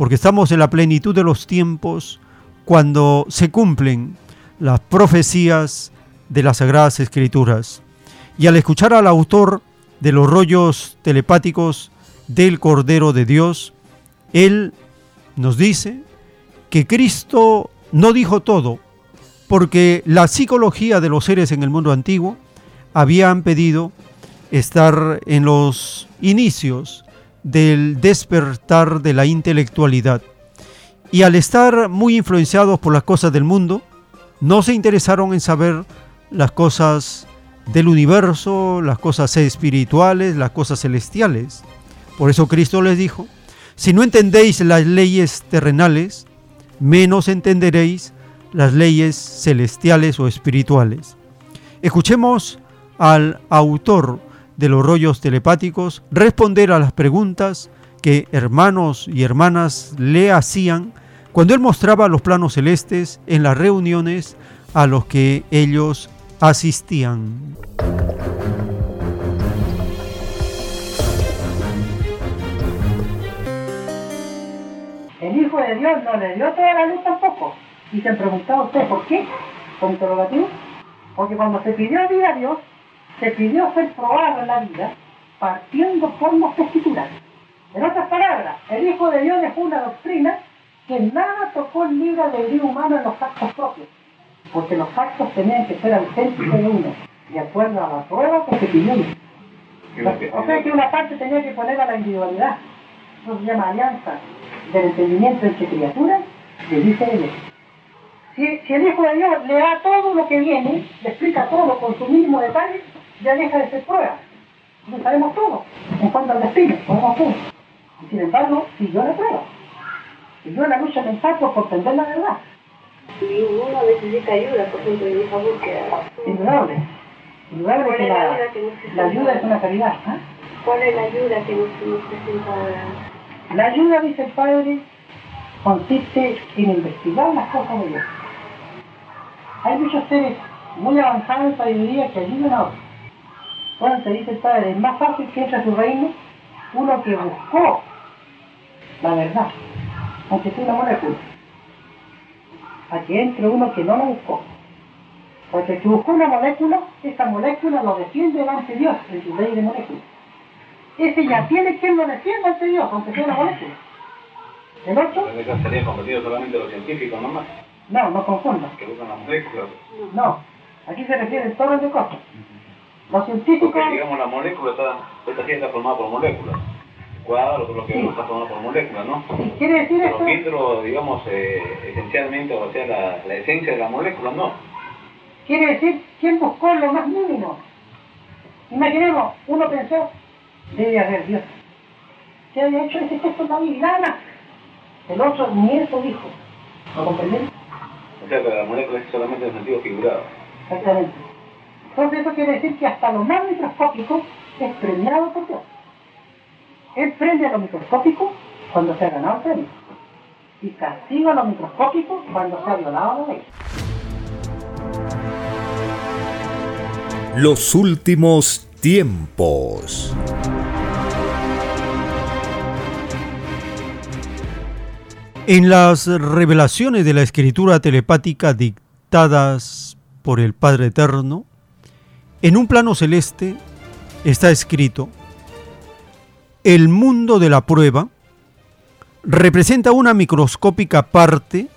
porque estamos en la plenitud de los tiempos cuando se cumplen las profecías de las Sagradas Escrituras. Y al escuchar al autor de los rollos telepáticos del Cordero de Dios, él nos dice que Cristo no dijo todo, porque la psicología de los seres en el mundo antiguo habían pedido estar en los inicios del despertar de la intelectualidad. Y al estar muy influenciados por las cosas del mundo, no se interesaron en saber las cosas del universo, las cosas espirituales, las cosas celestiales. Por eso Cristo les dijo, si no entendéis las leyes terrenales, menos entenderéis las leyes celestiales o espirituales. Escuchemos al autor de los rollos telepáticos responder a las preguntas que hermanos y hermanas le hacían cuando él mostraba los planos celestes en las reuniones a los que ellos asistían. El Hijo de Dios no le dio toda la luz tampoco. Y se preguntaba usted, ¿por qué? Con interrogativo. Porque cuando se pidió vida a Dios, se pidió ser probado en la vida partiendo por las escrituras. En otras palabras, el Hijo de Dios dejó una doctrina que nada tocó el libre albedrío humano en los actos propios, porque los actos tenían que ser auténticos de uno, de acuerdo a la prueba que se pidió. O sea que una parte tenía que poner a la individualidad. Eso se llama alianza del entendimiento entre criaturas, le dice él. Si, si el Hijo de Dios le da todo lo que viene, le explica todo con su mínimo detalle, ya deja de ser prueba. No sabemos todo. En cuanto al destino, sabemos todo. Y sin embargo, siguió la prueba. Siguió la lucha mental por comprender la verdad. Y uno necesita ayuda, por ejemplo, en esa búsqueda. Indudable. Indudable ¿Cuál que la la, ayuda es una caridad. ¿ah? ¿Cuál es la ayuda que nos, nos presenta La ayuda, dice el Padre, consiste en investigar las cosas de Dios. Hay muchos seres muy avanzados en sabiduría que ayudan a otros. Bueno, te dice el Padre, es más fácil que entre a su reino uno que buscó la verdad, aunque sea una molécula, a que entre uno que no la buscó. Porque el que buscó una molécula, esa molécula lo defiende delante de Dios en su ley de moléculas. Ese ya tiene quien lo defienda ante Dios, aunque sea una molécula. ¿El otro? Sería convertido solamente los científicos nomás, No, no confundas. que usan las moléculas. No, aquí se refieren todos de cosas. Los científicos, Porque digamos la molécula está, esta gente está formada por moléculas. Cuadros, lo que Sí. está formado por moléculas, ¿no? quiere decir Pero esto, digamos, eh, esencialmente, o sea, la, la esencia de la molécula, no. quiere decir quién buscó lo más mínimo. Imaginemos, uno pensó, debe haber Dios. ¿Qué había hecho ese texto la Biblia? Nada. El otro ni eso dijo. ¿Lo comprendés? O sea, que la molécula es solamente en sentido figurado. Exactamente. Entonces eso quiere decir que hasta lo más microscópico es premiado por Dios. Él prende a lo microscópico cuando se ha ganado el premio y castiga a lo microscópico cuando se ha violado la ley. Los últimos tiempos. En las revelaciones de la escritura telepática dictadas por el Padre Eterno, en un plano celeste está escrito, el mundo de la prueba representa una microscópica parte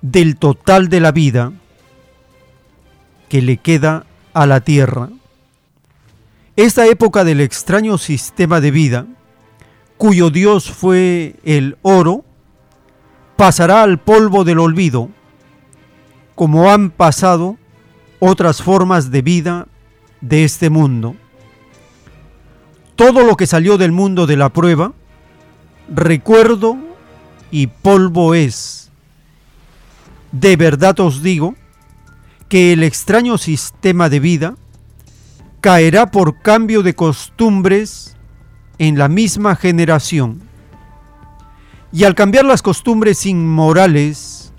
del total de la vida que le queda a la Tierra. Esta época del extraño sistema de vida, cuyo Dios fue el oro, pasará al polvo del olvido, como han pasado otras formas de vida de este mundo. Todo lo que salió del mundo de la prueba, recuerdo y polvo es. De verdad os digo que el extraño sistema de vida caerá por cambio de costumbres en la misma generación. Y al cambiar las costumbres inmorales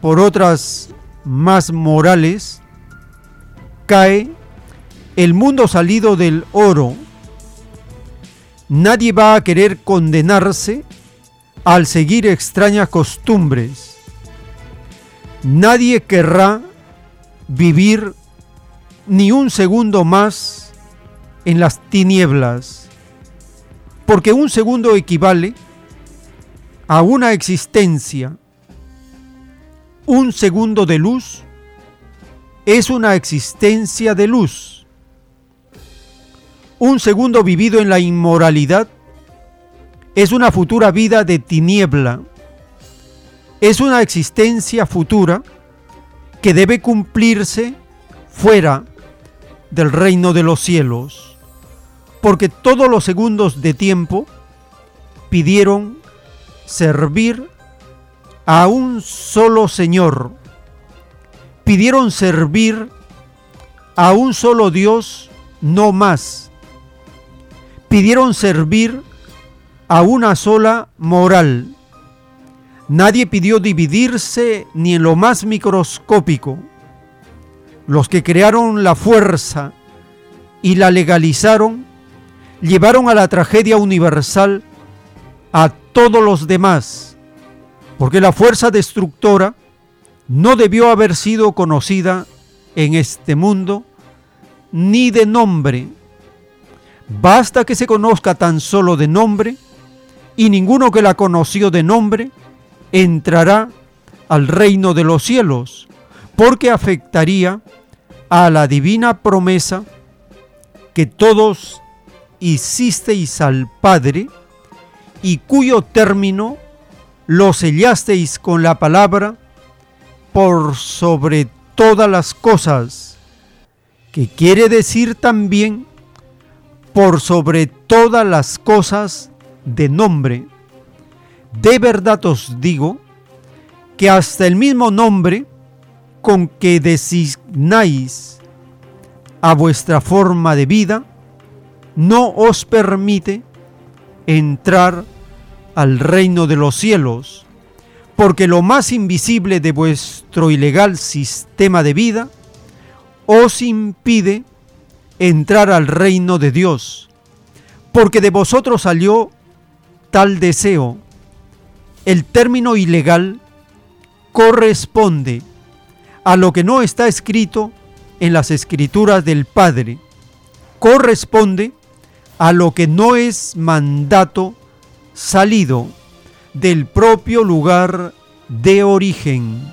por otras más morales, cae el mundo salido del oro. Nadie va a querer condenarse al seguir extrañas costumbres. Nadie querrá vivir ni un segundo más en las tinieblas, porque un segundo equivale a una existencia. Un segundo de luz es una existencia de luz. Un segundo vivido en la inmoralidad es una futura vida de tiniebla. Es una existencia futura que debe cumplirse fuera del reino de los cielos, porque todos los segundos de tiempo pidieron servir a un solo Señor, pidieron servir a un solo Dios, no más, pidieron servir a una sola moral. Nadie pidió dividirse ni en lo más microscópico. Los que crearon la fuerza y la legalizaron, llevaron a la tragedia universal a todos los demás, porque la fuerza destructora no debió haber sido conocida en este mundo ni de nombre. Basta que se conozca tan solo de nombre y ninguno que la conoció de nombre entrará al reino de los cielos, porque afectaría a la divina promesa que todos hicisteis al Padre y cuyo término lo sellasteis con la palabra por sobre todas las cosas, que quiere decir también por sobre todas las cosas de nombre. De verdad os digo que hasta el mismo nombre con que designáis a vuestra forma de vida no os permite entrar al reino de los cielos, porque lo más invisible de vuestro ilegal sistema de vida os impide entrar al reino de Dios, porque de vosotros salió tal deseo. El término ilegal corresponde a lo que no está escrito en las escrituras del Padre, corresponde a lo que no es mandato salido del propio lugar de origen,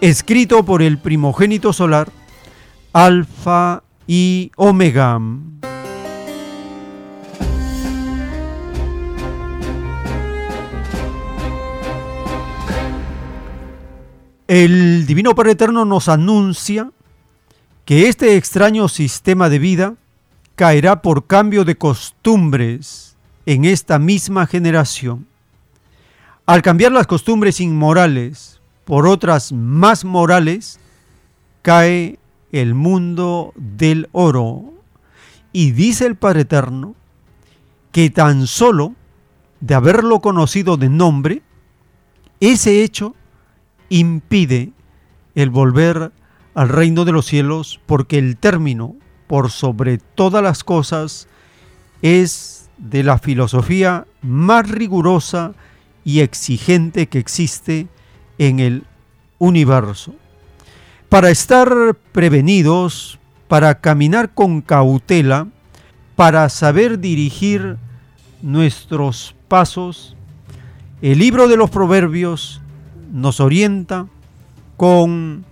escrito por el primogénito solar, Alfa y Omega. El Divino Padre Eterno nos anuncia que este extraño sistema de vida caerá por cambio de costumbres en esta misma generación. Al cambiar las costumbres inmorales por otras más morales, cae el mundo del oro. Y dice el Padre Eterno que tan solo de haberlo conocido de nombre, ese hecho impide el volver al reino de los cielos porque el término por sobre todas las cosas es de la filosofía más rigurosa y exigente que existe en el universo. Para estar prevenidos, para caminar con cautela, para saber dirigir nuestros pasos, el libro de los proverbios nos orienta con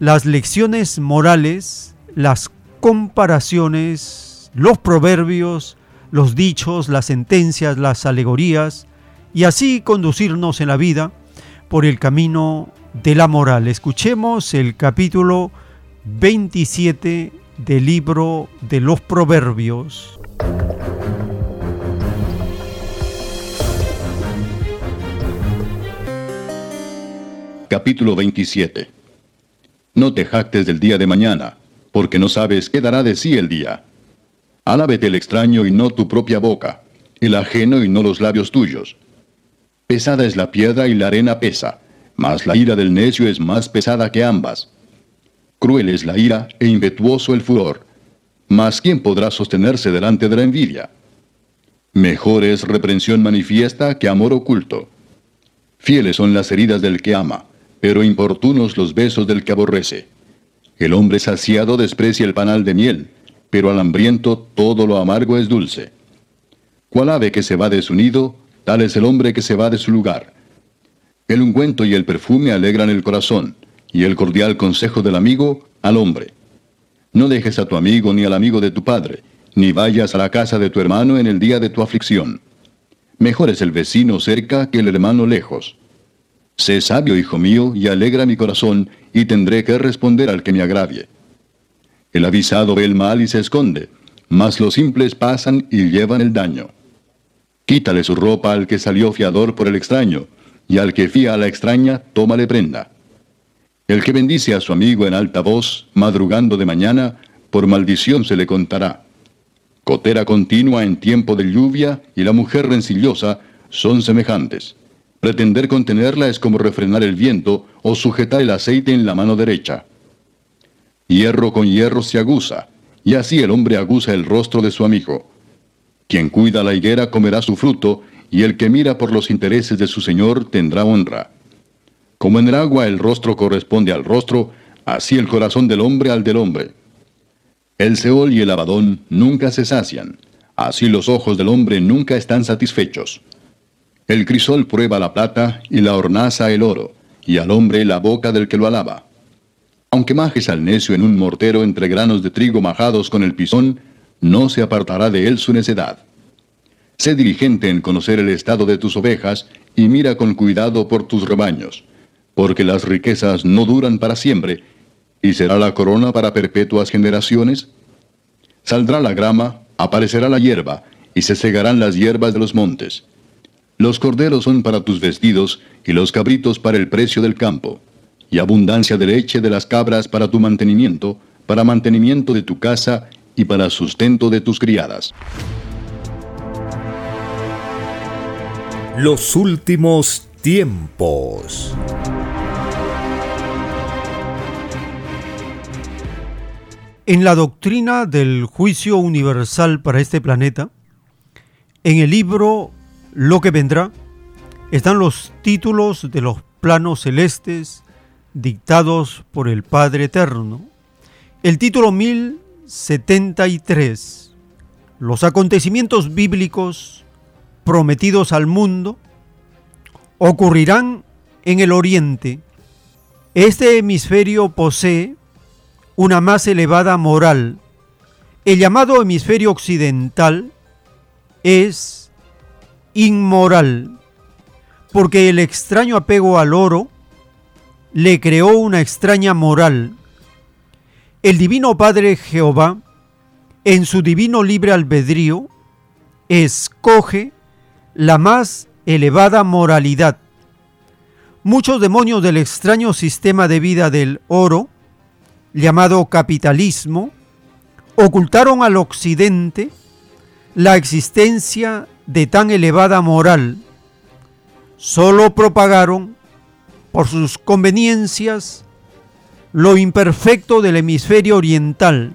las lecciones morales, las comparaciones, los proverbios, los dichos, las sentencias, las alegorías, y así conducirnos en la vida por el camino de la moral. Escuchemos el capítulo 27 del libro de los Proverbios. Capítulo 27 No te jactes del día de mañana, porque no sabes qué dará de sí el día. Alábete el extraño y no tu propia boca, el ajeno y no los labios tuyos. Pesada es la piedra y la arena pesa, mas la ira del necio es más pesada que ambas. Cruel es la ira e impetuoso el furor, mas ¿quién podrá sostenerse delante de la envidia? Mejor es reprensión manifiesta que amor oculto. Fieles son las heridas del que ama, pero importunos los besos del que aborrece. El hombre saciado desprecia el panal de miel, pero al hambriento todo lo amargo es dulce. Cual ave que se va de su nido, tal es el hombre que se va de su lugar. El ungüento y el perfume alegran el corazón, y el cordial consejo del amigo al hombre. No dejes a tu amigo ni al amigo de tu padre, ni vayas a la casa de tu hermano en el día de tu aflicción. Mejor es el vecino cerca que el hermano lejos. Sé sabio, hijo mío, y alegra mi corazón, y tendré que responder al que me agravie. El avisado ve el mal y se esconde, mas los simples pasan y llevan el daño. Quítale su ropa al que salió fiador por el extraño, y al que fía a la extraña, tómale prenda. El que bendice a su amigo en alta voz, madrugando de mañana, por maldición se le contará. Cotera continua en tiempo de lluvia y la mujer rencillosa son semejantes. Pretender contenerla es como refrenar el viento o sujetar el aceite en la mano derecha. Hierro con hierro se aguza, y así el hombre aguza el rostro de su amigo. Quien cuida la higuera comerá su fruto, y el que mira por los intereses de su Señor tendrá honra. Como en el agua el rostro corresponde al rostro, así el corazón del hombre al del hombre. El Seol y el Abadón nunca se sacian, así los ojos del hombre nunca están satisfechos. El crisol prueba la plata y la hornaza el oro, y al hombre la boca del que lo alaba. Aunque majes al necio en un mortero entre granos de trigo majados con el pisón, no se apartará de él su necedad. Sé diligente en conocer el estado de tus ovejas y mira con cuidado por tus rebaños, porque las riquezas no duran para siempre, y será la corona para perpetuas generaciones. Saldrá la grama, aparecerá la hierba, y se segarán las hierbas de los montes. Los corderos son para tus vestidos, y los cabritos para el precio del campo, y abundancia de leche de las cabras para tu mantenimiento, para mantenimiento de tu casa y para sustento de tus criadas. Los últimos tiempos. En la doctrina del juicio universal para este planeta, en el libro Lo que vendrá, están los títulos de los planos celestes dictados por el Padre Eterno. El título 1073, los acontecimientos bíblicos prometidos al mundo ocurrirán en el oriente. Este hemisferio posee una más elevada moral. El llamado hemisferio occidental es inmoral, porque el extraño apego al oro le creó una extraña moral. El Divino Padre Jehová, en su divino libre albedrío, escoge la más elevada moralidad. Muchos demonios del extraño sistema de vida del oro llamado capitalismo, ocultaron al occidente la existencia de tan elevada moral. Solo propagaron por sus conveniencias lo imperfecto del hemisferio oriental.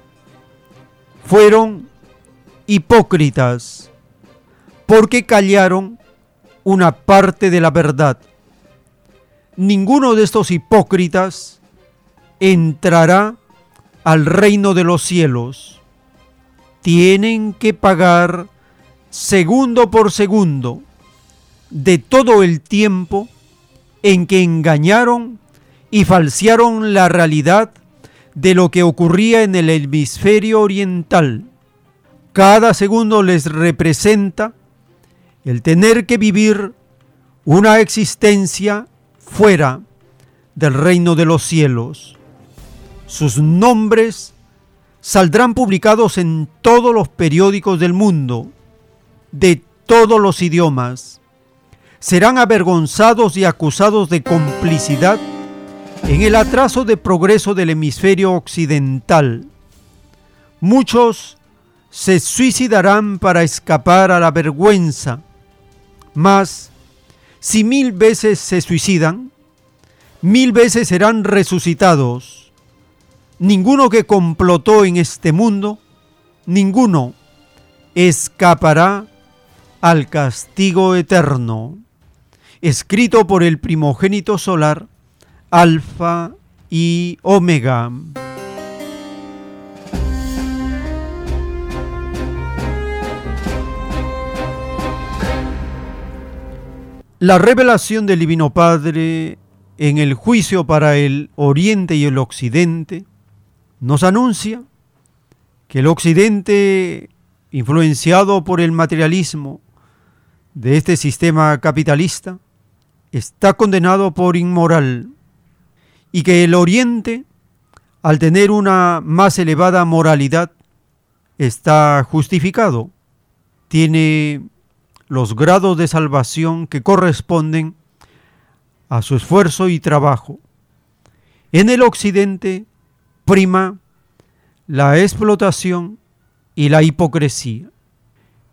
Fueron hipócritas porque callaron una parte de la verdad. Ninguno de estos hipócritas entrará al reino de los cielos. Tienen que pagar segundo por segundo de todo el tiempo en que engañaron y falsearon la realidad de lo que ocurría en el hemisferio oriental. Cada segundo les representa el tener que vivir una existencia fuera del reino de los cielos. Sus nombres saldrán publicados en todos los periódicos del mundo, de todos los idiomas. Serán avergonzados y acusados de complicidad en el atraso de progreso del hemisferio occidental. Muchos se suicidarán para escapar a la vergüenza, mas si mil veces se suicidan, mil veces serán resucitados. Ninguno que complotó en este mundo, ninguno escapará al castigo eterno. Escrito por el primogénito solar, Alfa y Omega. La revelación del Divino Padre en el juicio para el Oriente y el Occidente nos anuncia que el Occidente, influenciado por el materialismo de este sistema capitalista, está condenado por inmoral y que el Oriente, al tener una más elevada moralidad, está justificado, tiene los grados de salvación que corresponden a su esfuerzo y trabajo. En el Occidente prima la explotación y la hipocresía,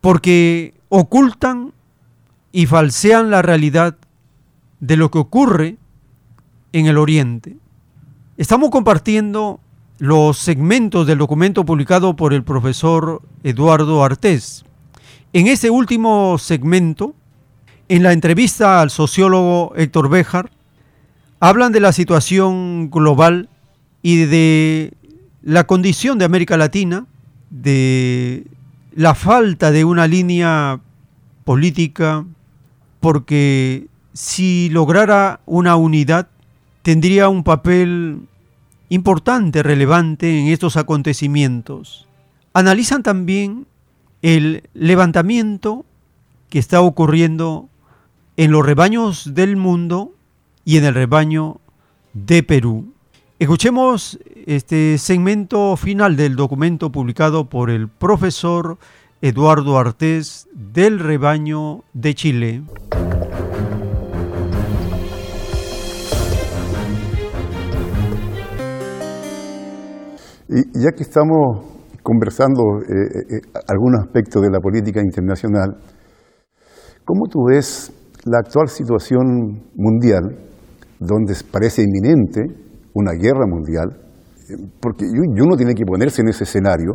porque ocultan y falsean la realidad de lo que ocurre en el Oriente. Estamos compartiendo los segmentos del documento publicado por el profesor Eduardo Artés. En ese último segmento, en la entrevista al sociólogo Héctor Béjar, hablan de la situación global y de la condición de América Latina, de la falta de una línea política, porque si lograra una unidad, tendría un papel importante, relevante en estos acontecimientos. Analizan también el levantamiento que está ocurriendo en los rebaños del mundo y en el rebaño de Perú. Escuchemos este segmento final del documento publicado por el profesor Eduardo Artés del rebaño de Chile. Y ya que estamos conversando eh, eh, eh, algún aspecto de la política internacional, ¿cómo tú ves la actual situación mundial, donde parece inminente una guerra mundial? Porque uno tiene que ponerse en ese escenario.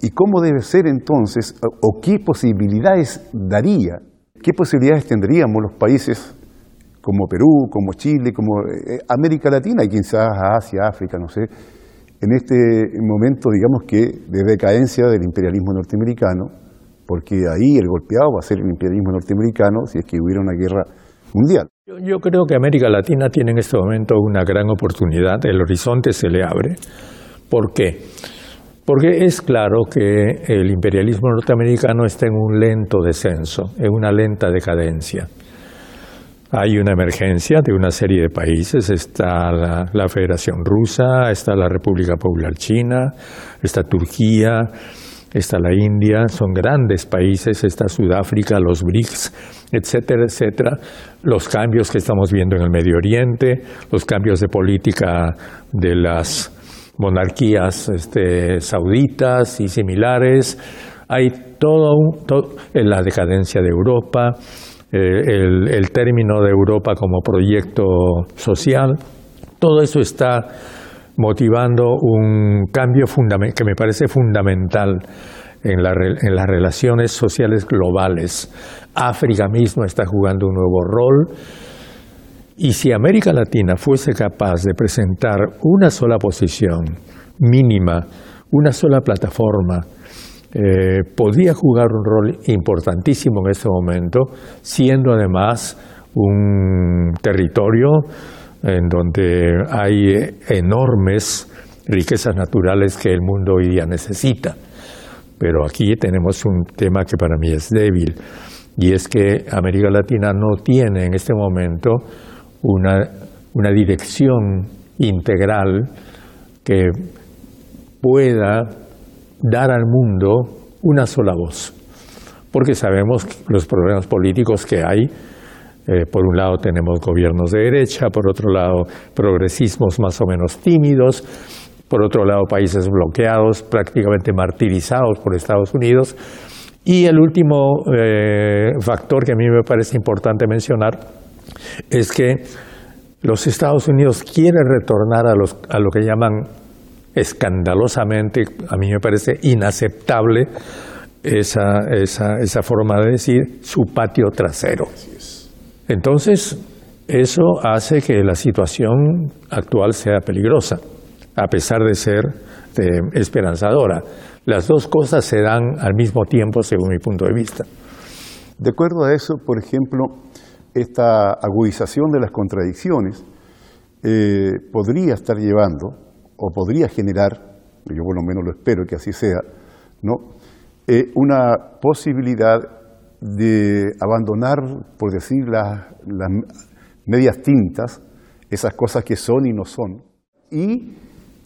¿Y cómo debe ser entonces, o qué posibilidades daría, qué posibilidades tendríamos los países como Perú, como Chile, como América Latina y quizás Asia, África, no sé, en este momento, digamos que de decadencia del imperialismo norteamericano, porque ahí el golpeado va a ser el imperialismo norteamericano si es que hubiera una guerra mundial. Yo creo que América Latina tiene en este momento una gran oportunidad, el horizonte se le abre. ¿Por qué? Porque es claro que el imperialismo norteamericano está en un lento descenso, en una lenta decadencia. Hay una emergencia de una serie de países, está la, Federación Rusa, está la República Popular China, está Turquía, está la India, son grandes países, está Sudáfrica, los BRICS, etcétera, etcétera. Los cambios que estamos viendo en el Medio Oriente, los cambios de política de las monarquías este, sauditas y similares. Hay todo, en la decadencia de Europa, el, el término de Europa como proyecto social. Todo eso está motivando un cambio que me parece fundamental en, en, las relaciones sociales globales. África mismo está jugando un nuevo rol. Y si América Latina fuese capaz de presentar una sola posición mínima, una sola plataforma, eh, podría jugar un rol importantísimo en este momento, siendo además un territorio en donde hay enormes riquezas naturales que el mundo hoy día necesita. Pero aquí tenemos un tema que para mí es débil, y es que América Latina no tiene en este momento una, una dirección integral que pueda dar al mundo una sola voz. Porque sabemos los problemas políticos que hay, eh, por un lado tenemos gobiernos de derecha, por otro lado progresismos más o menos tímidos, por otro lado países bloqueados, prácticamente martirizados por Estados Unidos. Y el último eh, factor que a mí me parece importante mencionar es que los Estados Unidos quieren retornar a, los, a lo que llaman escandalosamente, a mí me parece inaceptable esa, esa, esa forma de decir, su patio trasero. Entonces, eso hace que la situación actual sea peligrosa, a pesar de ser eh, esperanzadora. Las dos cosas se dan al mismo tiempo, según mi punto de vista. De acuerdo a eso, por ejemplo, esta agudización de las contradicciones eh, podría estar llevando o podría generar, yo por lo menos lo espero que así sea, ¿no? Eh, una posibilidad de abandonar, por decir, las, medias tintas, esas cosas que son y no son. Y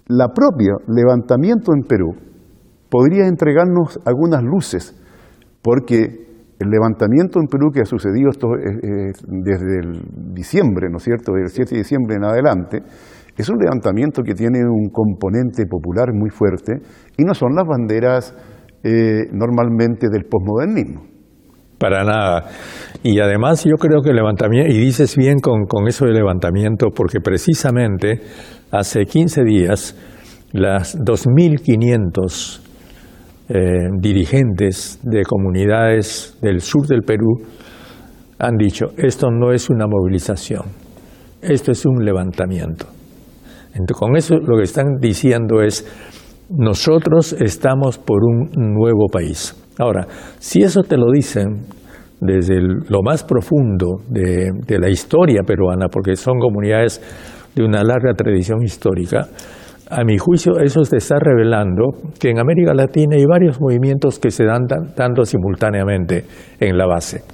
la propia levantamiento en Perú podría entregarnos algunas luces, porque el levantamiento en Perú que ha sucedido esto, eh, eh, desde el diciembre, ¿no es cierto?, del 7 de diciembre en adelante, es un levantamiento que tiene un componente popular muy fuerte y no son las banderas eh, normalmente del posmodernismo. Para nada. Y además yo creo que el levantamiento, y dices bien con, con eso del levantamiento, porque precisamente hace 15 días las 2.500 eh, dirigentes de comunidades del sur del Perú han dicho, esto no es una movilización, esto es un levantamiento. Con eso lo que están diciendo es, nosotros estamos por un nuevo país. Ahora, si eso te lo dicen desde lo más profundo de, la historia peruana, porque son comunidades de una larga tradición histórica, a mi juicio eso te está revelando que en América Latina hay varios movimientos que se dan dando simultáneamente en la base.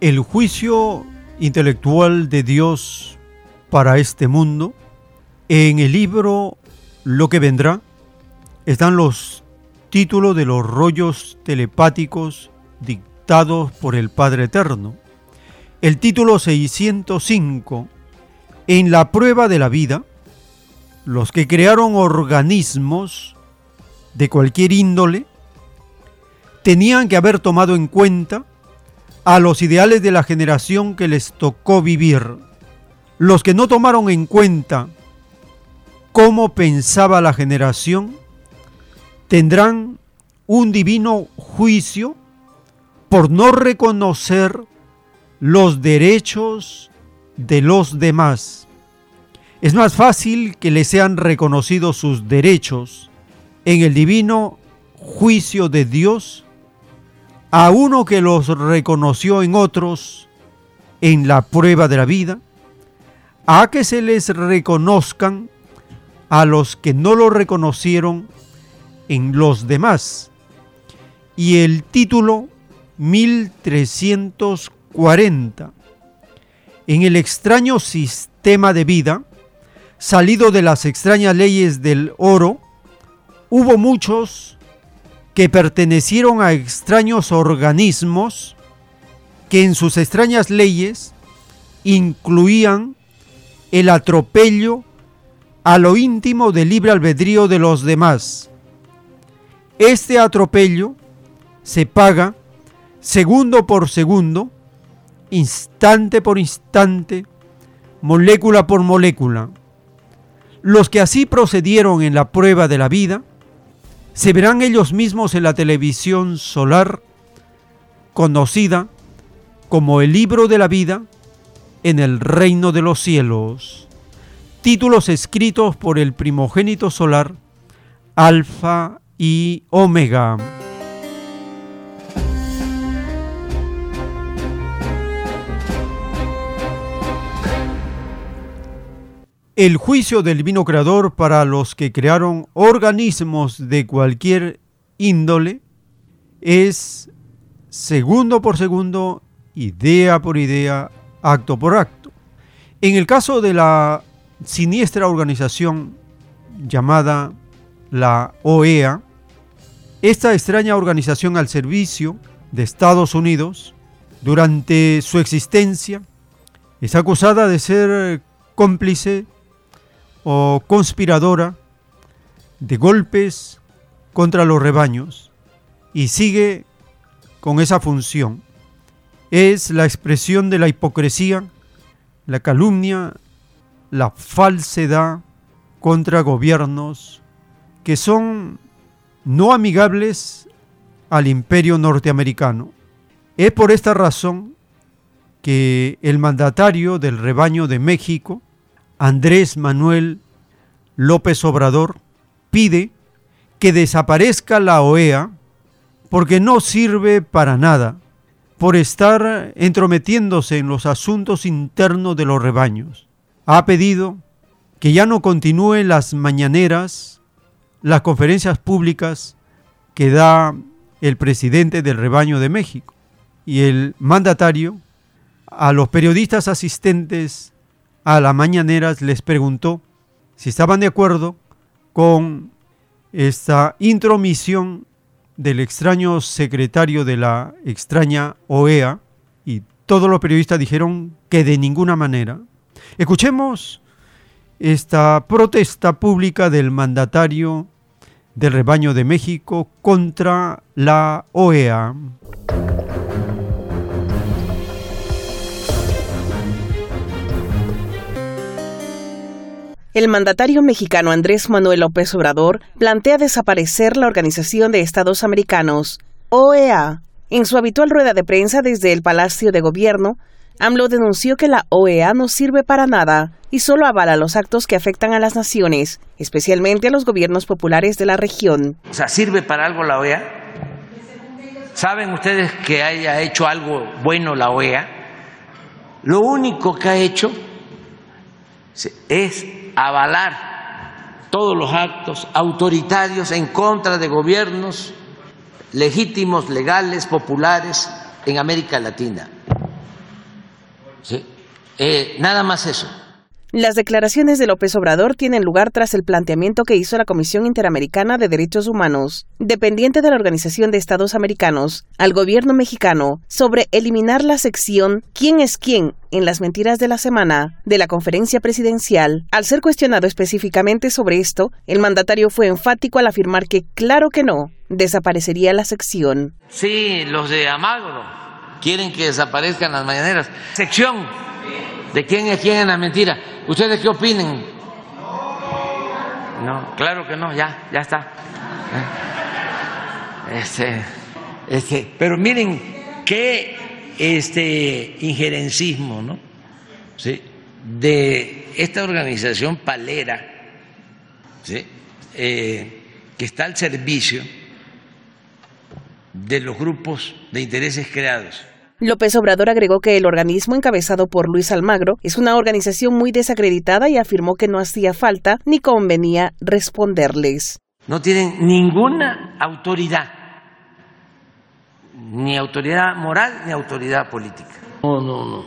El juicio intelectual de Dios para este mundo, en el libro Lo que vendrá están los títulos de los rollos telepáticos dictados por el Padre Eterno. El título 605, En la prueba de la vida, los que crearon organismos de cualquier índole tenían que haber tomado en cuenta a los ideales de la generación que les tocó vivir. Los que no tomaron en cuenta cómo pensaba la generación tendrán un divino juicio por no reconocer los derechos de los demás. Es más fácil que les sean reconocidos sus derechos en el divino juicio de Dios a uno que los reconoció en otros en la prueba de la vida, a que se les reconozcan a los que no lo reconocieron en los demás. Y el título 1340. En el extraño sistema de vida, salido de las extrañas leyes del oro, hubo muchos que pertenecieron a extraños organismos que en sus extrañas leyes incluían el atropello a lo íntimo del libre albedrío de los demás. Este atropello se paga segundo por segundo, instante por instante, molécula por molécula. Los que así procedieron en la prueba de la vida se verán ellos mismos en la televisión solar conocida como el libro de la vida en el reino de los cielos. Títulos escritos por el primogénito solar, Alfa y Omega. El juicio del divino creador para los que crearon organismos de cualquier índole es segundo por segundo, idea por idea, acto por acto. En el caso de la siniestra organización llamada la OEA, esta extraña organización al servicio de Estados Unidos, durante su existencia, es acusada de ser cómplice o conspiradora de golpes contra los rebaños y sigue con esa función. Es la expresión de la hipocresía, la calumnia, la falsedad contra gobiernos que son no amigables al imperio norteamericano. Es por esta razón que el mandatario del rebaño de México, Andrés Manuel López Obrador pide que desaparezca la OEA porque no sirve para nada por estar entrometiéndose en los asuntos internos de los rebaños. Ha pedido que ya no continúen las mañaneras, las conferencias públicas que da el presidente del rebaño de México y el mandatario a los periodistas asistentes a las mañaneras les preguntó si estaban de acuerdo con esta intromisión del extraño secretario de la extraña OEA y todos los periodistas dijeron que de ninguna manera. Escuchemos esta protesta pública del mandatario del rebaño de México contra la OEA. El mandatario mexicano Andrés Manuel López Obrador plantea desaparecer la Organización de Estados Americanos, OEA. En su habitual rueda de prensa desde el Palacio de Gobierno, AMLO denunció que la OEA no sirve para nada y solo avala los actos que afectan a las naciones, especialmente a los gobiernos populares de la región. O sea, ¿sirve para algo la OEA? ¿Saben ustedes que haya hecho algo bueno la OEA? Lo único que ha hecho es avalar todos los actos autoritarios en contra de gobiernos legítimos, legales, populares en América Latina. ¿sí? Eh, nada más eso. Las declaraciones de López Obrador tienen lugar tras el planteamiento que hizo la Comisión Interamericana de Derechos Humanos, dependiente de la Organización de Estados Americanos, al gobierno mexicano sobre eliminar la sección ¿Quién es quién? en las mentiras de la semana de la conferencia presidencial. Al ser cuestionado específicamente sobre esto, el mandatario fue enfático al afirmar que claro que no, desaparecería la sección. Sí, los de Amagro quieren que desaparezcan las mañaneras. Sección de quién es quién en la mentira. ¿Ustedes qué opinen? No, claro que no, ya, ya está. ¿Eh? Este, este, pero miren qué este injerencismo, ¿no? ¿Sí? De esta organización palera, ¿sí? Eh, que está al servicio de los grupos de intereses creados López Obrador agregó que el organismo encabezado por Luis Almagro es una organización muy desacreditada y afirmó que no hacía falta ni convenía responderles. No tienen ninguna autoridad, ni autoridad moral ni autoridad política. No, no, no.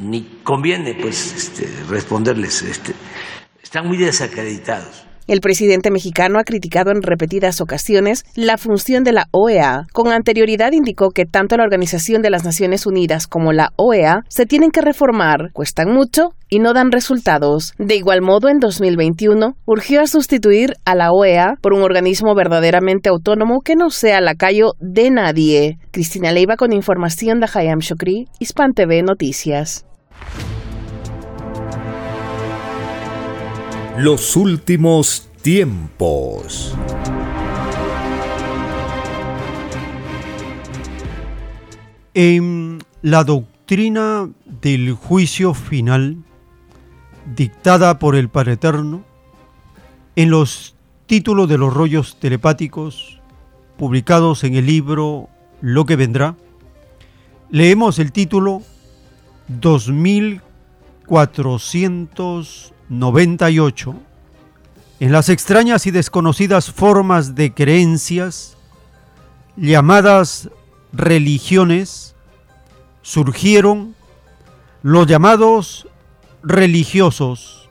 Ni conviene pues este, responderles. Este, están muy desacreditados. El presidente mexicano ha criticado en repetidas ocasiones la función de la OEA. Con anterioridad indicó que tanto la Organización de las Naciones Unidas como la OEA se tienen que reformar, cuestan mucho y no dan resultados. De igual modo, en 2021, urgió a sustituir a la OEA por un organismo verdaderamente autónomo que no sea lacayo de nadie. Cristina Leiva con información de Hayam Shokri, Hispan TV Noticias. Los últimos tiempos. En la doctrina del juicio final, dictada por el Padre Eterno, en los títulos de los rollos telepáticos publicados en el libro Lo que vendrá, leemos el título 2400 98. En las extrañas y desconocidas formas de creencias llamadas religiones surgieron los llamados religiosos.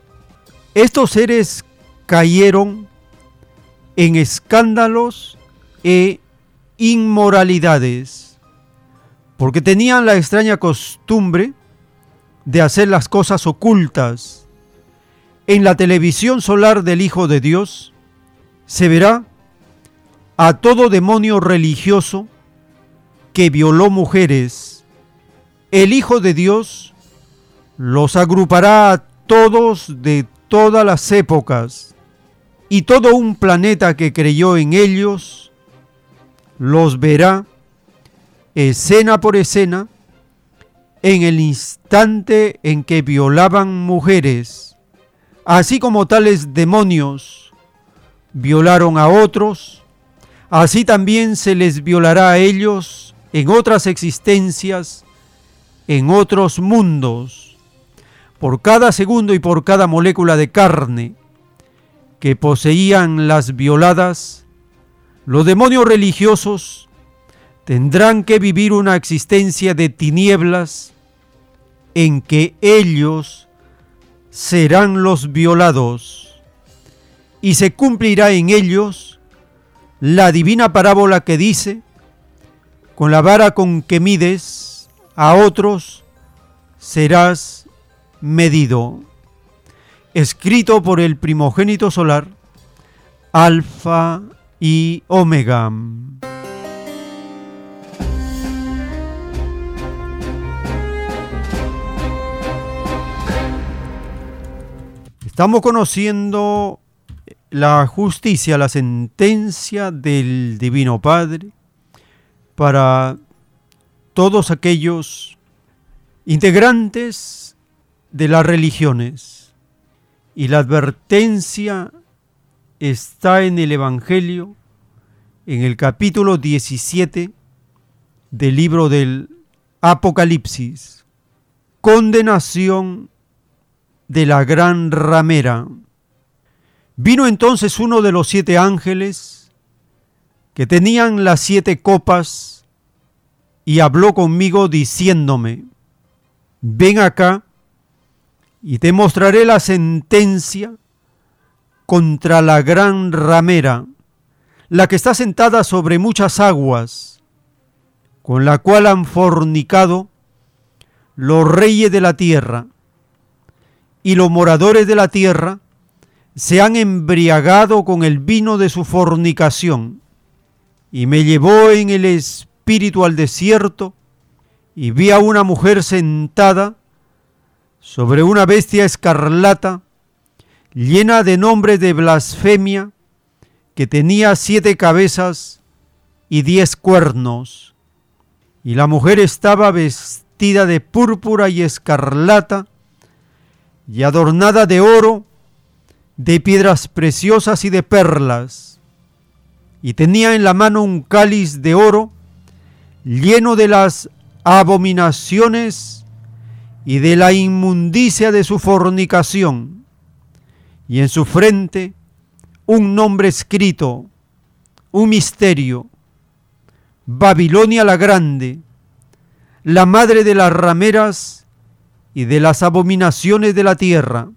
Estos seres cayeron en escándalos e inmoralidades porque tenían la extraña costumbre de hacer las cosas ocultas en la televisión solar del Hijo de Dios se verá a todo demonio religioso que violó mujeres. El Hijo de Dios los agrupará a todos de todas las épocas y todo un planeta que creyó en ellos los verá escena por escena en el instante en que violaban mujeres Así como tales demonios violaron a otros, así también se les violará a ellos en otras existencias, en otros mundos, por cada segundo y por cada molécula de carne que poseían las violadas, los demonios religiosos tendrán que vivir una existencia de tinieblas en que ellos serán los violados, y se cumplirá en ellos la divina parábola que dice, con la vara con que mides a otros, serás medido. Escrito por el primogénito solar, Alfa y Omega. Estamos conociendo la justicia, la sentencia del Divino Padre para todos aquellos integrantes de las religiones. Y la advertencia está en el Evangelio, en el capítulo 17 del libro del Apocalipsis. Condenación de la gran ramera. Vino entonces uno de los siete ángeles que tenían las siete copas y habló conmigo diciéndome, ven acá y te mostraré la sentencia contra la gran ramera, la que está sentada sobre muchas aguas, con la cual han fornicado los reyes de la tierra, y los moradores de la tierra se han embriagado con el vino de su fornicación, y me llevó en el espíritu al desierto, y vi a una mujer sentada sobre una bestia escarlata, llena de nombre de blasfemia, que tenía siete cabezas y diez cuernos. Y la mujer estaba vestida de púrpura y escarlata, y adornada de oro, de piedras preciosas y de perlas, y tenía en la mano un cáliz de oro lleno de las abominaciones y de la inmundicia de su fornicación, y en su frente un nombre escrito, un misterio, Babilonia la Grande, la madre de las rameras y de las abominaciones de la tierra.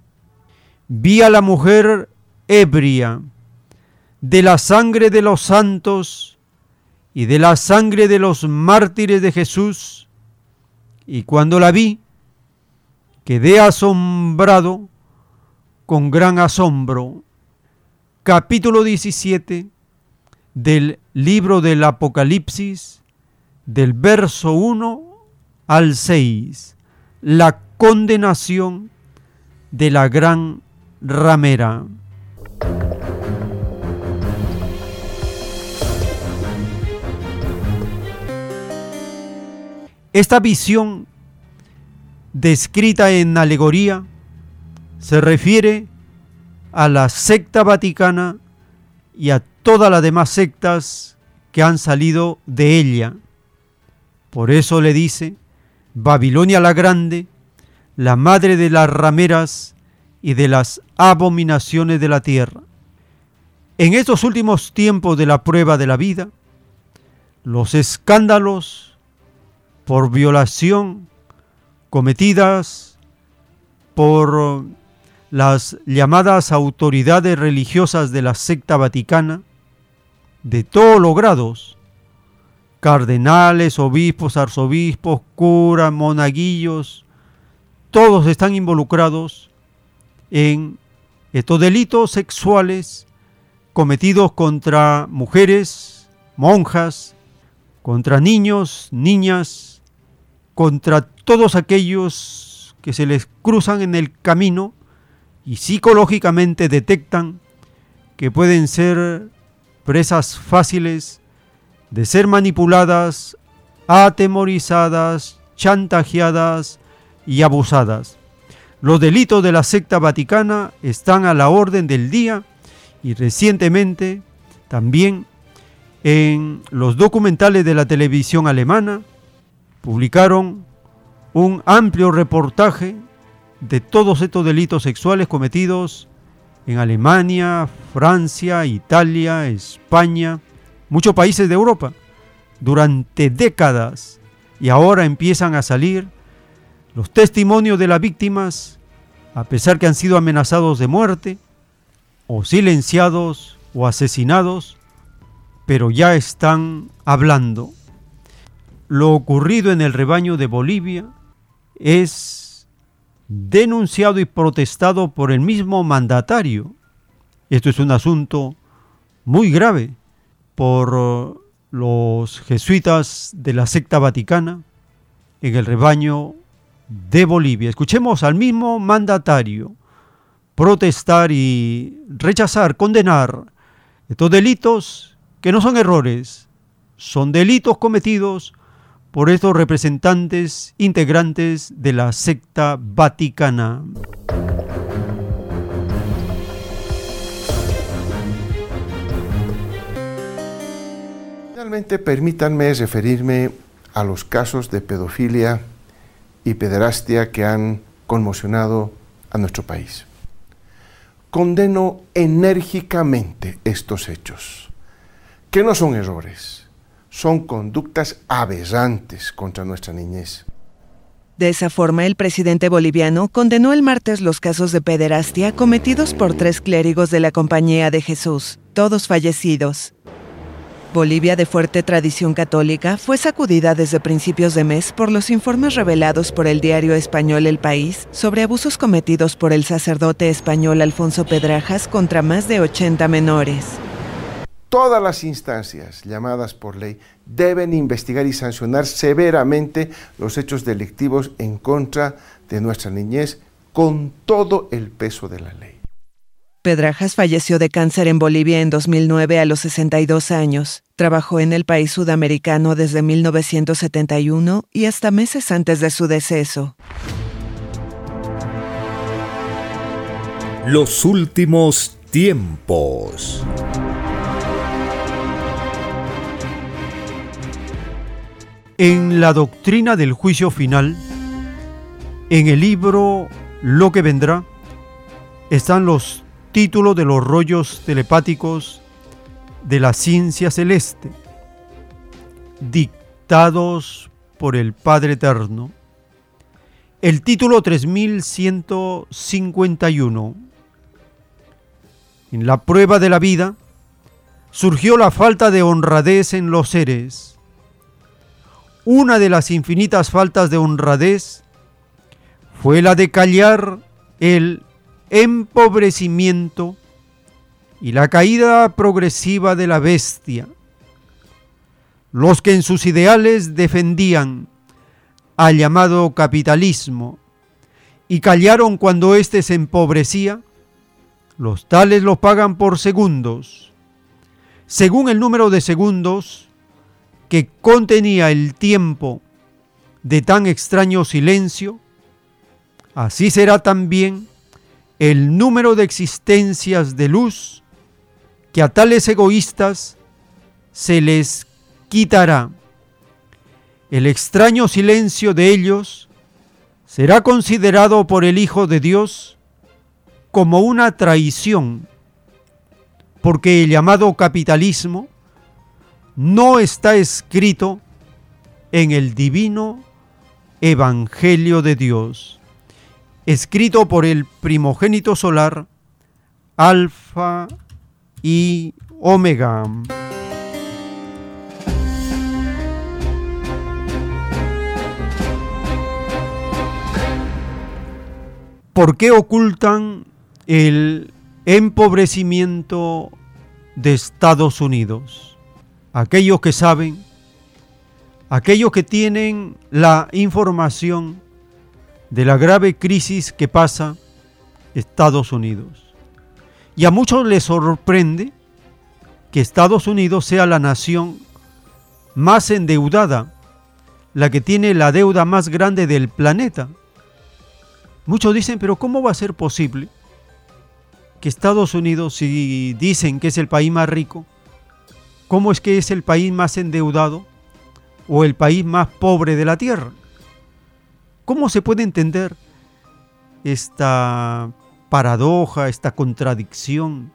Vi a la mujer ebria de la sangre de los santos y de la sangre de los mártires de Jesús, y cuando la vi, quedé asombrado con gran asombro. Capítulo 17 del libro del Apocalipsis, del verso 1 al 6, la condenación de la gran ramera. Esta visión descrita en alegoría se refiere a la secta vaticana y a todas las demás sectas que han salido de ella. Por eso le dice, Babilonia la Grande, la madre de las rameras y de las abominaciones de la tierra. En estos últimos tiempos de la prueba de la vida, los escándalos por violación cometidas por las llamadas autoridades religiosas de la secta vaticana, de todos los grados, cardenales, obispos, arzobispos, curas, monaguillos, todos están involucrados en estos delitos sexuales cometidos contra mujeres, monjas, contra niños, niñas, contra todos aquellos que se les cruzan en el camino y psicológicamente detectan que pueden ser presas fáciles de ser manipuladas, atemorizadas, chantajeadas y abusadas. Los delitos de la secta vaticana están a la orden del día y recientemente también en los documentales de la televisión alemana publicaron un amplio reportaje de todos estos delitos sexuales cometidos en Alemania, Francia, Italia, España, muchos países de Europa, durante décadas. Y ahora empiezan a salir los testimonios de las víctimas, a pesar que han sido amenazados de muerte, o silenciados o asesinados, pero ya están hablando. Lo ocurrido en el rebaño de Bolivia es denunciado y protestado por el mismo mandatario. Esto es un asunto muy grave por los jesuitas de la secta vaticana en el rebaño de Bolivia. Escuchemos al mismo mandatario protestar y rechazar, condenar estos delitos que no son errores, son delitos cometidos por estos representantes integrantes de la secta vaticana. Finalmente, permítanme referirme a los casos de pedofilia y pederastia que han conmocionado a nuestro país. Condeno enérgicamente estos hechos, que no son errores, son conductas aberrantes contra nuestra niñez. De esa forma, el presidente boliviano condenó el martes los casos de pederastia cometidos por tres clérigos de la Compañía de Jesús, todos fallecidos. Bolivia, de fuerte tradición católica, fue sacudida desde principios de mes por los informes revelados por el diario español El País sobre abusos cometidos por el sacerdote español Alfonso Pedrajas contra más de 80 menores. Todas las instancias llamadas por ley deben investigar y sancionar severamente los hechos delictivos en contra de nuestra niñez con todo el peso de la ley. Pedrajas falleció de cáncer en Bolivia en 2009 a los 62 años. Trabajó en el país sudamericano desde 1971 y hasta meses antes de su deceso. Los últimos tiempos. En la doctrina del juicio final, en el libro Lo que vendrá, están los títulos de los rollos telepáticos de la ciencia celeste, dictados por el Padre Eterno. El título 3151. En la prueba de la vida surgió la falta de honradez en los seres una de las infinitas faltas de honradez fue la de callar el empobrecimiento y la caída progresiva de la bestia. Los que en sus ideales defendían al llamado capitalismo y callaron cuando éste se empobrecía, los tales lo pagan por segundos. Según el número de segundos, que contenía el tiempo de tan extraño silencio, así será también el número de existencias de luz que a tales egoístas se les quitará. El extraño silencio de ellos será considerado por el Hijo de Dios como una traición, porque el llamado capitalismo no está escrito en el divino Evangelio de Dios, escrito por el primogénito solar, Alfa y Omega. ¿Por qué ocultan el empobrecimiento de Estados Unidos? aquellos que saben, aquellos que tienen la información de la grave crisis que pasa Estados Unidos. Y a muchos les sorprende que Estados Unidos sea la nación más endeudada, la que tiene la deuda más grande del planeta. Muchos dicen, pero ¿cómo va a ser posible que Estados Unidos, si dicen que es el país más rico, ¿Cómo es que es el país más endeudado o el país más pobre de la tierra? ¿Cómo se puede entender esta paradoja, esta contradicción,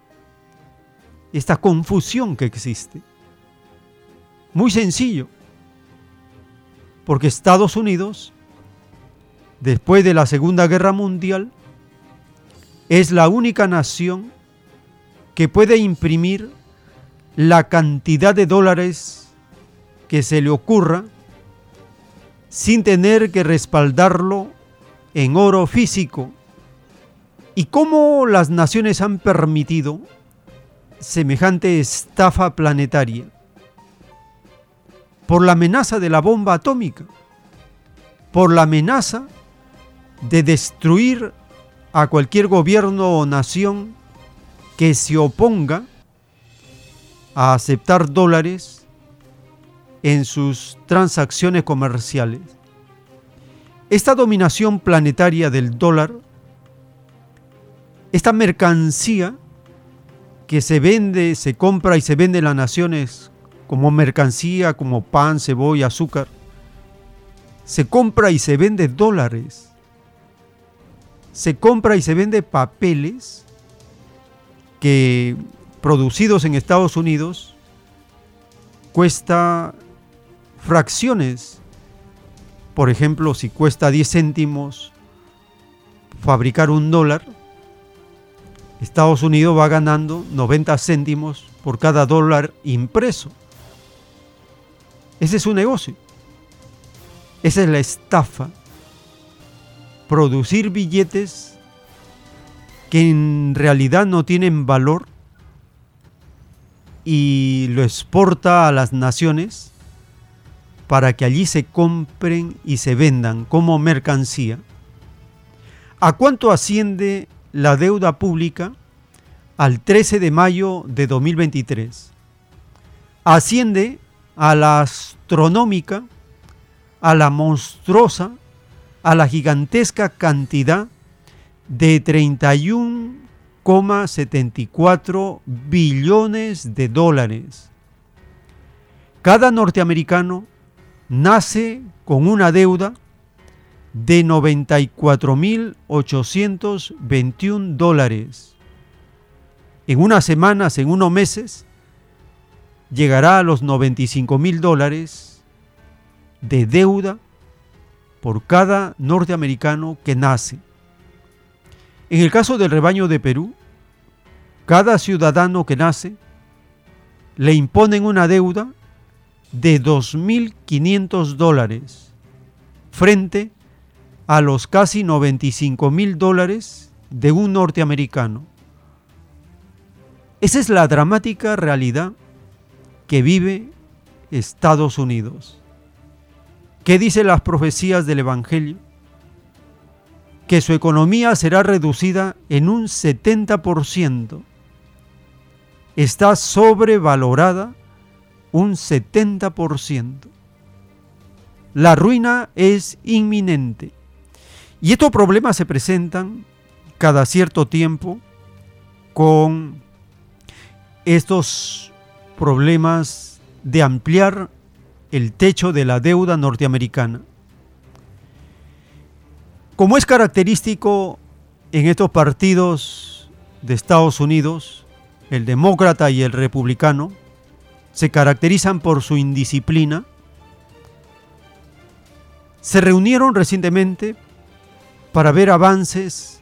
esta confusión que existe? Muy sencillo, porque Estados Unidos, después de la Segunda Guerra Mundial, es la única nación que puede imprimir la cantidad de dólares que se le ocurra sin tener que respaldarlo en oro físico. ¿Y cómo las naciones han permitido semejante estafa planetaria? Por la amenaza de la bomba atómica, por la amenaza de destruir a cualquier gobierno o nación que se oponga a aceptar dólares en sus transacciones comerciales. Esta dominación planetaria del dólar, esta mercancía que se vende, se compra y se vende en las naciones como mercancía, como pan, cebolla, azúcar, se compra y se vende dólares, se compra y se vende papeles que producidos en Estados Unidos cuesta fracciones. Por ejemplo, si cuesta 10 céntimos fabricar un dólar, Estados Unidos va ganando 90 céntimos por cada dólar impreso. Ese es su negocio. Esa es la estafa. Producir billetes que en realidad no tienen valor y lo exporta a las naciones para que allí se compren y se vendan como mercancía. ¿A cuánto asciende la deuda pública al 13 de mayo de 2023? Asciende a la astronómica, a la monstruosa, a la gigantesca cantidad de 31,74 billones de dólares. Cada norteamericano nace con una deuda de 94.821 dólares. En unas semanas, en unos meses, llegará a los 95 mil dólares de deuda por cada norteamericano que nace. En el caso del rebaño de Perú, cada ciudadano que nace le imponen una deuda de 2.500 dólares frente a los casi 95 mil dólares de un norteamericano. Esa es la dramática realidad que vive Estados Unidos. ¿Qué dicen las profecías del Evangelio? Que su economía será reducida en un 70%. Está sobrevalorada un 70%. La ruina es inminente. Y estos problemas se presentan cada cierto tiempo con estos problemas de ampliar el techo de la deuda norteamericana. Como es característico en estos partidos de Estados Unidos, el demócrata y el republicano, se caracterizan por su indisciplina, se reunieron recientemente para ver avances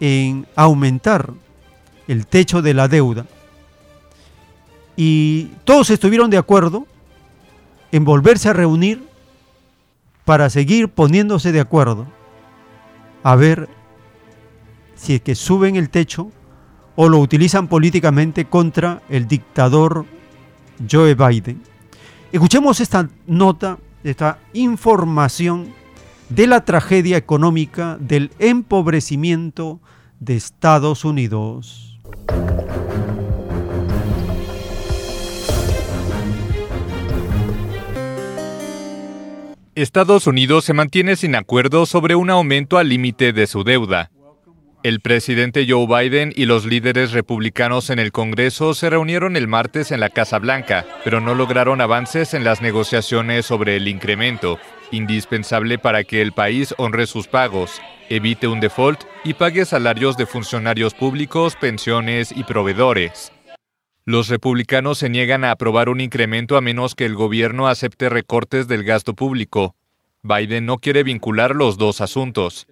en aumentar el techo de la deuda. Y todos estuvieron de acuerdo en volverse a reunir para seguir poniéndose de acuerdo a ver si es que suben el techo o lo utilizan políticamente contra el dictador Joe Biden. Escuchemos esta nota, esta información de la tragedia económica del empobrecimiento de Estados Unidos. Estados Unidos se mantiene sin acuerdo sobre un aumento al límite de su deuda. El presidente Joe Biden y los líderes republicanos en el Congreso se reunieron el martes en la Casa Blanca, pero no lograron avances en las negociaciones sobre el incremento, indispensable para que el país honre sus pagos, evite un default y pague salarios de funcionarios públicos, pensiones y proveedores. Los republicanos se niegan a aprobar un incremento a menos que el gobierno acepte recortes del gasto público. Biden no quiere vincular los dos asuntos.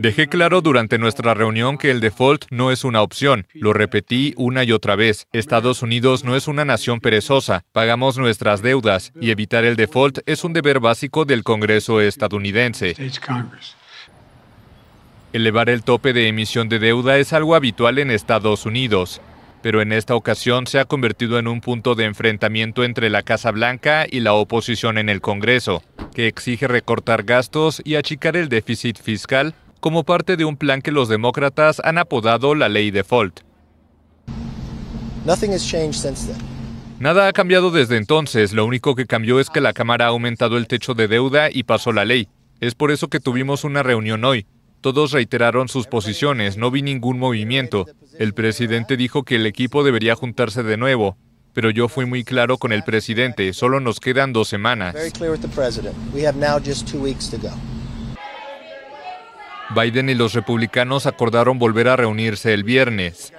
Dejé claro durante nuestra reunión que el default no es una opción. Lo repetí una y otra vez. Estados Unidos no es una nación perezosa. Pagamos nuestras deudas y evitar el default es un deber básico del Congreso estadounidense. Elevar el tope de emisión de deuda es algo habitual en Estados Unidos pero en esta ocasión se ha convertido en un punto de enfrentamiento entre la Casa Blanca y la oposición en el Congreso, que exige recortar gastos y achicar el déficit fiscal como parte de un plan que los demócratas han apodado la ley default. Nada ha cambiado desde entonces, lo único que cambió es que la Cámara ha aumentado el techo de deuda y pasó la ley. Es por eso que tuvimos una reunión hoy. Todos reiteraron sus posiciones, no vi ningún movimiento. El presidente dijo que el equipo debería juntarse de nuevo, pero yo fui muy claro con el presidente, solo nos quedan dos semanas. Biden y los republicanos acordaron volver a reunirse el viernes.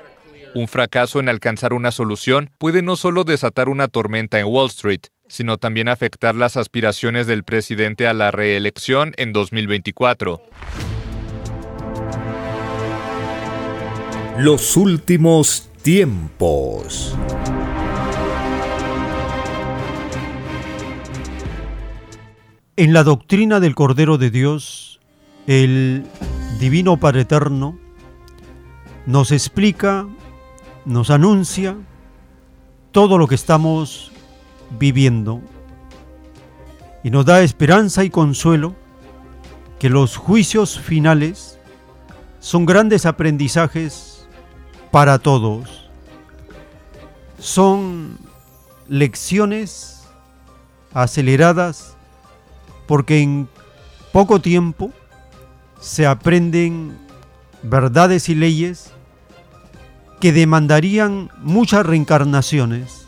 Un fracaso en alcanzar una solución puede no solo desatar una tormenta en Wall Street, sino también afectar las aspiraciones del presidente a la reelección en 2024. Los últimos tiempos. En la doctrina del Cordero de Dios, el Divino Padre Eterno nos explica, nos anuncia todo lo que estamos viviendo y nos da esperanza y consuelo que los juicios finales son grandes aprendizajes para todos. Son lecciones aceleradas porque en poco tiempo se aprenden verdades y leyes que demandarían muchas reencarnaciones,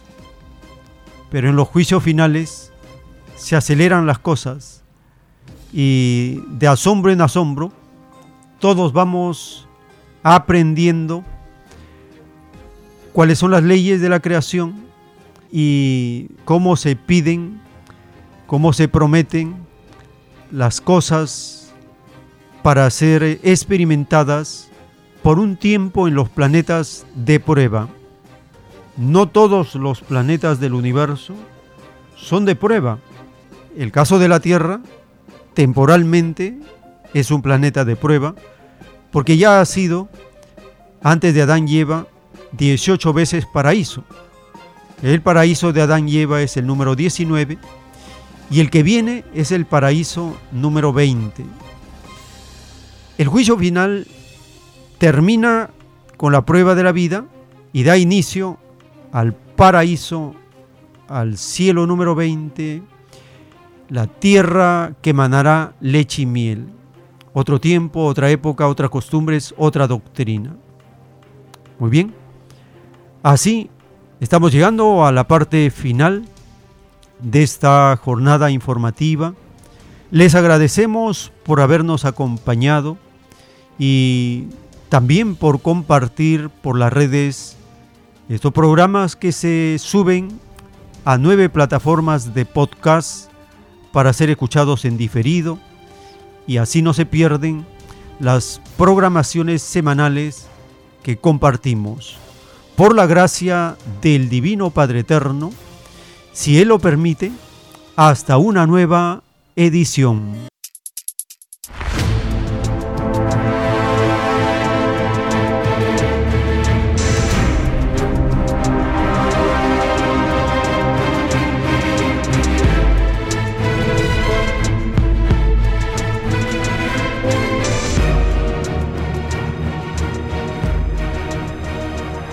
pero en los juicios finales se aceleran las cosas y de asombro en asombro todos vamos aprendiendo cuáles son las leyes de la creación y cómo se piden, cómo se prometen las cosas para ser experimentadas por un tiempo en los planetas de prueba. No todos los planetas del universo son de prueba. El caso de la Tierra, temporalmente, es un planeta de prueba, porque ya ha sido, antes de Adán y Eva, 18 veces paraíso. El paraíso de Adán y Eva es el número 19 y el que viene es el paraíso número 20. El juicio final termina con la prueba de la vida y da inicio al paraíso, al cielo número 20, la tierra que manará leche y miel. Otro tiempo, otra época, otras costumbres, otra doctrina. Muy bien. Así estamos llegando a la parte final de esta jornada informativa. Les agradecemos por habernos acompañado y también por compartir por las redes estos programas que se suben a nueve plataformas de podcast para ser escuchados en diferido y así no se pierden las programaciones semanales que compartimos. Por la gracia del Divino Padre Eterno, si Él lo permite, hasta una nueva edición.